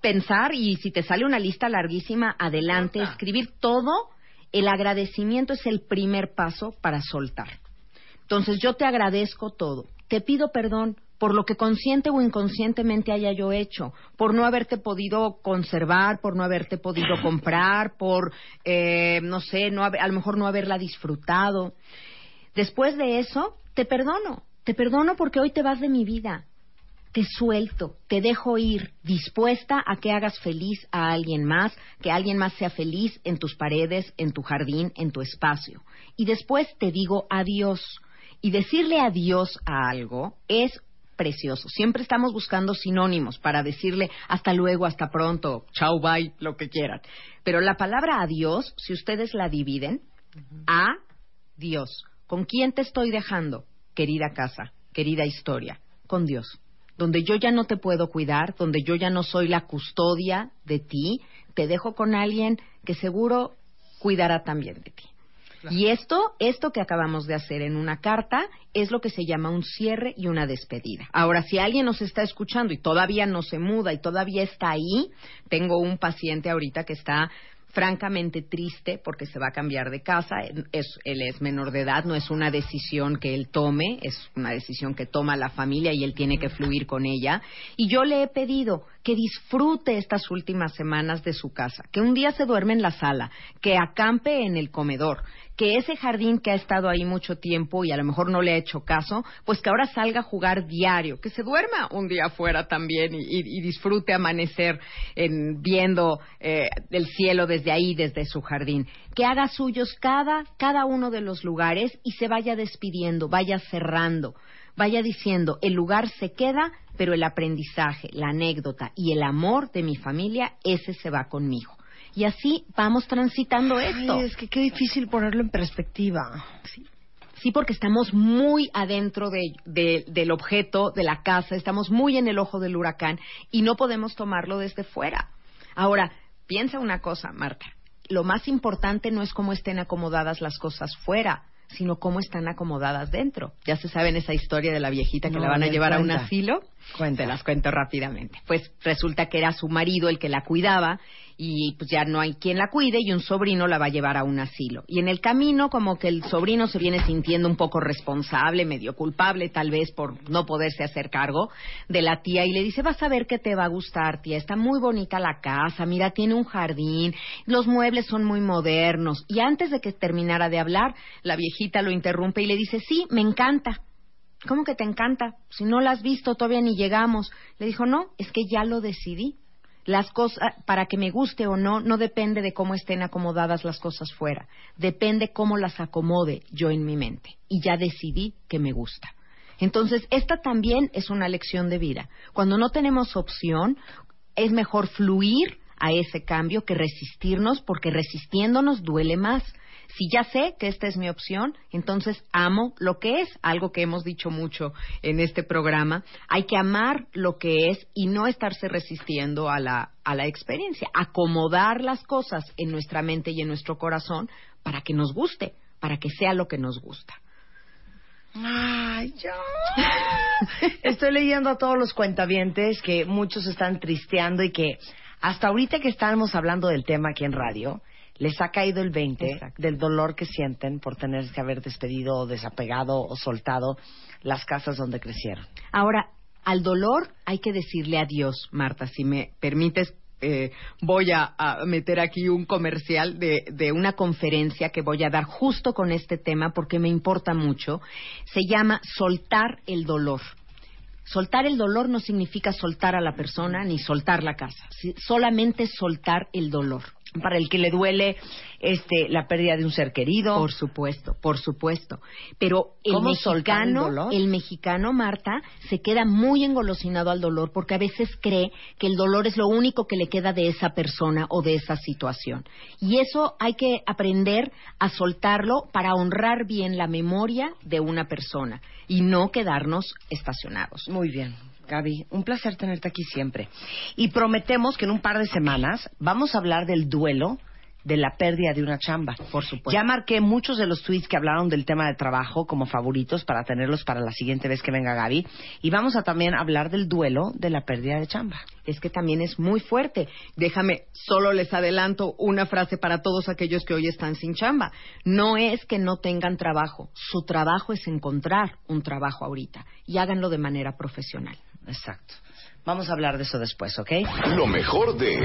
Pensar y si te sale una lista larguísima, adelante, escribir todo. El agradecimiento es el primer paso para soltar. Entonces yo te agradezco todo. Te pido perdón por lo que consciente o inconscientemente haya yo hecho, por no haberte podido conservar, por no haberte podido <laughs> comprar, por, eh, no sé, no haber- a lo mejor no haberla disfrutado. Después de eso, te perdono. Te perdono porque hoy te vas de mi vida. Te suelto, te dejo ir, dispuesta a que hagas feliz a alguien más, que alguien más sea feliz en tus paredes, en tu jardín, en tu espacio. Y después te digo adiós. Y decirle adiós a algo es precioso. Siempre estamos buscando sinónimos para decirle hasta luego, hasta pronto, chao, bye, lo que quieran. Pero la palabra adiós, si ustedes la dividen, a Dios. ¿Con quién te estoy dejando, querida casa, querida historia? Con Dios. Donde yo ya no te puedo cuidar, donde yo ya no soy la custodia de ti, te dejo con alguien que seguro cuidará también de ti. Y esto, esto que acabamos de hacer en una carta es lo que se llama un cierre y una despedida. Ahora, si alguien nos está escuchando y todavía no se muda y todavía está ahí, tengo un paciente ahorita que está francamente triste porque se va a cambiar de casa. Es, él es menor de edad, no es una decisión que él tome, es una decisión que toma la familia y él tiene que fluir con ella. Y yo le he pedido que disfrute estas últimas semanas de su casa, que un día se duerme en la sala, que acampe en el comedor, que ese jardín que ha estado ahí mucho tiempo y a lo mejor no le ha hecho caso, pues que ahora salga a jugar diario, que se duerma un día afuera también y, disfrute amanecer en, viendo eh, el cielo desde ahí, desde su jardín, que haga suyos cada, cada uno de los lugares y se vaya despidiendo, vaya cerrando, vaya diciendo, el lugar se queda, pero el aprendizaje, la anécdota y el amor de mi familia, ese se va conmigo. Y así vamos transitando esto. Ay, es que qué difícil ponerlo en perspectiva. Sí, porque estamos muy adentro de- de- del objeto, de la casa, estamos muy en el ojo del huracán y no podemos tomarlo desde fuera. Ahora, piensa una cosa, Marta. Lo más importante no es cómo estén acomodadas las cosas fuera, sino cómo están acomodadas dentro. Ya se saben esa historia de la viejita que No, la van a llevar a un cuenta. asilo. Te las cuento rápidamente. Pues resulta que era su marido el que la cuidaba y pues ya no hay quien la cuide y un sobrino la va a llevar a un asilo. Y en el camino como que el sobrino se viene sintiendo un poco responsable, medio culpable tal vez por no poderse hacer cargo de la tía y le dice, vas a ver que te va a gustar tía, está muy bonita la casa, mira, tiene un jardín, los muebles son muy modernos. Y antes de que terminara de hablar, la viejita lo interrumpe y le dice, sí, me encanta. ¿Cómo que te encanta? Si no la has visto, todavía ni llegamos. Le dijo, no, es que ya lo decidí. Las cosas, para que me guste o no, no depende de cómo estén acomodadas las cosas fuera. Depende cómo las acomode yo en mi mente. Y ya decidí que me gusta. Entonces, esta también es una lección de vida. Cuando no tenemos opción, es mejor fluir a ese cambio que resistirnos, porque resistiéndonos duele más. Si ya sé que esta es mi opción, entonces amo lo que es, algo que hemos dicho mucho en este programa. Hay que amar lo que es y no estarse resistiendo a la, a la experiencia. Acomodar las cosas en nuestra mente y en nuestro corazón para que nos guste, para que sea lo que nos gusta. Ay, yo. <laughs> Estoy leyendo a todos los cuentavientes que muchos están tristeando y que hasta ahorita que estamos hablando del tema aquí en radio, les ha caído el 20 del dolor que sienten por tener que haber despedido o desapegado o soltado las casas donde crecieron. Ahora, al dolor hay que decirle adiós, Marta. Si me permites, eh, voy a, a meter aquí un comercial de, de una conferencia que voy a dar justo con este tema porque me importa mucho. Se llama Soltar el dolor. Soltar el dolor no significa soltar a la persona ni soltar la casa, solamente soltar el dolor. Para el que le duele este, la pérdida de un ser querido. Por supuesto, por supuesto. Pero el ¿Cómo soltar el mexicano, dolor? el mexicano, Marta, se queda muy engolosinado al dolor porque a veces cree que el dolor es lo único que le queda de esa persona o de esa situación. Y eso hay que aprender a soltarlo para honrar bien la memoria de una persona y no quedarnos estacionados. Muy bien. Gaby, un placer tenerte aquí siempre. Y prometemos que en un par de semanas vamos a hablar del duelo de la pérdida de una chamba. Por supuesto. Ya marqué muchos de los tweets que hablaron del tema de trabajo como favoritos para tenerlos para la siguiente vez que venga Gaby. Y vamos a también hablar del duelo de la pérdida de chamba. es que también es muy fuerte. Déjame, solo les adelanto una frase para todos aquellos que hoy están sin chamba. No es que no tengan trabajo, su trabajo es encontrar un trabajo ahorita y háganlo de manera profesional. Exacto. Vamos a hablar de eso después, ¿ok? Lo mejor de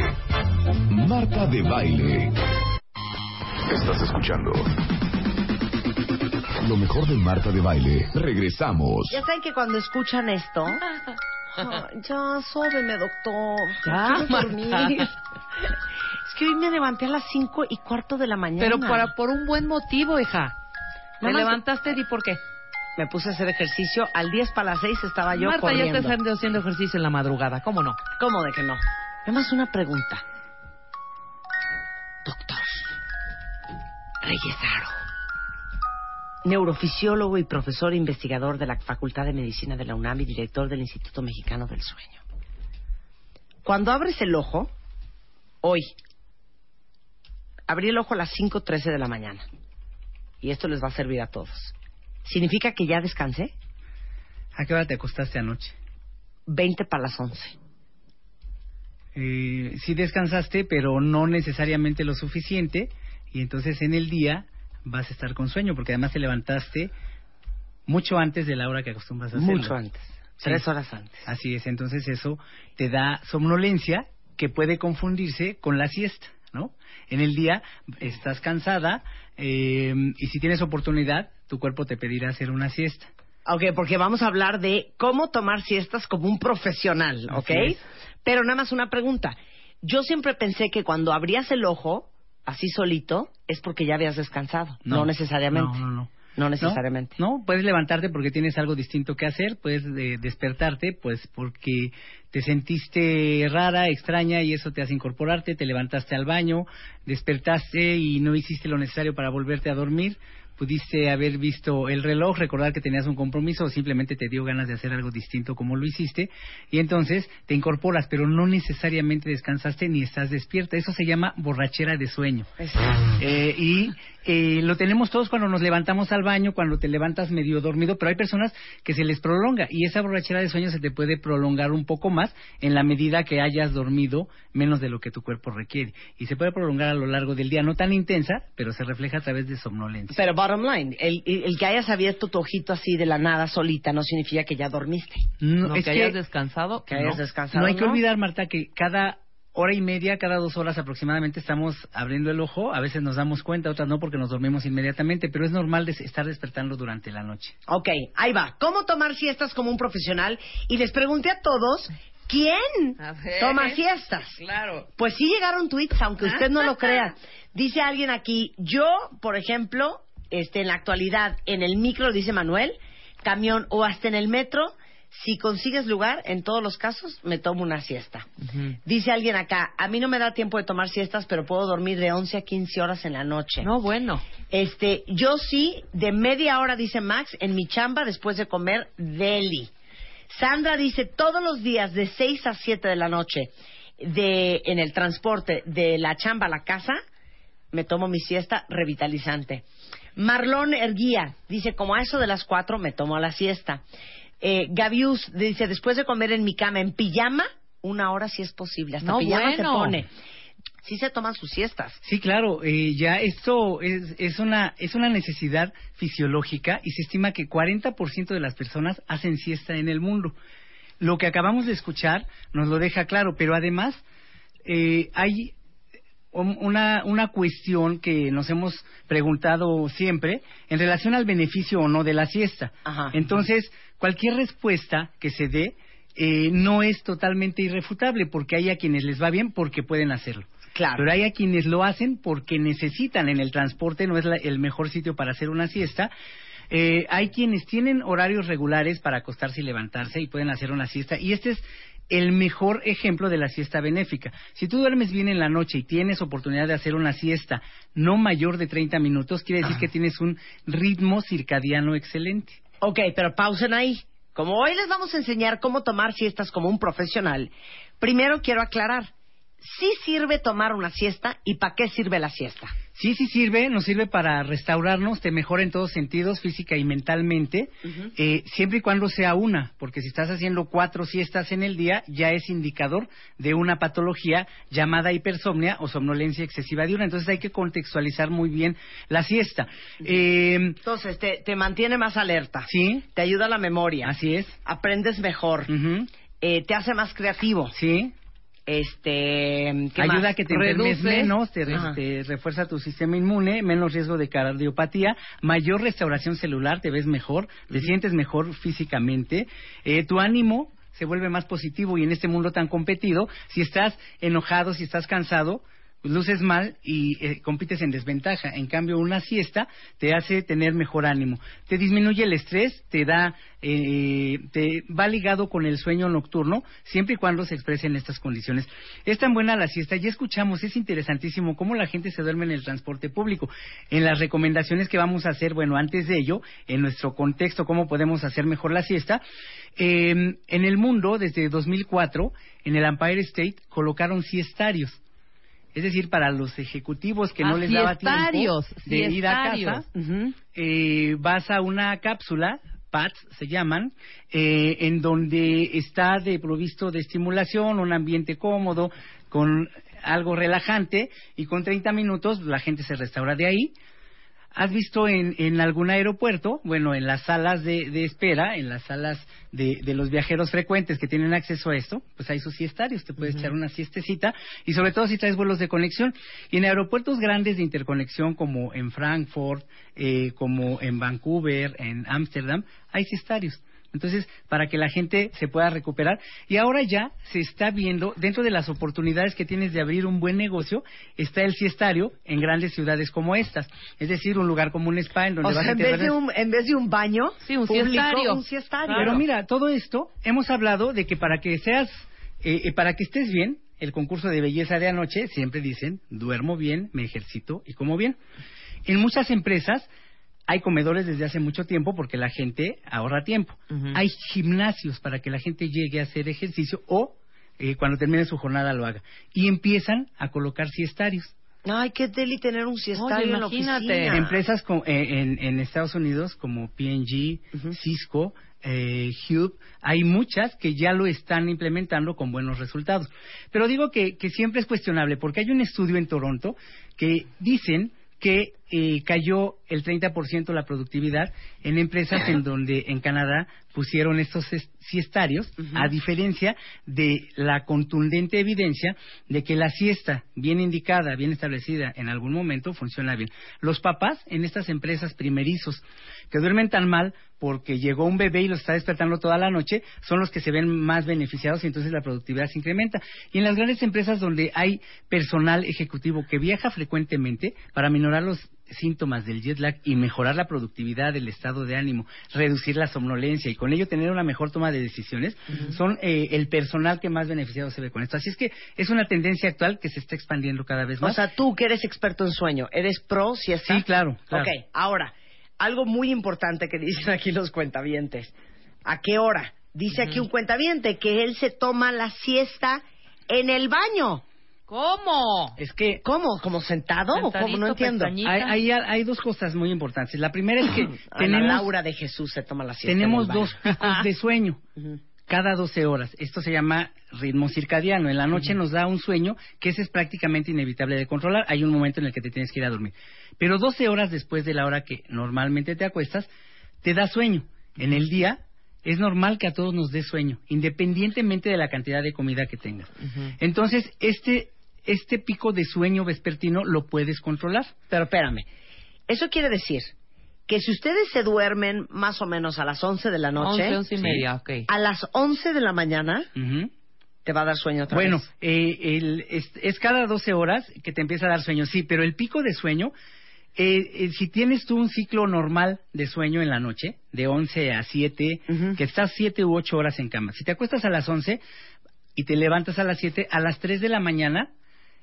Marta de Baile. Estás escuchando. Lo mejor de Marta de Baile. Regresamos. Ya saben que cuando escuchan esto... <laughs> Ya, sóbeme, doctor. Ya, dormir. Marta. Es que hoy me levanté a las cinco y cuarto de la mañana. Pero para, por un buen motivo, hija. Más- levantaste y por qué. Me puse a hacer ejercicio. Al 10 para las 6 estaba yo Marta corriendo. ya está haciendo, haciendo ejercicio en la madrugada, ¿cómo no? ¿Cómo de que no? Nada más una pregunta. Doctor Reyesaro, neurofisiólogo y profesor investigador de la Facultad de Medicina de la UNAM y director del Instituto Mexicano del Sueño. Cuando abres el ojo, hoy, abrí el ojo a las 5.13 de la mañana. y esto les va a servir a todos. ¿Significa que ya descansé? ¿A qué hora te acostaste anoche? 20 para las 11. Eh, sí descansaste, pero no necesariamente lo suficiente, y entonces en el día vas a estar con sueño, porque además te levantaste mucho antes de la hora que acostumbras a hacerlo. Mucho antes. Tres horas antes. Así es, entonces eso te da somnolencia que puede confundirse con la siesta, ¿no? En el día estás cansada eh, y si tienes oportunidad, tu cuerpo te pedirá hacer una siesta. Ok, porque vamos a hablar de cómo tomar siestas como un profesional, ¿ok? Pero nada más una pregunta. Yo siempre pensé que cuando abrías el ojo, así solito, es porque ya habías descansado. No, necesariamente. No, no, no. No necesariamente. No, no, puedes levantarte porque tienes algo distinto que hacer, puedes eh, despertarte pues porque te sentiste rara, extraña y eso te hace incorporarte, te levantaste al baño, despertaste y no hiciste lo necesario para volverte a dormir, pudiste haber visto el reloj, recordar que tenías un compromiso o simplemente te dio ganas de hacer algo distinto como lo hiciste y entonces te incorporas, pero no necesariamente descansaste ni estás despierta. Eso se llama borrachera de sueño. Eh, y eh, lo tenemos todos cuando nos levantamos al baño, cuando te levantas medio dormido, pero hay personas que se les prolonga y esa borrachera de sueño se te puede prolongar un poco más en la medida que hayas dormido menos de lo que tu cuerpo requiere. Y se puede prolongar a lo largo del día, no tan intensa, pero se refleja a través de somnolencia. Pero bottom line, el, el que hayas abierto tu ojito así de la nada solita no significa que ya dormiste. No, No, es que que hayas descansado. Que hayas no. descansado. no hay que ¿no? olvidar, Marta, que cada hora y media, cada dos horas aproximadamente estamos abriendo el ojo. A veces nos damos cuenta, otras no porque nos dormimos inmediatamente, pero es normal des- estar despertando durante la noche. Ok, ahí va. ¿Cómo tomar siestas como un profesional? Y les pregunté a todos, ¿quién toma siestas? Claro. Pues sí llegaron tweets, aunque usted no lo <laughs> crea. Dice alguien aquí, yo, por ejemplo, este, en la actualidad, en el micro, dice Manuel, camión o hasta en el metro, si consigues lugar, en todos los casos, me tomo una siesta. Dice alguien acá, a mí no me da tiempo de tomar siestas, pero puedo dormir de 11 a 15 horas en la noche. No, bueno. Este, yo sí, de media hora, dice Max, en mi chamba después de comer deli. Sandra dice, todos los días de 6 a 7 de la noche, de, en el transporte de la chamba a la casa, me tomo mi siesta revitalizante. Marlon Erguía dice, como a eso de las 4 me tomo la siesta. Eh, Gavius dice, después de comer en mi cama en pijama, una hora si es posible. Hasta No, pijama se pone. Sí se toman sus siestas. Sí, claro, eh, ya esto es, es, una, es una necesidad fisiológica y se estima que 40% de las personas hacen siesta en el mundo. Lo que acabamos de escuchar nos lo deja claro, pero además eh, hay una, una cuestión que nos hemos preguntado siempre en relación al beneficio o no de la siesta. Ajá. Entonces, cualquier respuesta que se dé eh, no es totalmente irrefutable porque hay a quienes les va bien porque pueden hacerlo. Claro. Pero hay a quienes lo hacen porque necesitan en el transporte, no es la- el mejor sitio para hacer una siesta. Eh, hay quienes tienen horarios regulares para acostarse y levantarse y pueden hacer una siesta. Y este es el mejor ejemplo de la siesta benéfica. Si tú duermes bien en la noche y tienes oportunidad de hacer una siesta no mayor de 30 minutos, quiere decir que tienes un ritmo circadiano excelente. Ok, pero pausen ahí. Como hoy les vamos a enseñar cómo tomar siestas como un profesional, primero quiero aclarar, sí sirve tomar una siesta y para qué sirve la siesta. Sí, sí sirve, nos sirve para restaurarnos, te mejora en todos sentidos, física y mentalmente, eh, siempre y cuando sea una, porque si estás haciendo cuatro siestas en el día, ya es indicador de una patología llamada hipersomnia o somnolencia excesiva diurna. Entonces hay que contextualizar muy bien la siesta. Eh, Entonces, te, te mantiene más alerta. Sí. Te ayuda a la memoria. Así es. Aprendes mejor. Eh, te hace más creativo. Sí. Este, ¿qué Ayuda más? a que te enfermes menos, te, re- Ajá. te refuerza tu sistema inmune, menos riesgo de cardiopatía, mayor restauración celular, te ves mejor, te sientes mejor físicamente, eh, tu ánimo se vuelve más positivo y en este mundo tan competido, si estás enojado, si estás cansado, luces mal y eh, compites en desventaja. En cambio, una siesta te hace tener mejor ánimo. Te disminuye el estrés, te da, eh, te va ligado con el sueño nocturno, siempre y cuando se exprese en estas condiciones. Es tan buena la siesta, ya escuchamos, es interesantísimo cómo la gente se duerme en el transporte público. En las recomendaciones que vamos a hacer, bueno, antes de ello, en nuestro contexto, cómo podemos hacer mejor la siesta, eh, en el mundo, desde 2004, en el Empire State, colocaron siestarios. Es decir, para los ejecutivos que no les daba tiempo de ir a casa, eh, vas a una cápsula, PATS se llaman, eh, en donde está de provisto de estimulación, un ambiente cómodo, con algo relajante, y con 30 minutos la gente se restaura de ahí. ¿Has visto en, en algún aeropuerto, bueno, en las salas de, de espera, en las salas de, de los viajeros frecuentes que tienen acceso a esto, pues hay sus siestarios, te puedes echar una siestecita y sobre todo si traes vuelos de conexión. Y en aeropuertos grandes de interconexión como en Frankfurt, eh, como en Vancouver, en Ámsterdam, hay siestarios. Entonces, para que la gente se pueda recuperar. Y ahora ya se está viendo, dentro de las oportunidades que tienes de abrir un buen negocio, está el siestario en grandes ciudades como estas. Es decir, un lugar como un spa en donde O vas sea, a en tener- vez, de un, en vez de un baño un público, siestario. un siestario. Pero mira, todo esto, hemos hablado de que para que seas, eh, eh, para que estés bien, el concurso de belleza de anoche, siempre dicen, duermo bien, me ejercito y como bien. En muchas empresas hay comedores desde hace mucho tiempo porque la gente ahorra tiempo. Hay gimnasios para que la gente llegue a hacer ejercicio o eh, cuando termine su jornada lo haga. Y empiezan a colocar siestarios. Ay, qué deli tener un siestario en la oficina. Empresas co- eh, en, en Estados Unidos como P&G, Cisco, eh, Hube, hay muchas que ya lo están implementando con buenos resultados. Pero digo que, que siempre es cuestionable porque hay un estudio en Toronto que dicen que eh, cayó el 30% la productividad en empresas en donde en Canadá pusieron estos es- siestarios, a diferencia de la contundente evidencia de que la siesta bien indicada, bien establecida en algún momento funciona bien. Los papás en estas empresas primerizos que duermen tan mal porque llegó un bebé y los está despertando toda la noche, son los que se ven más beneficiados y entonces la productividad se incrementa. Y en las grandes empresas donde hay personal ejecutivo que viaja frecuentemente para minorar los síntomas del jet lag y mejorar la productividad del estado de ánimo, reducir la somnolencia y con ello tener una mejor toma de decisiones, son eh, el personal que más beneficiado se ve con esto. Así es que es una tendencia actual que se está expandiendo cada vez O más. sea, tú que eres experto en sueño, ¿eres pro siesta? Sí, claro, claro. Ok, ahora, algo muy importante que dicen aquí los cuentavientes. ¿A qué hora? Dice aquí un cuentaviente que él se toma la siesta en el baño. ¿Cómo? Es que... ¿Cómo? ¿Como sentado o cómo? No entiendo. Hay, hay, hay dos cosas muy importantes. La primera es que <clears throat> Ana tenemos, Laura de Jesús se toma la siesta tenemos dos picos de sueño <laughs> cada 12 horas. Esto se llama ritmo circadiano. En la noche nos da un sueño que ese es prácticamente inevitable de controlar. Hay un momento en el que te tienes que ir a dormir. Pero 12 horas después de la hora que normalmente te acuestas, te da sueño. En el día es normal que a todos nos dé sueño, independientemente de la cantidad de comida que tengas. Entonces, este, este pico de sueño vespertino lo puedes controlar. Pero espérame, eso quiere decir que si ustedes se duermen más o menos a las 11 de la noche, 11, 11 y media, ok. a las 11 de la mañana te va a dar sueño otra Bueno, vez. eh, el- es, es cada 12 horas que te empieza a dar sueño, sí, pero el pico de sueño, eh, eh, si tienes tú un ciclo normal de sueño en la noche, de 11 a 7, que estás 7 u 8 horas en cama, si te acuestas a las 11 y te levantas a las 7, a las 3 de la mañana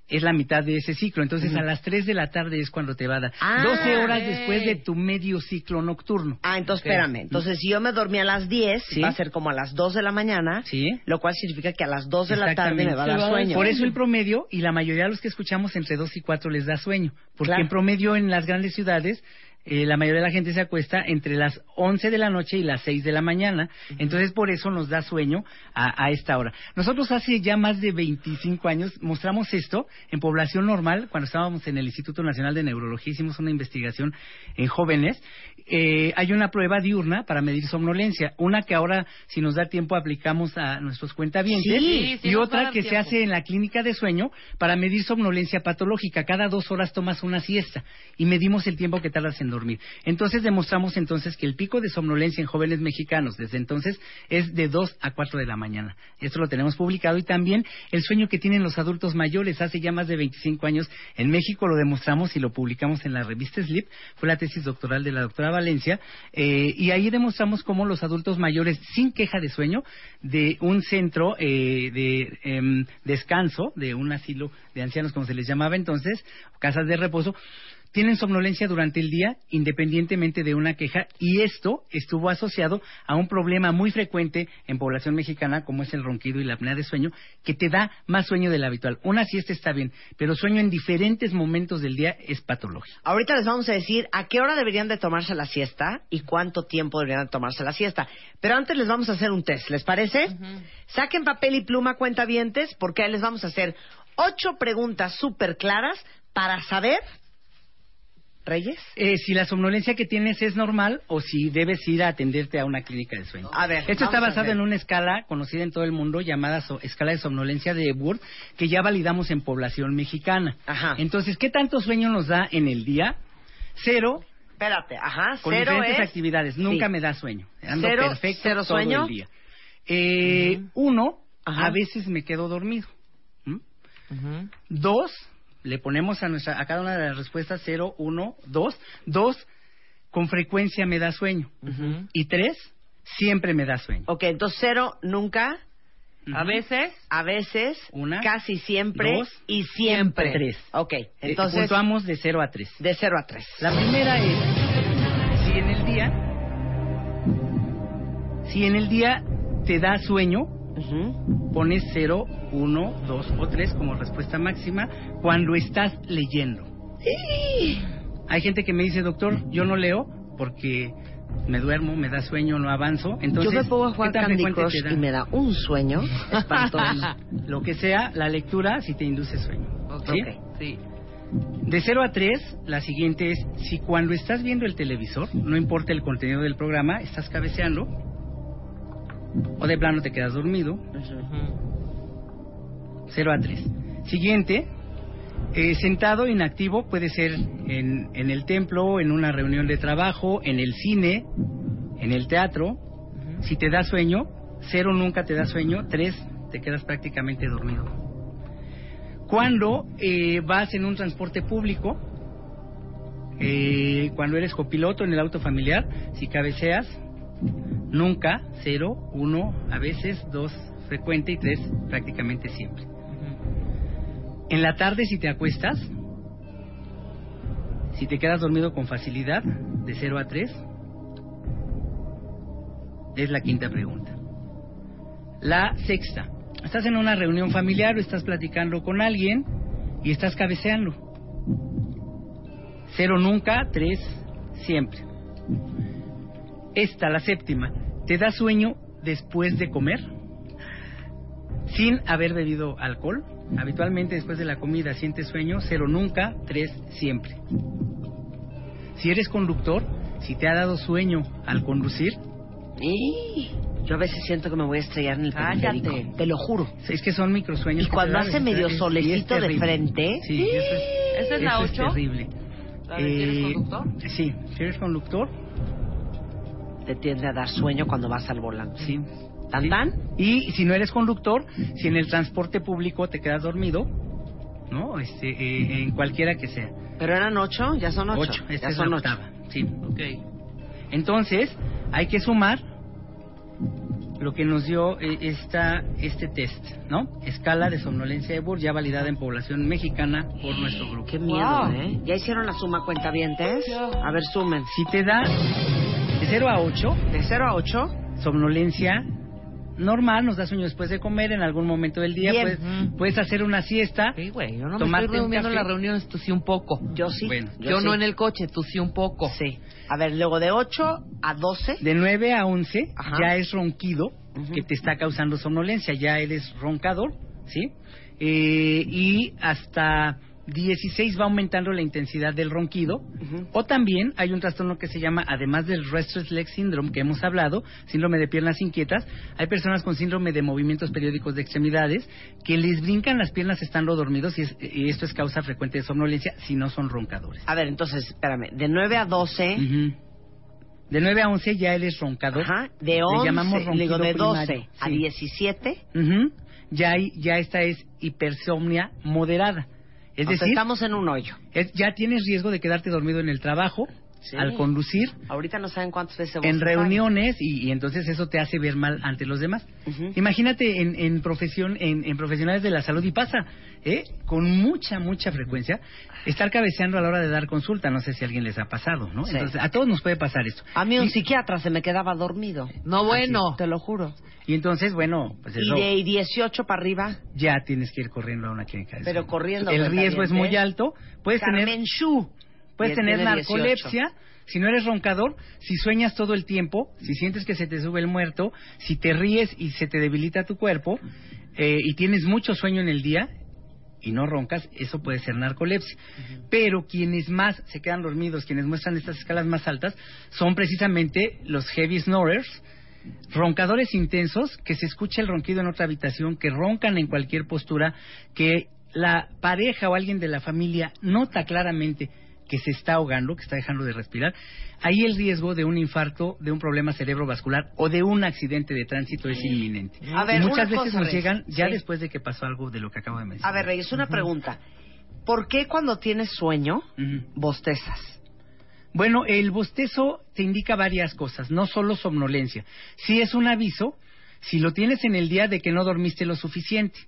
es la mitad de ese ciclo. Entonces, a las 3 de la tarde es cuando te va a dar. Ah, 12 horas después de tu medio ciclo nocturno. Ah, entonces espérame. Entonces, si yo me dormí a las 10, Sí. va a ser como a las 2 de la mañana, lo cual significa que a las 2 de la tarde me va a dar sueño. Por eso el promedio, y la mayoría de los que escuchamos entre 2 y 4 les da sueño. Porque Claro. en promedio en las grandes ciudades, eh, la mayoría de la gente se acuesta entre las 11 de la noche y las 6 de la mañana. Entonces por eso nos da sueño a, a esta hora. Nosotros hace ya más de 25 años mostramos esto en población normal, cuando estábamos en el Instituto Nacional de Neurología, hicimos una investigación en jóvenes. Eh, hay una prueba diurna para medir somnolencia, una que ahora, si nos da tiempo, aplicamos a nuestros cuentavientes Sí, sí y otra que se hace en la clínica de sueño para medir somnolencia patológica. Cada dos horas tomas una siesta y medimos el tiempo que tardas en dormir. Entonces demostramos entonces que el pico de somnolencia en jóvenes mexicanos desde entonces es de 2 a 4 de la mañana. Esto lo tenemos publicado y también el sueño que tienen los adultos mayores hace ya más de 25 años en México lo demostramos y lo publicamos en la revista Sleep. Fue la tesis doctoral de la doctora Valencia eh, y ahí demostramos cómo los adultos mayores sin queja de sueño de un centro eh, de em, descanso, de un asilo de ancianos como se les llamaba entonces, casas de reposo, tienen somnolencia durante el día independientemente de una queja y esto estuvo asociado a un problema muy frecuente en población mexicana como es el ronquido y la apnea de sueño que te da más sueño del habitual. Una siesta está bien, pero sueño en diferentes momentos del día es patológico. Ahorita les vamos a decir a qué hora deberían de tomarse la siesta y cuánto tiempo deberían de tomarse la siesta. Pero antes les vamos a hacer un test, ¿les parece? Saquen papel y pluma cuentavientes porque ahí les vamos a hacer ocho preguntas súper claras para saber, Reyes, Eh, si la somnolencia que tienes es normal o si debes ir a atenderte a una clínica de sueño. A ver, Esto está basado en una escala conocida en todo el mundo llamada so- escala de somnolencia de Epworth que ya validamos en población mexicana. Entonces, ¿qué tanto sueño nos da en el día? Cero. Espérate, ajá, Con cero diferentes es- actividades. Nunca sí. me da sueño. Ando Cero, perfecto cero todo sueño. el día. Eh, Uno, Ajá. a veces me quedo dormido. ¿Mm? Dos, le ponemos a, nuestra, a cada una de las respuestas cero, uno, dos. Dos, con frecuencia me da sueño. Y tres, siempre me da sueño. Ok, entonces cero, nunca. A veces. A veces. Una. Casi siempre. Dos. Y siempre. Tres. Ok, Eh, entonces. puntuamos de cero a tres. De cero a tres. La primera es, si en el día, si en el día te da sueño, pones 0, 1, 2 o 3 como respuesta máxima cuando estás leyendo. Hay gente que me dice, doctor, yo no leo porque me duermo, me da sueño, no avanzo. Entonces, Yo me pongo a jugar ¿qué tan Candy Crush y me da un sueño espantoso. <laughs> Lo que sea, la lectura si te induce sueño. ¿sí? Sí. De 0 a 3, la siguiente es, si cuando estás viendo el televisor, no importa el contenido del programa, estás cabeceando, o de plano te quedas dormido, 0 a 3. Siguiente, eh, sentado inactivo puede ser en, en el templo, en una reunión de trabajo, en el cine, en el teatro. Si te da sueño, 0 nunca te da sueño, 3 te quedas prácticamente dormido. Cuando eh, vas en un transporte público, eh, cuando eres copiloto en el auto familiar, si cabeceas, nunca, cero, uno, a veces, dos, frecuente y tres, prácticamente siempre. En la tarde, si te acuestas, si te quedas dormido con facilidad, de 0 a 3, es la quinta pregunta. La sexta, estás en una reunión familiar o estás platicando con alguien y estás cabeceando. Cero nunca, tres siempre. Esta, la séptima, ¿te da sueño después de comer? Sin haber bebido alcohol. Habitualmente después de la comida sientes sueño, cero nunca, tres siempre. Si eres conductor, si te ha dado sueño al conducir, Y yo a veces siento que me voy a estrellar en el periférico. Cállate. Te lo juro. es que son microsueños. Y cuando hace es- medio es- es solecito de frente. Sí, eso es, ¿Esa es la eso es ocho? terrible. ¿La de si eres Eh, conductor? Sí, si eres conductor, Te tiende a dar sueño cuando vas al volante. sí. ¿Tan tan? Y si no eres conductor, si en el transporte público te quedas dormido, ¿no? Este, eh, en cualquiera que sea. Pero eran ocho, ya son ocho. Ocho, esta ya es son la ocho. octava. Sí. Ok. Entonces, hay que sumar lo que nos dio eh, esta, este test, ¿no? Escala de somnolencia de Burr, ya validada en población mexicana por nuestro grupo. Qué miedo, ¿eh? ¿Ya hicieron la suma cuentavientes? A ver, sumen. Si te da de 0 a 8, De cero a ocho, somnolencia normal, nos da sueño después de comer en algún momento del día, puedes, puedes hacer una siesta, Sí, güey, yo no me estoy durmiendo en las reuniones, tú sí un poco. yo sí. Bueno, Yo, sí. no en el coche, tú sí un poco. Sí. A ver, luego de ocho a doce. de 9 a 11 Ajá. ya es ronquido que te está causando somnolencia, ya eres roncador, ¿sí? Eh, y hasta 16 va aumentando la intensidad del ronquido. O también hay un trastorno que se llama, además del Restless Leg Syndrome que hemos hablado, síndrome de piernas inquietas, hay personas con síndrome de movimientos periódicos de extremidades que les brincan las piernas estando dormidos y, es- y esto es causa frecuente de somnolencia si no son roncadores. A ver, entonces, espérame. De nueve a doce. Ujú. De 9 a 11 ya eres roncador. Ajá. De Le once. llamamos le digo, de doce primario, a sí. diecisiete. Ujú. ya, hay, ya esta es hipersomnia moderada. Es O sea, decir, estamos en un hoyo. es- ya tienes riesgo de quedarte dormido en el trabajo, Sí. al conducir, Ahorita no saben cuántas veces en reuniones y, y entonces eso te hace ver mal ante los demás. Imagínate en, en profesión, en, en profesionales de la salud y pasa, ¿eh? con mucha, mucha frecuencia, estar cabeceando a la hora de dar consulta. No sé si a alguien les ha pasado, ¿no? Sí. Entonces, a todos nos puede pasar esto. A mí un Y- psiquiatra se me quedaba dormido. No, bueno. Te lo juro. Y entonces, bueno, pues Y eso de 18 para arriba, ya tienes que ir corriendo a una clínica. de pero corriendo. El riesgo es muy cuentaviente. alto. Puedes Carmen tener. Puedes Y tener tiene 18. narcolepsia, si no eres roncador, si sueñas todo el tiempo, si sientes que se te sube el muerto, si te ríes y se te debilita tu cuerpo, eh, y tienes mucho sueño en el día y no roncas, eso puede ser narcolepsia. Pero quienes más se quedan dormidos, quienes muestran estas escalas más altas, son precisamente los heavy snorers, roncadores intensos, que se escucha el ronquido en otra habitación, que roncan en cualquier postura, que la pareja o alguien de la familia nota claramente que se está ahogando, que está dejando de respirar, ahí el riesgo de un infarto, de un problema cerebrovascular o de un accidente de tránsito es inminente. A ver, y muchas veces cosa, nos llegan ya Sí. después de que pasó algo de lo que acabo de mencionar. A ver, Reyes, una pregunta. ¿Por qué cuando tienes sueño bostezas? Bueno, el bostezo te indica varias cosas, no solo somnolencia. Si es un aviso, si lo tienes en el día de que no dormiste lo suficiente,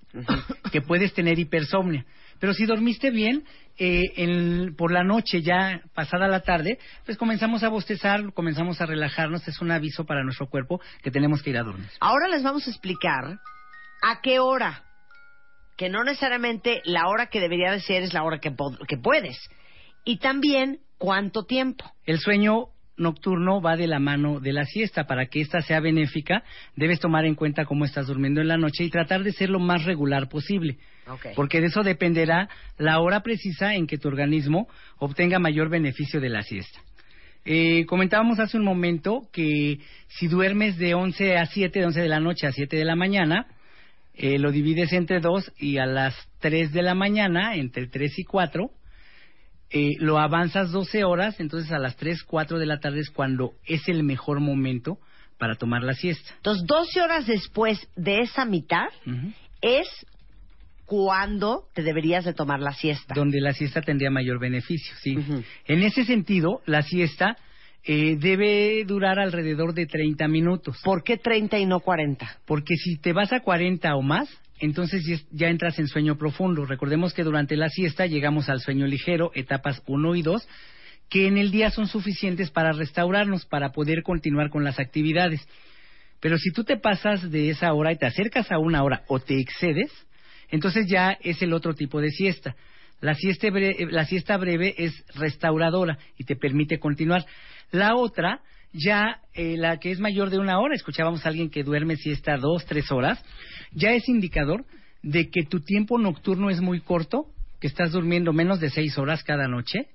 que puedes tener hipersomnia. Pero si dormiste bien, eh, en- por la noche ya pasada la tarde, pues comenzamos a bostezar, comenzamos a relajarnos, es un aviso para nuestro cuerpo que tenemos que ir a dormir. Ahora les vamos a explicar a qué hora. Que no necesariamente la hora que debería de ser es la hora que, que puedes. Y también cuánto tiempo. El sueño nocturno va de la mano de la siesta. Para que ésta sea benéfica, debes tomar en cuenta cómo estás durmiendo en la noche y tratar de ser lo más regular posible. Porque de eso dependerá la hora precisa en que tu organismo obtenga mayor beneficio de la siesta. Eh, comentábamos hace un momento que si duermes de 11 a 7, de 11 de la noche a 7 de la mañana, eh, lo divides entre dos y a las 3 de la mañana, entre 3 y 4, eh, lo avanzas 12 horas, entonces a las 3, 4 de la tarde es cuando es el mejor momento para tomar la siesta. Entonces, 12 horas después de esa mitad es cuando te deberías de tomar la siesta. Donde la siesta tendría mayor beneficio, sí. En ese sentido, la siesta eh, debe durar alrededor de 30 minutos. ¿Por qué 30 y no 40? Porque si te vas a 40 o más, entonces ya, entras en sueño profundo. Recordemos que durante la siesta llegamos al sueño ligero, etapas 1 y 2, que en el día son suficientes para restaurarnos, para poder continuar con las actividades. Pero si tú te pasas de esa hora y te acercas a una hora o te excedes, entonces ya es el otro tipo de siesta. La siesta, bre- la siesta breve es restauradora y te permite continuar. La otra, ya eh, la que es mayor de una hora, escuchábamos a alguien que duerme siesta dos, tres horas, ya es indicador de que tu tiempo nocturno es muy corto, que estás durmiendo menos de seis horas cada noche.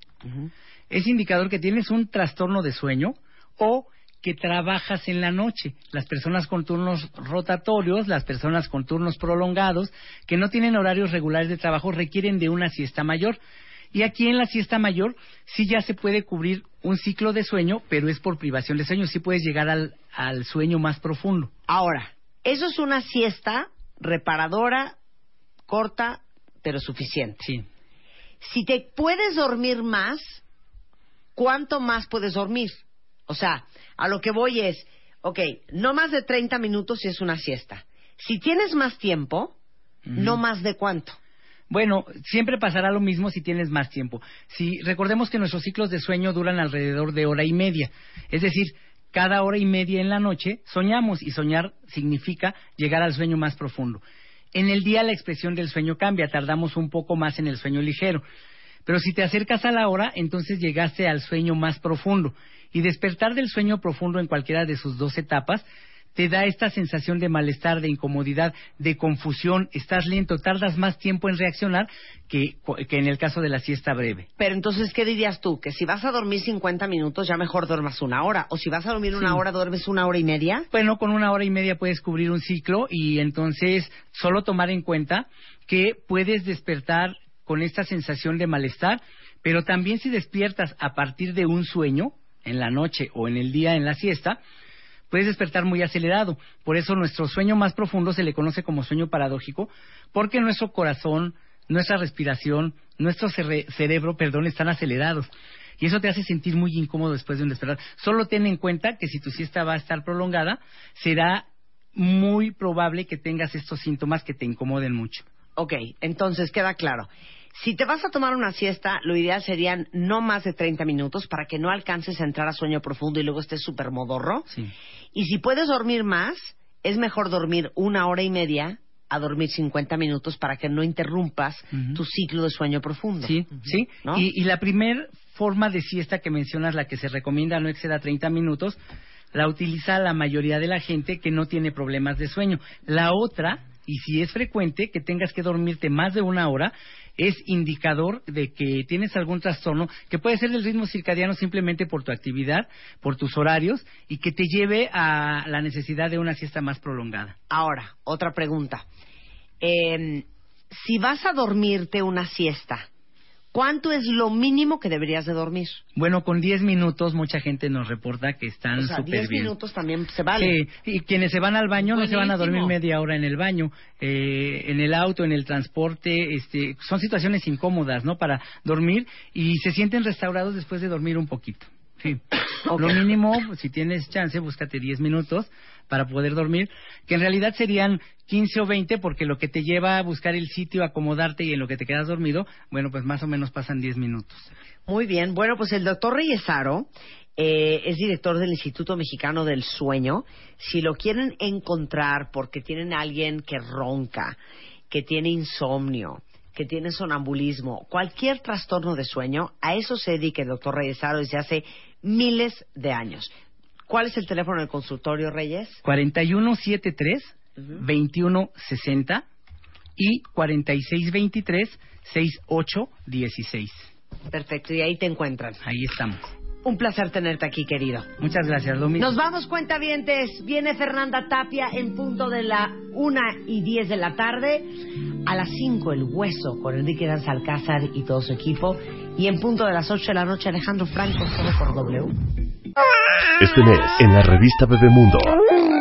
Es indicador que tienes un trastorno de sueño o que trabajas en la noche. Las personas con turnos rotatorios, las personas con turnos prolongados, que no tienen horarios regulares de trabajo, requieren de una siesta mayor. Y aquí en la siesta mayor sí ya se puede cubrir un ciclo de sueño, pero es por privación de sueño. Sí puedes llegar al, al sueño más profundo. Ahora, eso es una siesta reparadora, corta, pero suficiente. Sí. Si te puedes dormir más, ¿cuánto más puedes dormir? O sea, a lo que voy es, ok, no más de 30 minutos si es una siesta. Si tienes más tiempo, no más de cuánto. Bueno, siempre pasará lo mismo si tienes más tiempo. Si recordemos que nuestros ciclos de sueño duran alrededor de hora y media, es decir, cada hora y media en la noche soñamos y soñar significa llegar al sueño más profundo. En el día la expresión del sueño cambia, tardamos un poco más en el sueño ligero. Pero si te acercas a la hora, entonces llegaste al sueño más profundo. Y despertar del sueño profundo en cualquiera de sus dos etapas te da esta sensación de malestar, de incomodidad, de confusión, estás lento, tardas más tiempo en reaccionar que, que en el caso de la siesta breve. Pero entonces, ¿qué dirías tú? Que si vas a dormir 50 minutos, ya mejor duermas una hora. O si vas a dormir una Sí. hora, duermes una hora y media. Bueno, con una hora y media puedes cubrir un ciclo y entonces solo tomar en cuenta que puedes despertar con esta sensación de malestar, pero también si despiertas a partir de un sueño, en la noche o en el día en la siesta, puedes despertar muy acelerado. Por eso nuestro sueño más profundo se le conoce como sueño paradójico, porque nuestro corazón, nuestra respiración, nuestro cere- cerebro, perdón, están acelerados. y eso te hace sentir muy incómodo después de un despertar. Solo ten en cuenta que si tu siesta va a estar prolongada, será muy probable que tengas estos síntomas que te incomoden mucho. Ok, entonces queda claro. Si te vas a tomar una siesta, lo ideal serían no más de 30 minutos para que no alcances a entrar a sueño profundo y luego estés súper modorro. Sí. Y si puedes dormir más, es mejor dormir una hora y media a dormir 50 minutos para que no interrumpas tu ciclo de sueño profundo. Sí, sí. ¿No? Y, y la primer forma de siesta que mencionas, la que se recomienda no exceda 30 minutos, la utiliza la mayoría de la gente que no tiene problemas de sueño. La otra, y si es frecuente que tengas que dormirte más de una hora, es indicador de que tienes algún trastorno que puede ser del ritmo circadiano simplemente por tu actividad, por tus horarios y que te lleve a la necesidad de una siesta más prolongada. Ahora, otra pregunta. Eh, si vas a dormirte una siesta, ¿cuánto es lo mínimo que deberías de dormir? Bueno, con 10 minutos mucha gente nos reporta que están o sea, súper 10 bien. minutos también se vale. Sí, y quienes se van al baño no se van a dormir media hora en el baño, eh, en el auto, en el transporte, este, son situaciones incómodas, ¿no? Para dormir y se sienten restaurados después de dormir un poquito. Sí. Lo mínimo, si tienes chance, búscate 10 minutos para poder dormir, que en realidad serían 15 o 20 porque lo que te lleva a buscar el sitio, acomodarte y en lo que te quedas dormido, bueno, pues más o menos pasan 10 minutos. Muy bien. Bueno, pues el doctor Reyesaro eh, es director del Instituto Mexicano del Sueño. Si lo quieren encontrar porque tienen a alguien que ronca, que tiene insomnio, que tiene sonambulismo, cualquier trastorno de sueño, a eso se dedica el doctor Reyesaro desde hace miles de años. ¿Cuál es el teléfono del consultorio, Reyes? 4173 2160 y 4623 6816. Perfecto, y ahí te encuentran. Ahí estamos. Un placer tenerte aquí, querido. Muchas gracias, mismo. Nos vamos, cuentavientes. Viene Fernanda Tapia en punto de la una y diez de la tarde. A las 5 el hueso con Enrique Danza Alcázar y todo su equipo. Y en punto de las 8 de la noche Alejandro Franco solo por W. Este mes, en la revista Bebemundo,